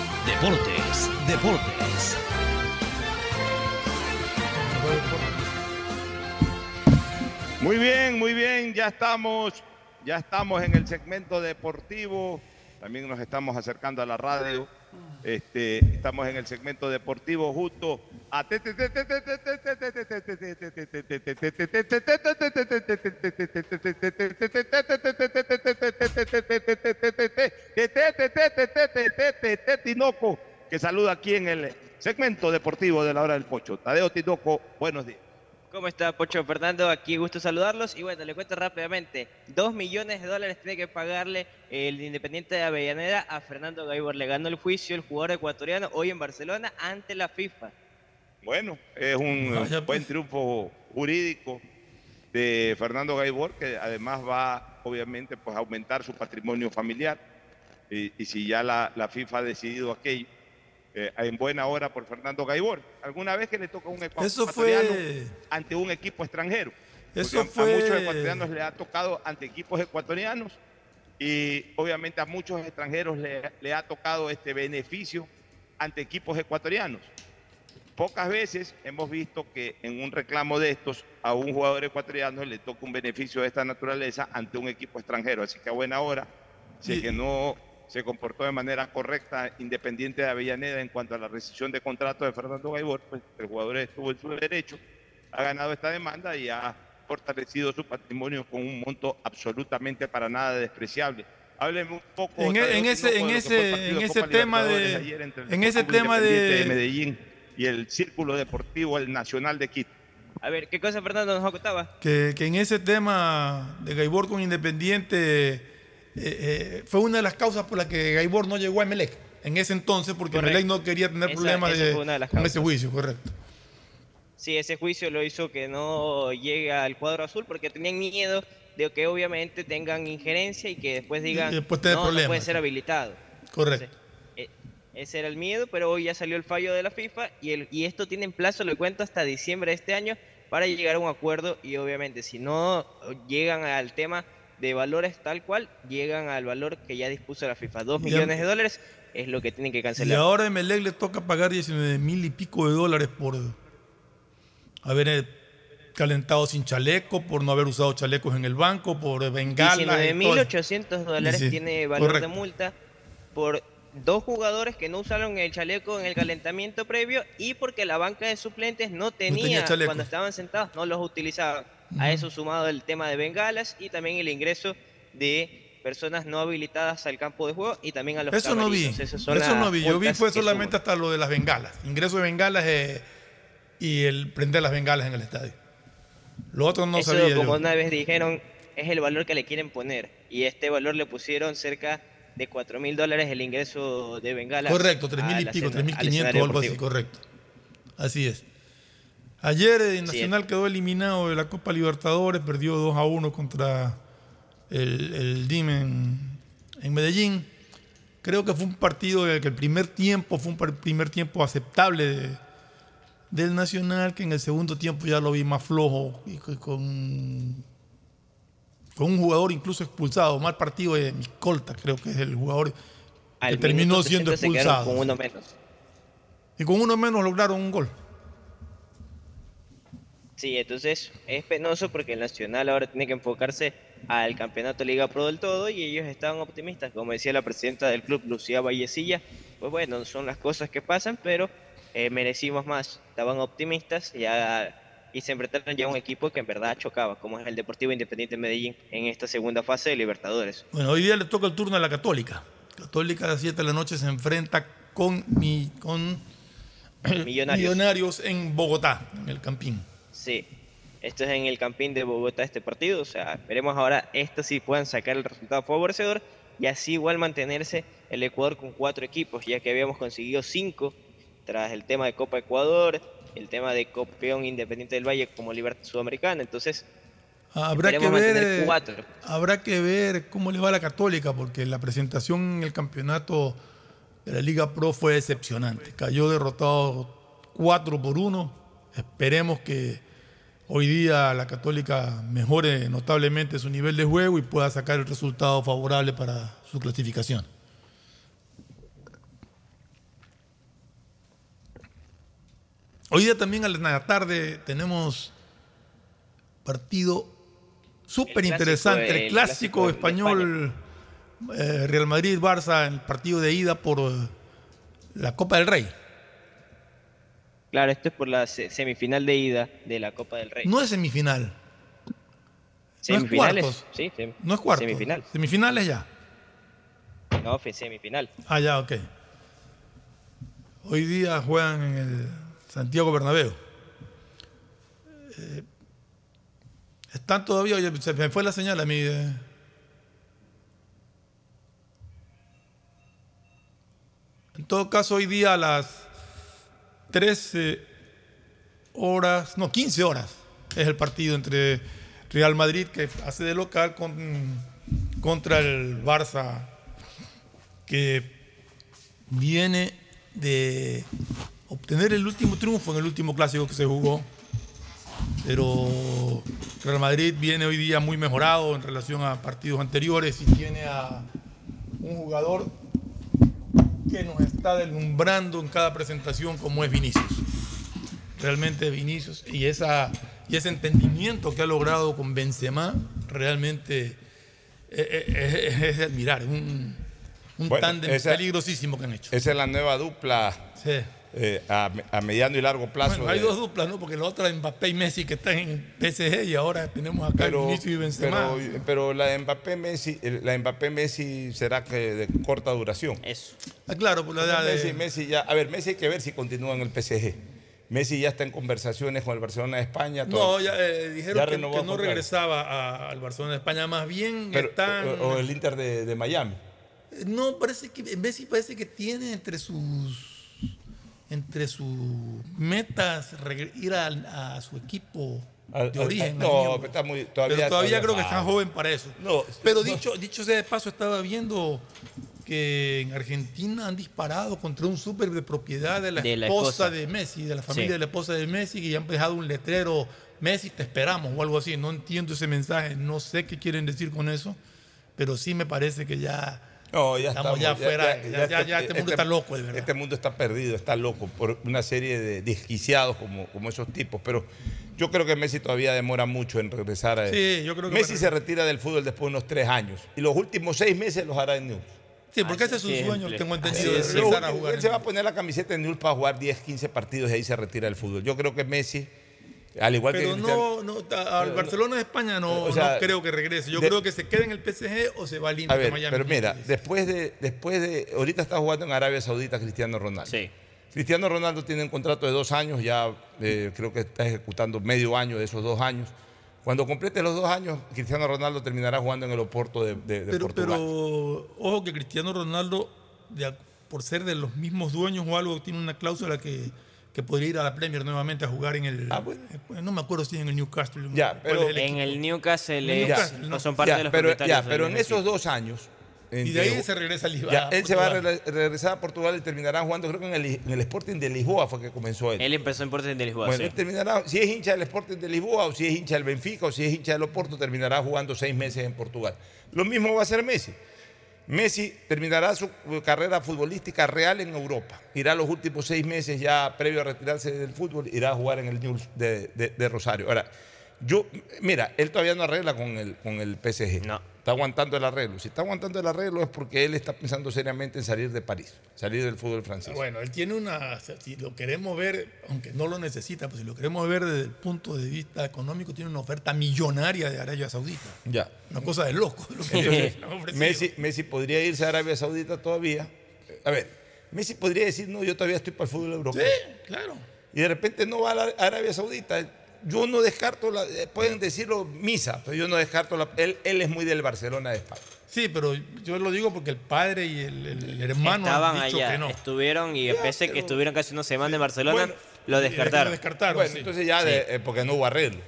Speaker 8: Deportes, Deportes.
Speaker 2: Muy bien, muy bien, ya estamos, ya estamos en el segmento deportivo, también nos estamos acercando a la radio, este, estamos en el segmento deportivo justo a Tinoco, que saluda aquí en el segmento deportivo de la hora del pocho. Tadeo Tinoco, buenos días.
Speaker 38: ¿Cómo está Pocho Fernando? Aquí gusto saludarlos. Y bueno, le cuento rápidamente. Dos millones de dólares tiene que pagarle el Independiente de Avellaneda a Fernando Gaibor. Le ganó el juicio el jugador ecuatoriano hoy en Barcelona ante la FIFA.
Speaker 2: Bueno, es un
Speaker 38: Vaya, pues.
Speaker 2: buen triunfo jurídico de Fernando Gaibor, que además va, obviamente, pues a aumentar su patrimonio familiar. Y, y si ya la, la FIFA ha decidido aquello, eh, en buena hora por Fernando Gaibor. ¿Alguna vez que le toca un ecuatoriano
Speaker 5: fue-
Speaker 2: ante un equipo extranjero?
Speaker 5: Eso
Speaker 2: a-
Speaker 5: fue-
Speaker 2: a muchos ecuatorianos le ha tocado ante equipos ecuatorianos y obviamente a muchos extranjeros le, le ha tocado este beneficio ante equipos ecuatorianos. Pocas veces hemos visto que en un reclamo de estos a un jugador ecuatoriano le toca un beneficio de esta naturaleza ante un equipo extranjero. Así que a buena hora, si es que no se comportó de manera correcta Independiente de Avellaneda en cuanto a la rescisión de contrato de Fernando Gaibor, pues el jugador estuvo en su derecho, ha ganado esta demanda y ha fortalecido su patrimonio con un monto absolutamente para nada despreciable. Hábleme un poco
Speaker 5: En, e- en ese, en ese, en
Speaker 2: Copa
Speaker 5: ese tema de,
Speaker 2: ayer entre el
Speaker 5: en ese tema de,
Speaker 2: de Medellín y el Círculo Deportivo El Nacional de Quito.
Speaker 38: A ver, ¿qué cosa Fernando nos contaba?
Speaker 5: que, que en ese tema de Gaibor con Independiente eh, eh, fue una de las causas por las que Gaibor no llegó a Emelec en ese entonces, porque
Speaker 38: Correcto.
Speaker 5: Emelec no quería tener
Speaker 38: Esa-
Speaker 5: problemas
Speaker 38: esa
Speaker 5: de- con ese juicio, correcto.
Speaker 38: Sí, ese juicio lo hizo que no llegue al cuadro azul porque tenían miedo de que obviamente tengan injerencia y que después digan
Speaker 5: después
Speaker 38: no, puede ser habilitado.
Speaker 5: Correcto.
Speaker 38: Eh, ese era el miedo, pero hoy ya salió el fallo de la FIFA y, el, y esto tiene en plazo, le cuento, hasta diciembre de este año para llegar a un acuerdo y obviamente si no llegan al tema de valores tal cual, llegan al valor que ya dispuso la FIFA. Dos
Speaker 5: Y
Speaker 38: millones de dólares es lo que tienen que
Speaker 5: Y
Speaker 38: cancelar.
Speaker 5: ahora a Emelec le toca pagar 19 mil y pico de dólares por haber eh, calentado sin chaleco, por no haber usado chalecos en el banco, por bengalas. y todo eso.
Speaker 38: 19.800 dólares
Speaker 5: Sí,
Speaker 38: tiene valor
Speaker 5: correcto.
Speaker 38: de multa por dos jugadores que no usaron el chaleco en el calentamiento previo y porque la banca de suplentes no tenía,
Speaker 5: tenía chalecos.
Speaker 38: cuando estaban sentados, no los utilizaban. A eso sumado el tema de bengalas y también el ingreso de personas no habilitadas al campo de juego y también a los
Speaker 5: Eso no vi.
Speaker 38: Esas
Speaker 5: Eso
Speaker 38: son
Speaker 5: no vi. Yo vi fue solamente hasta lo de las bengalas. Ingreso de bengalas eh, y el prender las bengalas en el estadio. Lo otro no
Speaker 38: Eso,
Speaker 5: sabía
Speaker 38: como
Speaker 5: yo.
Speaker 38: una vez dijeron, es el valor que le quieren poner. Y este valor le pusieron cerca de 4 mil dólares el ingreso de Bengala.
Speaker 5: Correcto, tres mil y pico,
Speaker 38: escena-
Speaker 5: tres mil
Speaker 38: al
Speaker 5: quinientos
Speaker 38: escenario
Speaker 5: o algo así, correcto. Así es. Ayer eh, Nacional quedó eliminado de la Copa Libertadores, perdió 2 a 1 contra el, el DIM en, en Medellín. Creo que fue un partido en el que el primer tiempo fue un primer tiempo aceptable de- del Nacional, que en el segundo tiempo ya lo vi más flojo y co- con, con un jugador incluso expulsado. Mal partido de Miscolta, creo que es el jugador
Speaker 38: Al
Speaker 5: que terminó siendo
Speaker 38: 60 se quedaron
Speaker 5: expulsado.
Speaker 38: con uno menos.
Speaker 5: Y con uno menos lograron un gol.
Speaker 38: Sí, entonces es penoso porque el Nacional ahora tiene que enfocarse al campeonato Liga Pro del todo y ellos estaban optimistas, como decía la presidenta del club, Lucía Vallecilla, pues bueno, son las cosas que pasan, pero eh, merecimos más, estaban optimistas ya, y se enfrentaron ya a un equipo que en verdad chocaba, como es el Deportivo Independiente Medellín en esta segunda fase de Libertadores.
Speaker 5: Bueno, hoy día le toca el turno a la Católica. Católica a las 7 de la noche se enfrenta con, mi, con
Speaker 38: Millonarios.
Speaker 5: Millonarios en Bogotá, en el Campín.
Speaker 38: Sí, esto es en el Campín de Bogotá este partido, o sea, esperemos ahora estos sí puedan sacar el resultado favorecedor y así igual mantenerse el Ecuador con cuatro equipos, ya que habíamos conseguido cinco tras el tema de Copa Ecuador, el tema de Copión Independiente del Valle como Libertad Sudamericana, entonces
Speaker 5: Habrá que, ver,
Speaker 38: cuatro.
Speaker 5: habrá que ver cómo le va a la Católica, porque la presentación en el campeonato de la Liga Pro fue decepcionante. Cayó derrotado 4 por 1. Esperemos que hoy día la Católica mejore notablemente su nivel de juego y pueda sacar el resultado favorable para su clasificación. Hoy día también a la tarde tenemos partido súper interesante, el
Speaker 38: el
Speaker 5: clásico, español eh, Real Madrid-Barça, el partido de ida por eh, la Copa del Rey.
Speaker 38: Claro, esto es por la se- semifinal de ida de la Copa del Rey.
Speaker 5: No es semifinal.
Speaker 38: Semifinales,
Speaker 5: no es cuartos.
Speaker 38: sí, sem-
Speaker 5: No es cuarto.
Speaker 38: Semifinal.
Speaker 5: Semifinales ya.
Speaker 38: No, fue semifinal.
Speaker 5: Ah, ya, ok. Hoy día juegan en el Santiago Bernabéu. Eh, están todavía, oye, se me fue la señal a mí. eh. En todo caso, hoy día a las 13 horas, no, 15 horas es el partido entre Real Madrid, que hace de local, con- contra el Barça, que viene de obtener el último triunfo en el último clásico que se jugó. Pero Real Madrid viene hoy día muy mejorado en relación a partidos anteriores y tiene a un jugador que nos está deslumbrando en cada presentación como es Vinicius. Realmente Vinicius y, esa, y ese entendimiento que ha logrado con Benzema realmente es, es- es de admirar. Un, un
Speaker 2: Bueno,
Speaker 5: tándem
Speaker 2: esa-
Speaker 5: peligrosísimo que han hecho.
Speaker 2: Esa es la nueva dupla eh, a, a mediano y largo plazo.
Speaker 5: Bueno, hay
Speaker 2: de-
Speaker 5: dos duplas, ¿no? Porque la otra es Mbappé y Messi que están en PSG y ahora tenemos acá
Speaker 2: pero,
Speaker 5: Vinicius y Benzema.
Speaker 2: pero, pero la de Mbappé Messi, la de Mbappé Messi será que de corta duración.
Speaker 39: Eso.
Speaker 5: Ah, claro, por la edad de-
Speaker 2: Messi, Messi ya, a ver, Messi hay que ver si continúa en el PSG. Messi ya está en conversaciones con el Barcelona de España.
Speaker 5: No, ya eh, dijeron
Speaker 2: ya
Speaker 5: que, no regresaba a- al Barcelona de España, más bien
Speaker 2: Pero-
Speaker 5: están...
Speaker 2: o, o el Inter de, de Miami.
Speaker 5: No, parece que Messi parece que tiene entre sus entre sus metas ir a, a su equipo de origen.
Speaker 2: no,
Speaker 5: miembro.
Speaker 2: está muy- todavía-
Speaker 5: Pero todavía,
Speaker 2: todavía
Speaker 5: creo que está joven para eso.
Speaker 2: No,
Speaker 5: Pero
Speaker 2: no.
Speaker 5: dicho, dicho sea de paso, estaba viendo que en Argentina han disparado contra un súper de propiedad de la,
Speaker 39: De la
Speaker 5: esposa,
Speaker 39: esposa.
Speaker 5: de Messi, de la familia
Speaker 39: Sí.
Speaker 5: de la esposa de Messi, y han dejado un letrero, Messi, te esperamos, o algo así. No entiendo ese mensaje, no sé qué quieren decir con eso, pero sí me parece que ya...
Speaker 2: No, ya
Speaker 5: Estamos ya fuera, ya- ya- ya este mundo está loco, de verdad.
Speaker 2: Este mundo está perdido, está loco por una serie de desquiciados como, como esos tipos. Pero yo creo que Messi todavía demora mucho en regresar. a
Speaker 5: Sí, yo creo que
Speaker 2: Messi se retira del fútbol después de unos tres años. Y los últimos seis meses los hará en Newell's.
Speaker 5: Sí, porque ese es su sueño, tengo entendido, de
Speaker 2: es.
Speaker 5: regresar a jugar.
Speaker 2: Él se va a poner la camiseta en Newell's para jugar 10, 15 partidos y ahí se retira del fútbol. Yo creo que Messi Al igual
Speaker 5: Pero
Speaker 2: que
Speaker 5: no, no, al Barcelona de España no,
Speaker 2: O sea,
Speaker 5: no creo que regrese. Yo
Speaker 2: de-
Speaker 5: creo que se quede en el PSG o se va al
Speaker 2: A
Speaker 5: Inter de
Speaker 2: ver,
Speaker 5: Miami.
Speaker 2: pero mira, después de, después de. Ahorita está jugando en Arabia Saudita Cristiano Ronaldo.
Speaker 38: Sí.
Speaker 2: Cristiano Ronaldo tiene un contrato de dos años, ya eh, creo que está ejecutando medio año de esos dos años. Cuando complete los dos años, Cristiano Ronaldo terminará jugando en el Oporto de, de- de
Speaker 5: Pero,
Speaker 2: Portugal.
Speaker 5: pero ojo que Cristiano Ronaldo, por ser de los mismos dueños o algo, tiene una cláusula que, que podría ir a la Premier nuevamente a jugar en el. eh, No me acuerdo si en el Newcastle.
Speaker 2: Ya,
Speaker 5: ¿cuál
Speaker 2: pero-
Speaker 5: es el
Speaker 38: En el Newcastle, no son parte
Speaker 2: Ya,
Speaker 38: de los
Speaker 2: pero,
Speaker 38: propietarios
Speaker 2: ya, pero en esos
Speaker 38: equipo.
Speaker 2: dos años.
Speaker 5: Y de ahí se regresa a Lisboa.
Speaker 2: Ya, él se va a re- regresar a Portugal y terminará jugando, creo que en el, en el Sporting de Lisboa fue que comenzó él.
Speaker 38: Él empezó en Sporting de Lisboa,
Speaker 2: Bueno,
Speaker 38: sí.
Speaker 2: él terminará, si es hincha del Sporting de Lisboa, o si es hincha del Benfica, o si es hincha del Oporto, terminará jugando seis meses en Portugal. Lo mismo va a hacer Messi. Messi terminará su carrera futbolística real en Europa. Irá los últimos seis meses ya previo a retirarse del fútbol, irá a jugar en el News de, de- Rosario. Ahora, yo, mira, él todavía no arregla con el, con el PSG. Está aguantando el arreglo. Si está aguantando el arreglo es porque él está pensando seriamente en salir de París, salir del fútbol francés.
Speaker 5: Bueno, él tiene una, si lo queremos ver, aunque no lo necesita, pues si lo queremos ver desde el punto de vista económico, tiene una oferta millonaria de Arabia Saudita.
Speaker 2: Ya.
Speaker 5: Una cosa de loco. lo que. [LAUGHS]
Speaker 2: Messi, Messi podría irse a Arabia Saudita todavía. A ver, Messi podría decir, no, yo todavía estoy para el fútbol europeo.
Speaker 5: Sí, claro.
Speaker 2: Y de repente no va a Arabia Saudita. Yo no descarto, la, eh, pueden decirlo misa, pero yo no descarto, la, él, él es muy del Barcelona de España.
Speaker 5: Sí, pero yo lo digo porque el padre y el, hermano
Speaker 38: Estaban
Speaker 5: han dicho
Speaker 38: allá,
Speaker 5: que no.
Speaker 38: estuvieron y pese a que estuvieron casi una semana en Barcelona,
Speaker 2: Bueno,
Speaker 38: lo descartaron.
Speaker 2: Bueno, entonces ya, de- eh, porque no hubo arreglo.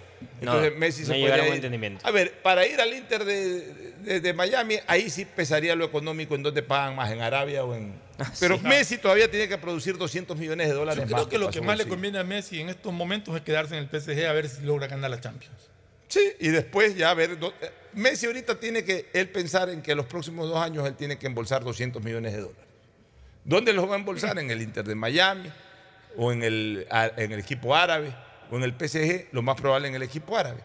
Speaker 38: No,
Speaker 2: Entonces Messi
Speaker 38: no
Speaker 2: se
Speaker 38: llegaron
Speaker 2: podría
Speaker 38: a un
Speaker 2: ir-
Speaker 38: entendimiento.
Speaker 2: A ver, para ir al Inter de, de- de Miami, ahí sí pesaría lo económico en donde pagan más, en Arabia o en... Pero
Speaker 5: sí.
Speaker 2: Messi todavía tiene que producir 200 millones de dólares
Speaker 5: Yo creo
Speaker 2: más
Speaker 5: que lo que más le conviene a Messi en estos momentos es quedarse en el PSG a ver si logra ganar la Champions.
Speaker 2: Sí, y después ya a ver. eh, Messi ahorita tiene que él pensar en que los próximos dos años él tiene que embolsar 200 millones de dólares. ¿Dónde los va a embolsar? ¿En el Inter de Miami? ¿O en el, en el equipo árabe? ¿O en el PSG? Lo más probable en el equipo árabe.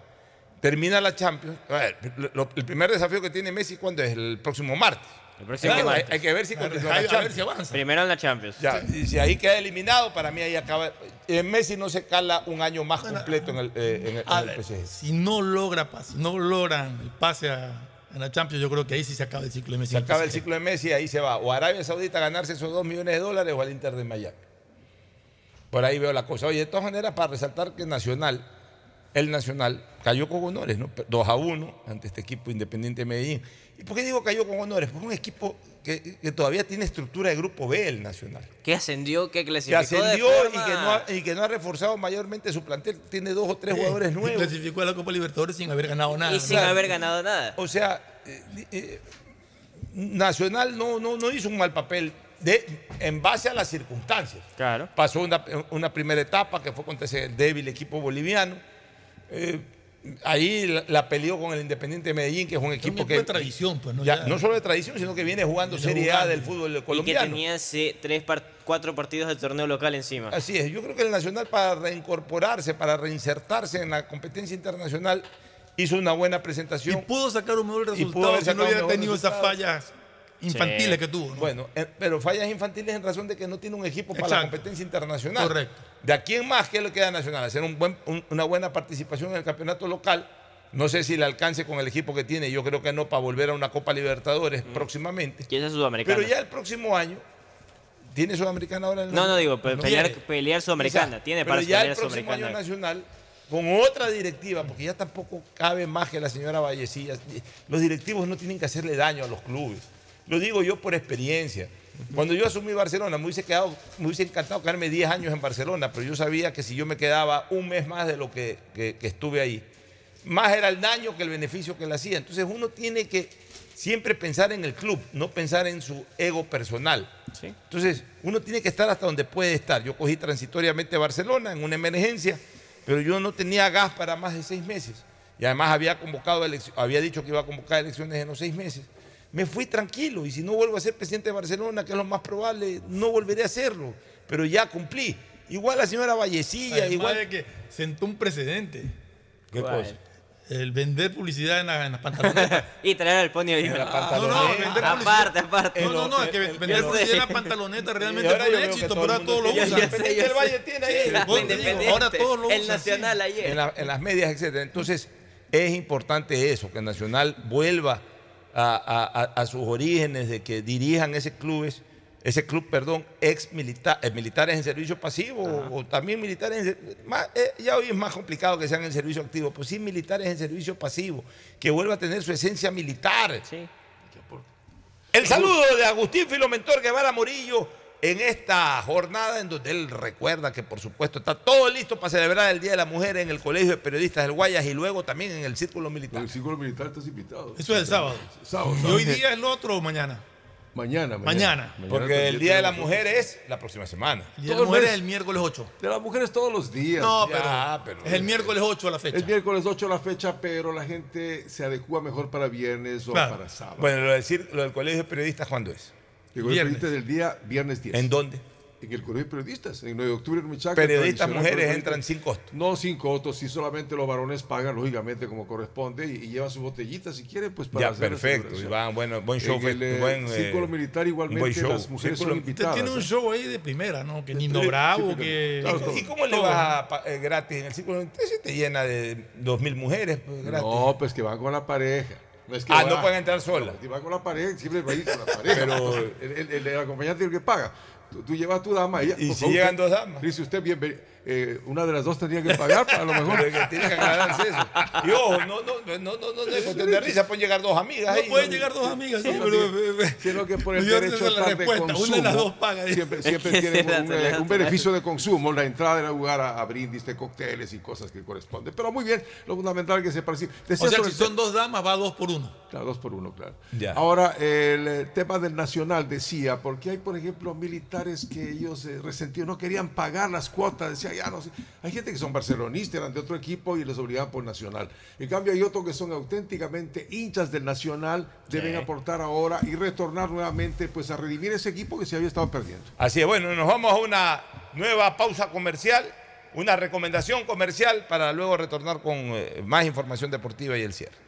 Speaker 2: Termina la Champions. A ver, lo- lo- el primer desafío que tiene Messi, ¿cuándo es? El próximo martes.
Speaker 38: El próximo
Speaker 2: Hay-
Speaker 38: martes.
Speaker 2: Hay, hay que ver si
Speaker 5: Claro, hay-
Speaker 2: la
Speaker 5: ver si avanza.
Speaker 38: Primero en la Champions.
Speaker 2: Ya, y si ahí queda eliminado, para mí ahí acaba. eh, Messi no se cala un año más completo en el, eh, en el- en
Speaker 5: A
Speaker 2: el
Speaker 5: ver,
Speaker 2: PSG.
Speaker 5: si no logra si no logran el pase a, a la Champions, yo creo que ahí sí se acaba el ciclo de Messi.
Speaker 2: Se
Speaker 5: en
Speaker 2: acaba el ciclo de Messi y ahí se va. O Arabia Saudita a ganarse esos 2 millones de dólares o al Inter de Miami. Por ahí veo la cosa. Oye, de todas maneras, para resaltar que Nacional, el Nacional, cayó con honores, ¿no? 2 a 1 ante este equipo Independiente de Medellín. ¿Y por qué digo cayó con honores? Porque es un equipo que, que todavía tiene estructura de grupo B, el Nacional.
Speaker 38: Que ascendió, que
Speaker 2: Que
Speaker 38: clasificó
Speaker 2: ascendió
Speaker 38: de
Speaker 2: y,
Speaker 38: forma...
Speaker 2: que no ha, y que no ha reforzado mayormente su plantel. Tiene dos o tres
Speaker 5: Sí,
Speaker 2: jugadores
Speaker 5: y
Speaker 2: nuevos.
Speaker 5: Clasificó a la Copa Libertadores sin haber ganado nada.
Speaker 38: Y sin haber ganado nada.
Speaker 2: O sea, eh, eh, Nacional no, no, no hizo un mal papel de, en base a las circunstancias.
Speaker 38: Claro.
Speaker 2: Pasó una, una primera etapa que fue contra ese débil equipo boliviano. Eh, ahí la, la peleó con el Independiente de Medellín, que es un equipo que.
Speaker 5: tradición, pues, ¿no?
Speaker 2: ya,
Speaker 5: Ya-
Speaker 2: no solo de tradición, sino que viene jugando
Speaker 5: Viene
Speaker 2: Serie A del fútbol
Speaker 38: Y que
Speaker 2: colombiano.
Speaker 38: tenía sí, tres par- cuatro partidos del torneo local encima.
Speaker 2: Así es, yo creo que el Nacional para reincorporarse, para reinsertarse en la competencia internacional, hizo una buena
Speaker 5: Y
Speaker 2: presentación.
Speaker 5: pudo sacar un mejor
Speaker 2: Y pudo
Speaker 5: resultado
Speaker 2: haber
Speaker 5: si no hubiera tenido esas fallas infantiles
Speaker 38: Sí.
Speaker 5: que tuvo. ¿no?
Speaker 2: Bueno, eh, pero fallas infantiles en razón de que no tiene un equipo para la competencia internacional.
Speaker 5: Correcto.
Speaker 2: De aquí en más, ¿qué le queda a Nacional? Hacer un buen- un- una buena participación en el campeonato local. No sé si le alcance con el equipo que tiene, yo creo que no, para volver a una Copa Libertadores próximamente.
Speaker 38: ¿Quién es sudamericano?
Speaker 2: Pero ya el próximo año, ¿tiene Sudamericana ahora? en el-
Speaker 38: No, no digo, pe- pelear,
Speaker 2: Tiene.
Speaker 38: pelear sudamericana.
Speaker 2: Quizá.
Speaker 38: Tiene
Speaker 2: Pero
Speaker 38: para
Speaker 2: ya
Speaker 38: pelear
Speaker 2: el próximo año
Speaker 38: sudamericana.
Speaker 2: nacional, con otra directiva, porque ya tampoco cabe más que la señora Vallecillas. Los directivos no tienen que hacerle daño a los clubes. Lo digo yo por experiencia. Cuando yo asumí Barcelona, me hubiese, quedado, me hubiese encantado quedarme 10 años en Barcelona, pero yo sabía que si yo me quedaba un mes más de lo que, que- que estuve ahí, más era el daño que el beneficio que le hacía. Entonces uno tiene que siempre pensar en el club, no pensar en su ego personal. Entonces uno tiene que estar hasta donde puede estar. Yo cogí transitoriamente Barcelona en una emergencia, pero yo no tenía gas para más de seis meses. Y además había convocado, había dicho que iba a convocar elecciones en los seis meses. Me fui tranquilo y si no vuelvo a ser presidente de Barcelona, que es lo más probable, no volveré a hacerlo. Pero ya cumplí. Igual la señora Vallecilla,
Speaker 5: Además
Speaker 2: igual...
Speaker 5: de que sentó un precedente.
Speaker 2: ¿Qué cosa?
Speaker 40: El vender publicidad en, la- en las pantalonetas. [LAUGHS]
Speaker 38: y traer al ahí.
Speaker 40: En la pantaloneta.
Speaker 38: No, no, vender aparte, aparte.
Speaker 40: No, no, no, es que vender publicidad en la pantaloneta realmente fue un éxito,
Speaker 41: todo
Speaker 40: pero
Speaker 41: el
Speaker 40: ahora todos lo usan.
Speaker 41: Ya sé, ya
Speaker 40: el
Speaker 41: sé.
Speaker 40: Valle tiene ahí. Ahora todos lo
Speaker 38: el
Speaker 40: usan.
Speaker 38: Nacional ayer.
Speaker 41: En, la- en las medias, etcétera. Entonces, es importante eso, que Nacional vuelva a, a- a- a sus orígenes de que dirijan ese clubes, ese club, perdón, ex milita- eh, militares en servicio pasivo o, o también militares en más, eh, ya hoy es más complicado que sean en servicio activo, pues sí militares en servicio pasivo, que vuelva a tener su esencia militar. El saludo de Agustín Filomentor Guevara Morillo en esta jornada en donde él recuerda que por supuesto está todo listo para celebrar el Día de la Mujer en el Colegio de Periodistas del Guayas y luego también en el Círculo Militar.
Speaker 42: El Círculo Militar estás invitado.
Speaker 40: Eso es el sábado.
Speaker 42: Sábado.
Speaker 40: ¿Y hoy día es el otro o mañana?
Speaker 42: Mañana.
Speaker 40: Mañana.
Speaker 41: Porque el Día de la Mujer es la próxima semana.
Speaker 40: El Día de la Mujer es el miércoles 8.
Speaker 42: De las mujeres todos los días.
Speaker 40: No,
Speaker 41: Ya,
Speaker 40: pero, es el miércoles 8 la fecha.
Speaker 42: El miércoles 8 la fecha, pero la gente se adecua mejor para viernes o
Speaker 41: Claro.
Speaker 42: para sábado.
Speaker 41: Bueno, lo del Colegio de Periodistas, ¿cuándo es?
Speaker 42: El Colegio de Periodistas del día viernes 10.
Speaker 41: ¿En dónde?
Speaker 42: En el Colegio de Periodistas, en 9 de octubre en Michaca.
Speaker 41: Periodistas mujeres entran sin costo.
Speaker 42: No sin costo, si solamente los varones pagan, lógicamente, como corresponde, y, y llevan sus botellitas si quieren, pues para
Speaker 41: Ya,
Speaker 42: hacer
Speaker 41: perfecto. Y van, bueno, buen show.
Speaker 42: En el, eh,
Speaker 41: buen, eh,
Speaker 42: Círculo Militar igualmente,
Speaker 41: buen show.
Speaker 42: las mujeres
Speaker 41: Círculo-
Speaker 42: son invitadas.
Speaker 40: Usted tiene un
Speaker 42: ¿eh?
Speaker 40: show ahí de primera, ¿no? Que Nino Bravo,
Speaker 41: sí,
Speaker 40: que...
Speaker 41: ¿Y, y cómo le vas a eh, gratis en el círculo? Entonces te llena de dos mil mujeres pues, gratis.
Speaker 42: No, pues que van con la pareja. No es que
Speaker 41: Ah,
Speaker 42: va-
Speaker 41: no pueden entrar solas.
Speaker 42: No, si van con la pareja, siempre va a ir con la [LAUGHS] pareja.
Speaker 41: Pero-
Speaker 42: el, el- el- acompañante es el que paga. Tú, tú llevas a tu dama. Ella,
Speaker 41: ¿Y si
Speaker 42: favor,
Speaker 41: llegan dos damas?
Speaker 42: Dice usted, bien, eh, una de las dos tendría que pagar, a lo mejor. [LAUGHS]
Speaker 41: Pero es que tiene que aclararse eso. Y ojo, no, no, no, no, no, no, no, de risa, pueden llegar dos amigas.
Speaker 40: No
Speaker 41: ahí,
Speaker 40: pueden llegar dos amigas, sí,
Speaker 42: Sino
Speaker 40: pero-
Speaker 42: que- sino que por el derecho
Speaker 40: es la
Speaker 42: de
Speaker 40: respuesta, una
Speaker 42: consumo,
Speaker 40: de las dos paga,
Speaker 42: siempre, siempre tienen [LAUGHS] un, eh, un beneficio de consumo, la entrada era lugar a, a brindis de cócteles y cosas que corresponden. Pero muy bien, lo fundamental es que se participe.
Speaker 40: O sea, si
Speaker 42: el
Speaker 40: son dos damas, va dos por uno.
Speaker 42: Claro, dos por uno, claro.
Speaker 41: Ya.
Speaker 42: Ahora, el eh, tema del nacional decía, porque hay, por ejemplo, militares que ellos eh, resentidos, no querían pagar las cuotas, decía, ya no sé. Hay gente que son barcelonistas, eran de otro equipo y les obligaban por nacional. En cambio, hay otros que son auténticamente hinchas del nacional, deben aportar ahora y retornar nuevamente pues a redimir ese equipo que se había estado perdiendo.
Speaker 41: Así es, bueno, nos vamos a una nueva pausa comercial, una recomendación comercial para luego retornar con eh, más información deportiva y el cierre.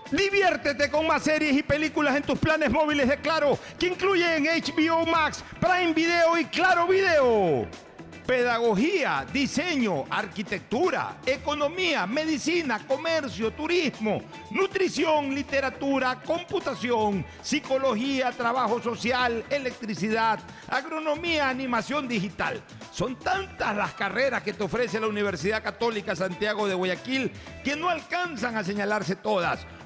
Speaker 2: Diviértete con más series y películas en tus planes móviles de Claro, que incluyen HBO Max, Prime Video y Claro Video. Pedagogía, diseño, arquitectura, economía, medicina, comercio, turismo, nutrición, literatura, computación, psicología, trabajo social, electricidad, agronomía, animación digital. Son tantas las carreras que te ofrece la Universidad Católica Santiago de Guayaquil que no alcanzan a señalarse todas.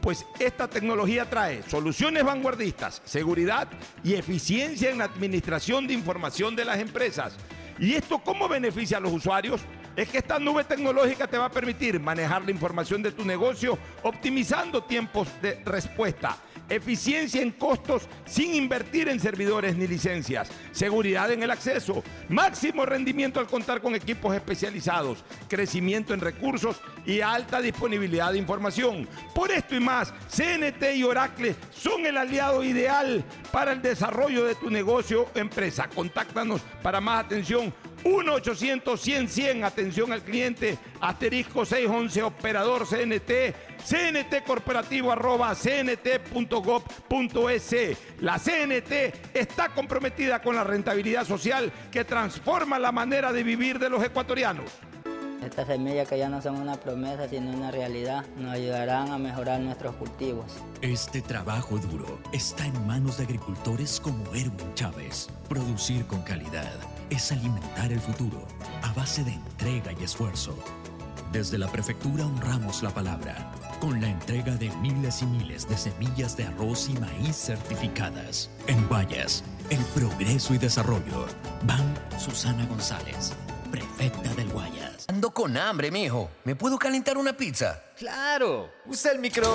Speaker 2: Pues esta tecnología trae soluciones vanguardistas, seguridad y eficiencia en la administración de información de las empresas. ¿Y esto cómo beneficia a los usuarios? Es que esta nube tecnológica te va a permitir manejar la información de tu negocio optimizando tiempos de respuesta, eficiencia en costos sin invertir en servidores ni licencias, seguridad en el acceso, máximo rendimiento al contar con equipos especializados, crecimiento en recursos y alta disponibilidad de información. Por esto y más, CNT y Oracle son el aliado ideal para el desarrollo de tu negocio o empresa. Contáctanos para más atención 1-800-100-100, atención al cliente, asterisco 611, operador CNT, CNT corporativo arroba cnt.gov.es. La CNT está comprometida con la rentabilidad social que transforma la manera de vivir de los ecuatorianos.
Speaker 43: Estas semillas que ya no son una promesa sino una realidad nos ayudarán a mejorar nuestros cultivos.
Speaker 3: Este trabajo duro está en manos de agricultores como Erwin Chávez. Producir con calidad es alimentar el futuro a base de entrega y esfuerzo. Desde la prefectura honramos la palabra con la entrega de miles y miles de semillas de arroz y maíz certificadas. En Guayas, el progreso y desarrollo. Van Susana González, prefecta del Guayas.
Speaker 44: Ando con hambre, mijo. ¿Me puedo calentar una pizza?
Speaker 45: Claro. Usa el micro.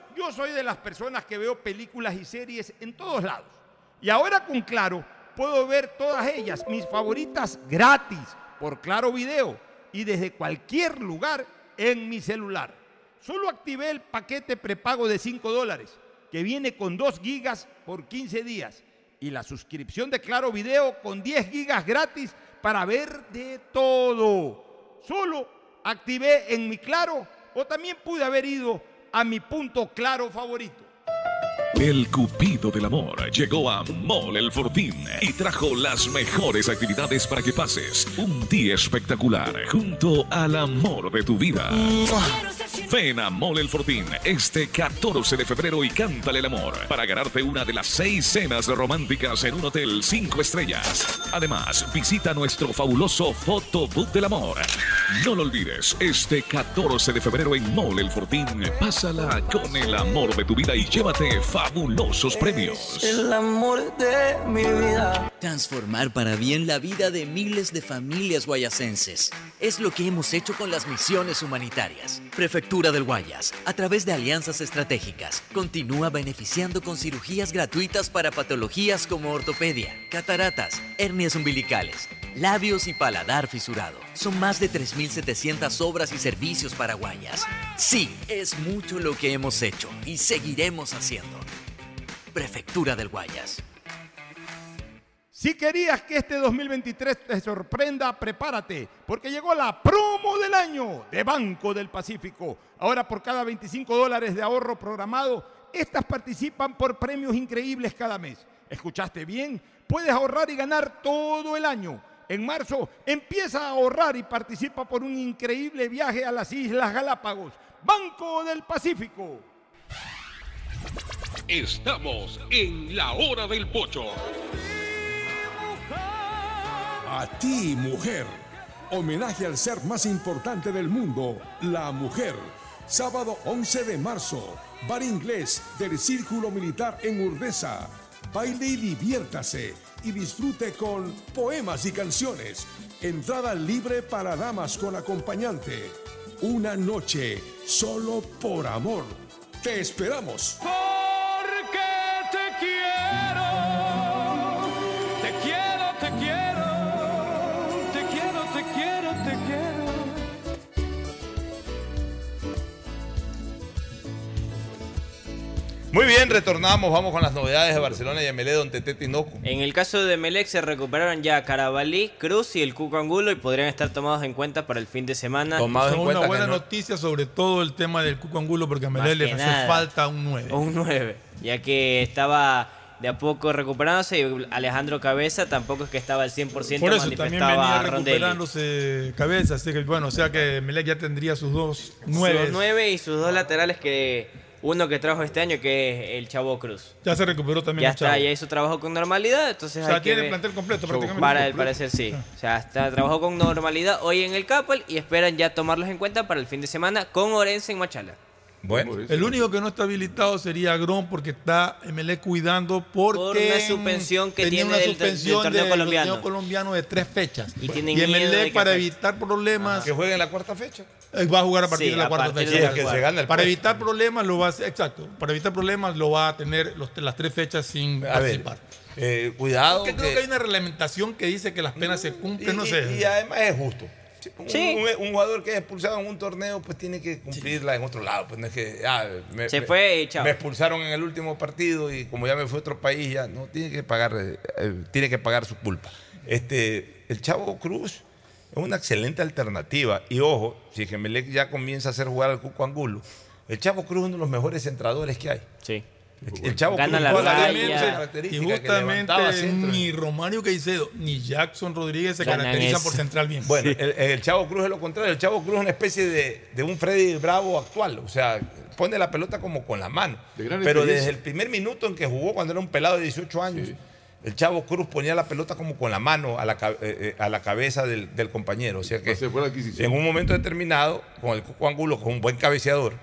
Speaker 2: Yo soy de las personas que veo películas y series en todos lados. Y ahora con Claro puedo ver todas ellas, mis favoritas, gratis, por Claro Video y desde cualquier lugar en mi celular. Solo activé el paquete prepago de 5 dólares, que viene con 2 gigas por 15 días, y la suscripción de Claro Video con 10 gigas gratis para ver de todo. Solo activé en mi Claro o también pude haber ido a mi punto claro favorito.
Speaker 13: El Cupido del Amor llegó a Mall El Fortín y trajo las mejores actividades para que pases un día espectacular junto al amor de tu vida. Ven a Mall El Fortín este 14 de febrero y cántale el amor para ganarte una de las seis cenas románticas en un hotel 5 estrellas. Además, visita nuestro fabuloso Photobook del Amor. No lo olvides, este 14 de febrero en Mall El Fortín, pásala con el amor de tu vida y llévate fabulosos premios.
Speaker 46: El amor de mi vida. Transformar para bien la vida de miles de familias guayasenses. Es lo que hemos hecho con las misiones humanitarias. Prefectura del Guayas, a través de alianzas estratégicas, continúa beneficiando con cirugías gratuitas para patologías como ortopedia, cataratas, hernias umbilicales,
Speaker 3: labios y paladar fisurado. Son más de 3.700 obras y servicios para Guayas. Sí, es mucho lo que hemos hecho y seguiremos haciendo. Prefectura del Guayas.
Speaker 47: Si querías que este 2023 te sorprenda, prepárate, porque llegó la promo del año de Banco del Pacífico. Ahora por cada 25 dólares de ahorro programado, estas participan por premios increíbles cada mes. ¿Escuchaste bien? Puedes ahorrar y ganar todo el año. En marzo empieza a ahorrar y participa por un increíble viaje a las Islas Galápagos. Banco del Pacífico.
Speaker 13: Estamos en la hora del pocho.
Speaker 48: A ti, mujer. Homenaje al ser más importante del mundo, la mujer. Sábado 11 de marzo, bar inglés del Círculo Militar en Urdesa. Baile y diviértase y disfrute con poemas y canciones. Entrada libre para damas con acompañante. Una noche solo por amor. Te esperamos.
Speaker 2: Muy bien, retornamos. Vamos con las novedades de Barcelona y Emelé, Don Tete Tinoco.
Speaker 38: En el caso de Melec se recuperaron ya Carabalí, Cruz y el Cuco Angulo y podrían estar tomados en cuenta para el fin de semana.
Speaker 5: Son una buena noticia sobre todo el tema del Cuco Angulo porque a Melé le hace
Speaker 38: nada.
Speaker 5: falta un 9.
Speaker 38: Un 9, ya que estaba de a poco recuperándose y Alejandro Cabeza tampoco es que estaba al 100%
Speaker 5: Por eso también
Speaker 38: manifestaba
Speaker 5: venía
Speaker 38: Rondelli.
Speaker 5: recuperándose cabeza, así que bueno, o sea que Melec ya tendría sus dos 9.
Speaker 38: Sus 9 y sus dos laterales que uno que trajo este año que es el Chavo Cruz.
Speaker 5: Ya se recuperó también
Speaker 38: Ya
Speaker 5: el
Speaker 38: está,
Speaker 5: Chavo.
Speaker 38: ya hizo trabajo con normalidad, entonces
Speaker 5: O sea,
Speaker 38: hay que
Speaker 5: tiene plantel completo prácticamente.
Speaker 38: Para el parecer sí. O sea, está, trabajó con normalidad hoy en el Capel y esperan ya tomarlos en cuenta para el fin de semana con Orense en Machala.
Speaker 2: Bueno,
Speaker 5: el único que no está habilitado sería Agrón porque está MLE cuidando porque
Speaker 38: Por una suspensión que
Speaker 5: tenía
Speaker 38: tiene
Speaker 5: una
Speaker 38: del- del torneo
Speaker 5: del
Speaker 38: colombiano.
Speaker 5: torneo colombiano de tres fechas.
Speaker 38: Y de
Speaker 5: MLE
Speaker 38: que
Speaker 5: para evitar problemas
Speaker 2: Que juegue en la cuarta fecha.
Speaker 5: eh, va a jugar a partir
Speaker 38: Sí,
Speaker 5: de la cuarta fecha.
Speaker 38: de la
Speaker 2: Que se gane el
Speaker 5: para evitar problemas lo va a hacer, exacto. Para evitar problemas lo va a tener los- las tres fechas sin
Speaker 2: A ver,
Speaker 5: participar.
Speaker 2: eh, cuidado.
Speaker 5: Porque creo
Speaker 2: que-
Speaker 5: que hay una reglamentación que dice que las penas se cumplen, no
Speaker 2: y,
Speaker 5: sé.
Speaker 2: y además es justo. Un,
Speaker 38: Sí.
Speaker 2: un- un jugador que es expulsado en un torneo, pues tiene que cumplirla en otro lado. Pues no es que ah, me,
Speaker 38: Se
Speaker 2: me-
Speaker 38: fue chao.
Speaker 2: me expulsaron en el último partido y como ya me fue a otro país, ya no tiene que pagar, eh, eh, tiene que pagar su culpa. Este, el Chavo Cruz es una excelente alternativa. Y ojo, si Gemelec ya comienza a hacer jugar al Cuco Angulo, el Chavo Cruz es uno de los mejores centradores que hay.
Speaker 38: Sí.
Speaker 2: El Chavo
Speaker 38: Gana
Speaker 2: Cruz
Speaker 38: la raya.
Speaker 5: Y
Speaker 2: que
Speaker 5: justamente ni Romario Caicedo ni Jackson Rodríguez se
Speaker 38: Ganan
Speaker 5: caracterizan
Speaker 38: eso.
Speaker 5: por central bien.
Speaker 2: Bueno, el, el Chavo Cruz es lo contrario. El Chavo Cruz es una especie de, de un Freddy Bravo actual. O sea, pone la pelota como con la mano.
Speaker 42: De
Speaker 2: Pero desde el primer minuto en que jugó, cuando era un pelado de 18 años, el Chavo Cruz ponía la pelota como con la mano a la, eh, eh, a la cabeza del, del compañero. O sea que
Speaker 42: Se fue la adquisición.
Speaker 2: en un momento determinado, con el Cuco Angulo, con un buen cabeceador,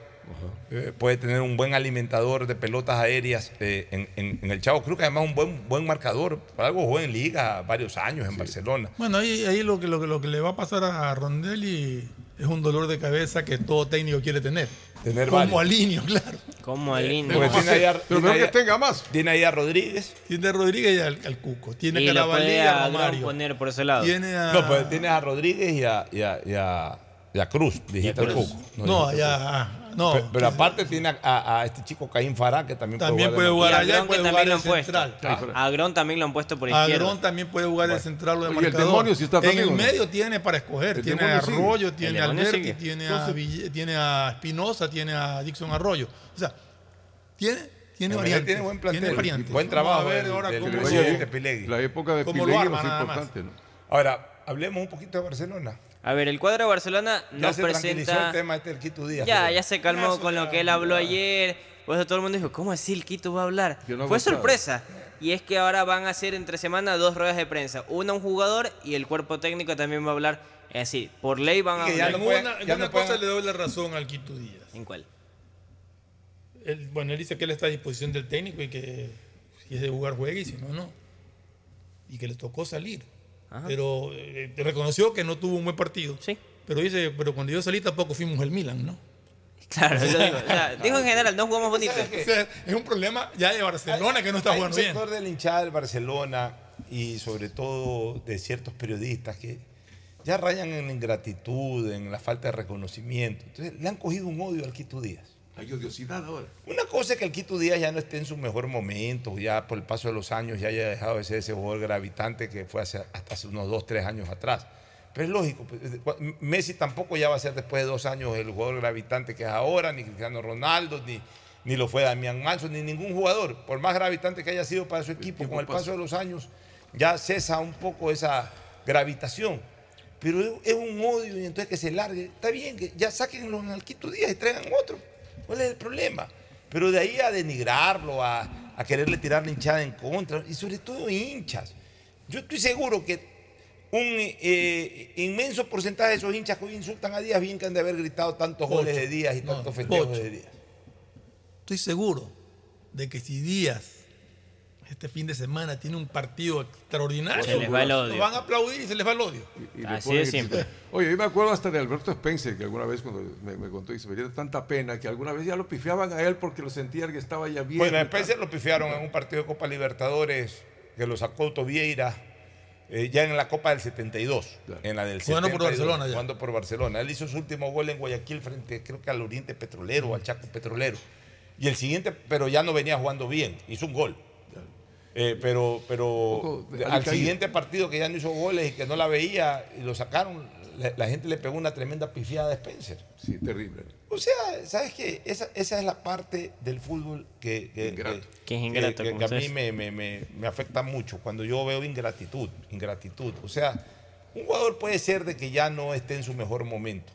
Speaker 2: eh, puede tener un buen alimentador de pelotas aéreas eh, en, en- en el Chavo Cruz, que además es un buen, buen marcador. Por algo jugó en liga varios años en Barcelona.
Speaker 5: Bueno, ahí, ahí lo, que, lo, que, lo que le va a pasar a Rondelli es un dolor de cabeza que todo técnico quiere tener.
Speaker 2: Tener
Speaker 5: Como
Speaker 2: varios.
Speaker 5: Alinio, claro.
Speaker 38: Como Alinio.
Speaker 2: Porque tiene ahí a-
Speaker 42: Pero
Speaker 2: tiene
Speaker 42: que tenga más.
Speaker 2: Tiene ahí a Rodríguez.
Speaker 5: Tiene a Rodríguez y al, al Cuco. Tiene
Speaker 38: Y
Speaker 5: a Carabalí y a Romario.
Speaker 38: poner por ese lado.
Speaker 5: Tiene a...
Speaker 2: No, pues tienes a Rodríguez y a, y a- y a- y a Cruz, dijiste al. Cuco.
Speaker 5: No,
Speaker 2: dijiste
Speaker 5: ya... No,
Speaker 2: Pero, pero aparte tiene a, a- a este chico Caín Fará, que también,
Speaker 5: También puede
Speaker 2: de
Speaker 5: jugar
Speaker 38: Y a
Speaker 5: allá puede jugar
Speaker 38: puesto.
Speaker 5: central.
Speaker 38: A Agrón también lo han puesto por izquierda.
Speaker 5: Agrón también puede jugar de central o de
Speaker 42: Oye, el demonio sí está
Speaker 5: en el medio tiene para escoger.
Speaker 42: El
Speaker 5: Tiene a
Speaker 42: sigue.
Speaker 5: Arroyo, tiene a Alberti, tiene a,
Speaker 42: Entonces-
Speaker 5: Ville- tiene a Espinosa, tiene a Dixon Arroyo. O sea, tiene, tiene variantes.
Speaker 2: tiene buen plantel,
Speaker 5: Tiene variantes.
Speaker 2: buen trabajo
Speaker 5: Vamos a ver ahora cómo.
Speaker 42: La época de Pilegui es importante, ¿no?
Speaker 2: Ahora, hablemos un poquito de Barcelona.
Speaker 38: A ver, el cuadro de Barcelona
Speaker 2: Ya
Speaker 38: nos
Speaker 2: se tranquilizó el
Speaker 38: presenta.
Speaker 2: tema este del Quito Díaz.
Speaker 38: Ya,
Speaker 2: pero-
Speaker 38: ya se calmó con lo que él habló ayer. Por eso todo el mundo dijo, ¿cómo así el Quito va a hablar?
Speaker 42: No
Speaker 38: Fue sorpresa. Y es que ahora van a hacer entre semana dos ruedas de prensa. Una un jugador y el cuerpo técnico también va a hablar. Es así, por ley van a
Speaker 2: Que ya
Speaker 38: hablar.
Speaker 2: no
Speaker 5: En
Speaker 2: pueden-
Speaker 5: una, en
Speaker 2: ya
Speaker 5: una
Speaker 2: no
Speaker 5: cosa
Speaker 2: pueden-
Speaker 5: le doy la razón al Quito Díaz.
Speaker 38: ¿En cuál?
Speaker 5: Él- bueno, él dice que él está a disposición del técnico y que si es de jugar juegue y si no, no. Y que le tocó salir.
Speaker 38: Ajá.
Speaker 5: Pero eh, reconoció que no tuvo un buen partido.
Speaker 38: Sí.
Speaker 5: Pero dice, pero cuando yo salí tampoco fuimos el Milan, ¿no?
Speaker 38: Claro, eso digo. O sea, [LAUGHS] dijo en general, no jugamos bonito.
Speaker 5: O sea, es un problema ya de Barcelona que no está
Speaker 2: Hay
Speaker 5: jugando
Speaker 2: un
Speaker 5: bien.
Speaker 2: sector de la hinchada del Barcelona y sobre todo de ciertos periodistas que ya rayan en la ingratitud, en la falta de reconocimiento. Entonces le han cogido un odio al Quito Díaz.
Speaker 42: Hay odiosidad ahora.
Speaker 2: Una cosa es que el Quito Díaz ya no esté en su mejor momento, ya por el paso de los años ya haya dejado de ser ese jugador gravitante que fue hace- hasta hace unos dos, tres años atrás. Pero es lógico, pues, Messi tampoco ya va a ser después de dos años el jugador gravitante que es ahora, ni Cristiano Ronaldo, ni, ni lo fue Damián Manso, ni ningún jugador, por más gravitante que haya sido para su equipo, con el paso de los años ya cesa un poco esa gravitación. Pero es- un odio y entonces que se largue. Está bien, que ya sáquenlo en el Quito Díaz y traigan otro. ¿Cuál es el problema? Pero de ahí a denigrarlo, a, a quererle tirar la hinchada en contra, y sobre todo hinchas. Yo estoy seguro que un eh, inmenso porcentaje de esos hinchas que hoy insultan a Díaz bien que han de haber gritado tantos goles de Díaz y tantos festejos de Díaz.
Speaker 5: Estoy seguro de que si Díaz este fin de semana tiene un partido extraordinario,
Speaker 38: Se les va el odio.
Speaker 5: lo van a aplaudir y se les va el odio.
Speaker 42: Y
Speaker 38: Así de simple.
Speaker 42: Oye, yo me acuerdo hasta de Alberto Spencer, que alguna vez cuando me, me contó y se me dio tanta pena, que alguna vez ya lo pifiaban a él porque lo sentían que estaba ya bien.
Speaker 2: Bueno, a Spencer lo pifiaron en un partido de Copa Libertadores que lo sacó Tobieira eh, ya en la Copa del 72, en la del
Speaker 5: Jugando por
Speaker 2: 72,
Speaker 5: Barcelona ya.
Speaker 2: Jugando por Barcelona. Él hizo su último gol en Guayaquil frente, creo que al Oriente Petrolero, al Chaco Petrolero. Y el siguiente, pero ya no venía jugando bien, hizo un gol. Eh, pero pero al siguiente partido que ya no hizo goles y que no la veía y lo sacaron, la, la gente le pegó una tremenda pifiada a Spencer.
Speaker 42: Sí, terrible.
Speaker 2: O sea, ¿sabes qué? Esa, esa es la parte del fútbol que, que,
Speaker 42: Ingrato.
Speaker 38: Que es ingrato,
Speaker 2: que- a mí
Speaker 38: ustedes.
Speaker 2: me, me- me- me afecta mucho cuando yo veo ingratitud, ingratitud. O sea, un jugador puede ser de que ya no esté en su mejor momento,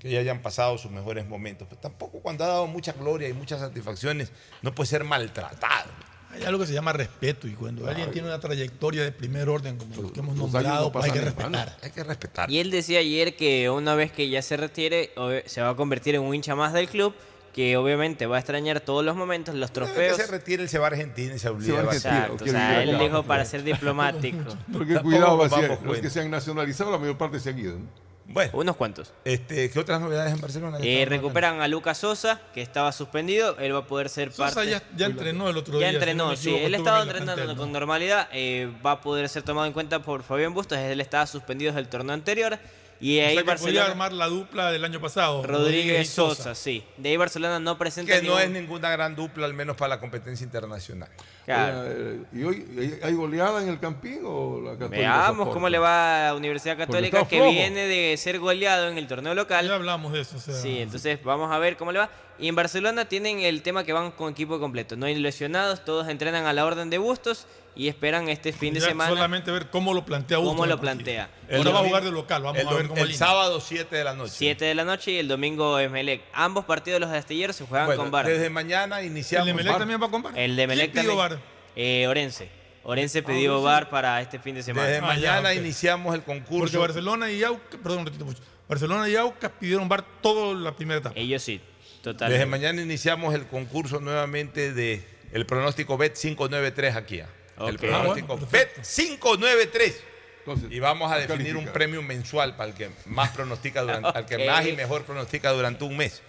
Speaker 2: que ya hayan pasado sus mejores momentos, pero tampoco cuando ha dado mucha gloria y muchas satisfacciones no puede ser maltratado.
Speaker 5: Hay algo que se llama respeto y cuando alguien tiene una trayectoria de primer orden como los que hemos nombrado,
Speaker 42: no
Speaker 5: pues hay que respetar.
Speaker 2: Hay que respetar.
Speaker 38: Y él decía ayer que una vez que ya se retire, se va a convertir en un hincha más del club, que obviamente va a extrañar todos los momentos, los
Speaker 2: Una vez
Speaker 38: trofeos.
Speaker 2: que se retire, él se va a Argentina y se
Speaker 42: va a.
Speaker 38: Exacto, o sea, él dijo para ser diplomático.
Speaker 42: Porque cuidado,
Speaker 2: nos
Speaker 42: Maciel,
Speaker 2: damos
Speaker 42: los que se han nacionalizado, la mayor parte se han ido. ¿no?
Speaker 2: Bueno,
Speaker 38: Unos cuantos.
Speaker 2: este, ¿qué otras novedades en Barcelona? Ya
Speaker 38: Eh, recuperan a Lucas Sosa, que estaba suspendido. Él va a poder ser
Speaker 5: Sosa
Speaker 38: parte.
Speaker 5: ya, ya entrenó el otro
Speaker 38: Ya
Speaker 5: día. si no
Speaker 38: entrenó, sí. Él estaba entrenando
Speaker 5: plantel, ¿no?
Speaker 38: con normalidad. eh, va a poder ser tomado en cuenta por Fabián Bustos. Él estaba suspendido desde el torneo anterior. Y
Speaker 5: O
Speaker 38: ahí
Speaker 5: sea que podía
Speaker 38: Barcelona.
Speaker 5: armar la dupla del año pasado.
Speaker 38: Rodríguez
Speaker 5: y
Speaker 38: Sosa, sí. De ahí Barcelona no presenta.
Speaker 2: Que no es ninguna gran dupla, al menos para la competencia internacional.
Speaker 38: Claro.
Speaker 42: Eh, ¿Y hoy hay- goleada en el Campín o la Católica
Speaker 38: Veamos cómo le va a la Universidad Católica, que viene de ser goleado en el torneo local.
Speaker 5: Ya hablamos de eso. o sea,
Speaker 38: Sí, entonces vamos a ver cómo le va. Y en Barcelona tienen el tema que van con equipo completo. No hay lesionados, todos entrenan a la orden de Bustos y esperan este fin de semana
Speaker 5: Solamente ver cómo lo plantea Augusto
Speaker 38: cómo lo
Speaker 5: el
Speaker 38: plantea.
Speaker 5: Ahora
Speaker 2: El
Speaker 5: va a jugar de local, vamos
Speaker 2: el,
Speaker 5: a ver cómo
Speaker 2: el sábado 7 de la noche.
Speaker 38: 7 de la noche y el domingo Emelec. Ambos partidos los de astilleros se juegan
Speaker 2: Bueno,
Speaker 38: con VAR.
Speaker 2: desde mañana
Speaker 5: ¿El
Speaker 2: iniciamos.
Speaker 5: de Melec
Speaker 2: Bar-
Speaker 5: también va con VAR?
Speaker 38: El de Emelec
Speaker 5: ¿Quién pidió
Speaker 38: también. Eh, Orense. Orense pidió
Speaker 5: Orense.
Speaker 38: VAR para este fin de semana.
Speaker 2: Desde
Speaker 5: Ah,
Speaker 2: mañana
Speaker 5: ya,
Speaker 2: iniciamos el
Speaker 5: Porque
Speaker 2: concurso.
Speaker 5: Barcelona y Aucas, perdón, un ratito, Pucho. Barcelona y Aucas pidieron VAR toda la primera etapa.
Speaker 38: Ellos sí, total.
Speaker 2: Desde mañana iniciamos el concurso nuevamente de el pronóstico Bet 593 aquí. ¿ah? El pronóstico
Speaker 5: Ah, bueno,
Speaker 2: Bet 593.
Speaker 42: Entonces,
Speaker 2: Y vamos a definir un premio mensual para el que más pronostica durante, al que [LAUGHS] más y mejor pronostica durante un mes.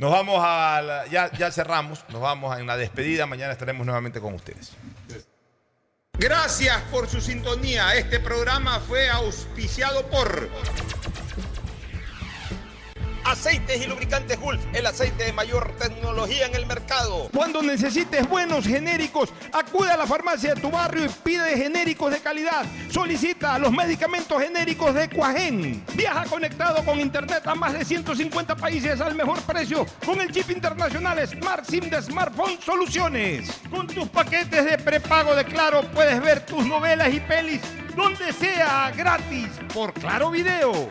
Speaker 2: Nos vamos a ya, ya cerramos, nos vamos en la despedida, mañana estaremos nuevamente con ustedes.
Speaker 49: Gracias por su sintonía. Este programa fue auspiciado por
Speaker 50: Aceites y lubricantes Gulf, el aceite de mayor tecnología en el mercado.
Speaker 49: Cuando necesites buenos genéricos, acude a la farmacia de tu barrio y pide genéricos de calidad. Solicita los medicamentos genéricos de Cuajén. Viaja conectado con internet a más de 150 países al mejor precio con el chip internacional Smart SIM de Smartphone Soluciones. Con tus paquetes de prepago de Claro puedes ver tus novelas y pelis donde sea gratis por Claro Video.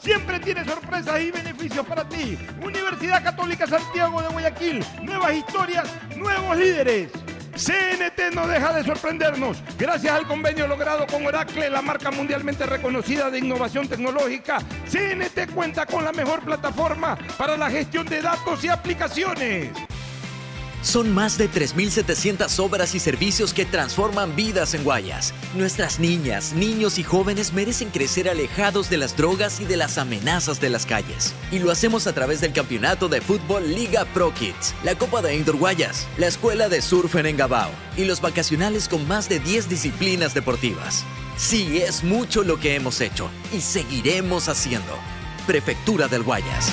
Speaker 49: Siempre tiene sorpresas y beneficios para ti. Universidad Católica Santiago de Guayaquil. Nuevas historias, nuevos líderes.
Speaker 2: CNT no deja de sorprendernos. Gracias al convenio logrado con Oracle, la marca mundialmente reconocida de innovación tecnológica, CNT cuenta con la mejor plataforma para la gestión de datos y aplicaciones.
Speaker 3: Son más de 3.700 obras y servicios que transforman vidas en Guayas. Nuestras niñas, niños y jóvenes merecen crecer alejados de las drogas y de las amenazas de las calles. Y lo hacemos a través del campeonato de fútbol Liga Pro Kids, la Copa de Indoor Guayas, la Escuela de Surf en Engabao y los vacacionales con más de 10 disciplinas deportivas. Sí, es mucho lo que hemos hecho y seguiremos haciendo. Prefectura del Guayas.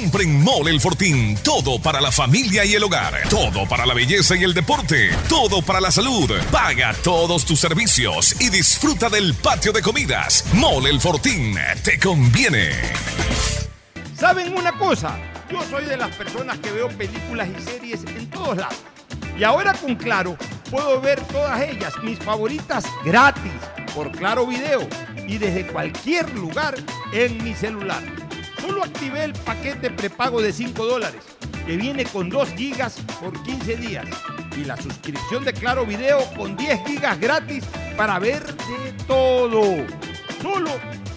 Speaker 13: Compren Mole El Fortín. Todo para la familia y el hogar. Todo para la belleza y el deporte. Todo para la salud. Paga todos tus servicios y disfruta del patio de comidas. Mole El Fortín. Te conviene.
Speaker 2: ¿Saben una cosa? Yo soy de las personas que veo películas y series en todos lados. Y ahora con Claro puedo ver todas ellas, mis favoritas, gratis, por Claro Video y desde cualquier lugar en mi celular. Solo activé el paquete prepago de 5 dólares, que viene con 2 gigas por 15 días. Y la suscripción de Claro Video con 10 gigas gratis para ver de todo. Solo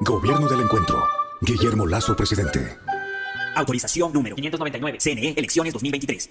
Speaker 51: Gobierno del Encuentro. Guillermo Lazo, presidente.
Speaker 14: Autorización número 599. CNE, elecciones 2023.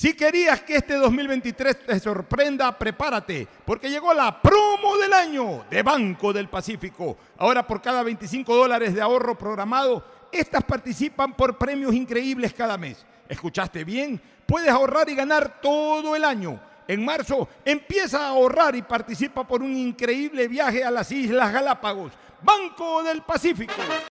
Speaker 2: Si querías que este 2023 te sorprenda, prepárate, porque llegó la promo del año de Banco del Pacífico. Ahora por cada 25 dólares de ahorro programado, estas participan por premios increíbles cada mes. ¿Escuchaste bien? Puedes ahorrar y ganar todo el año. En marzo empieza a ahorrar y participa por un increíble viaje a las Islas Galápagos. Banco del Pacífico.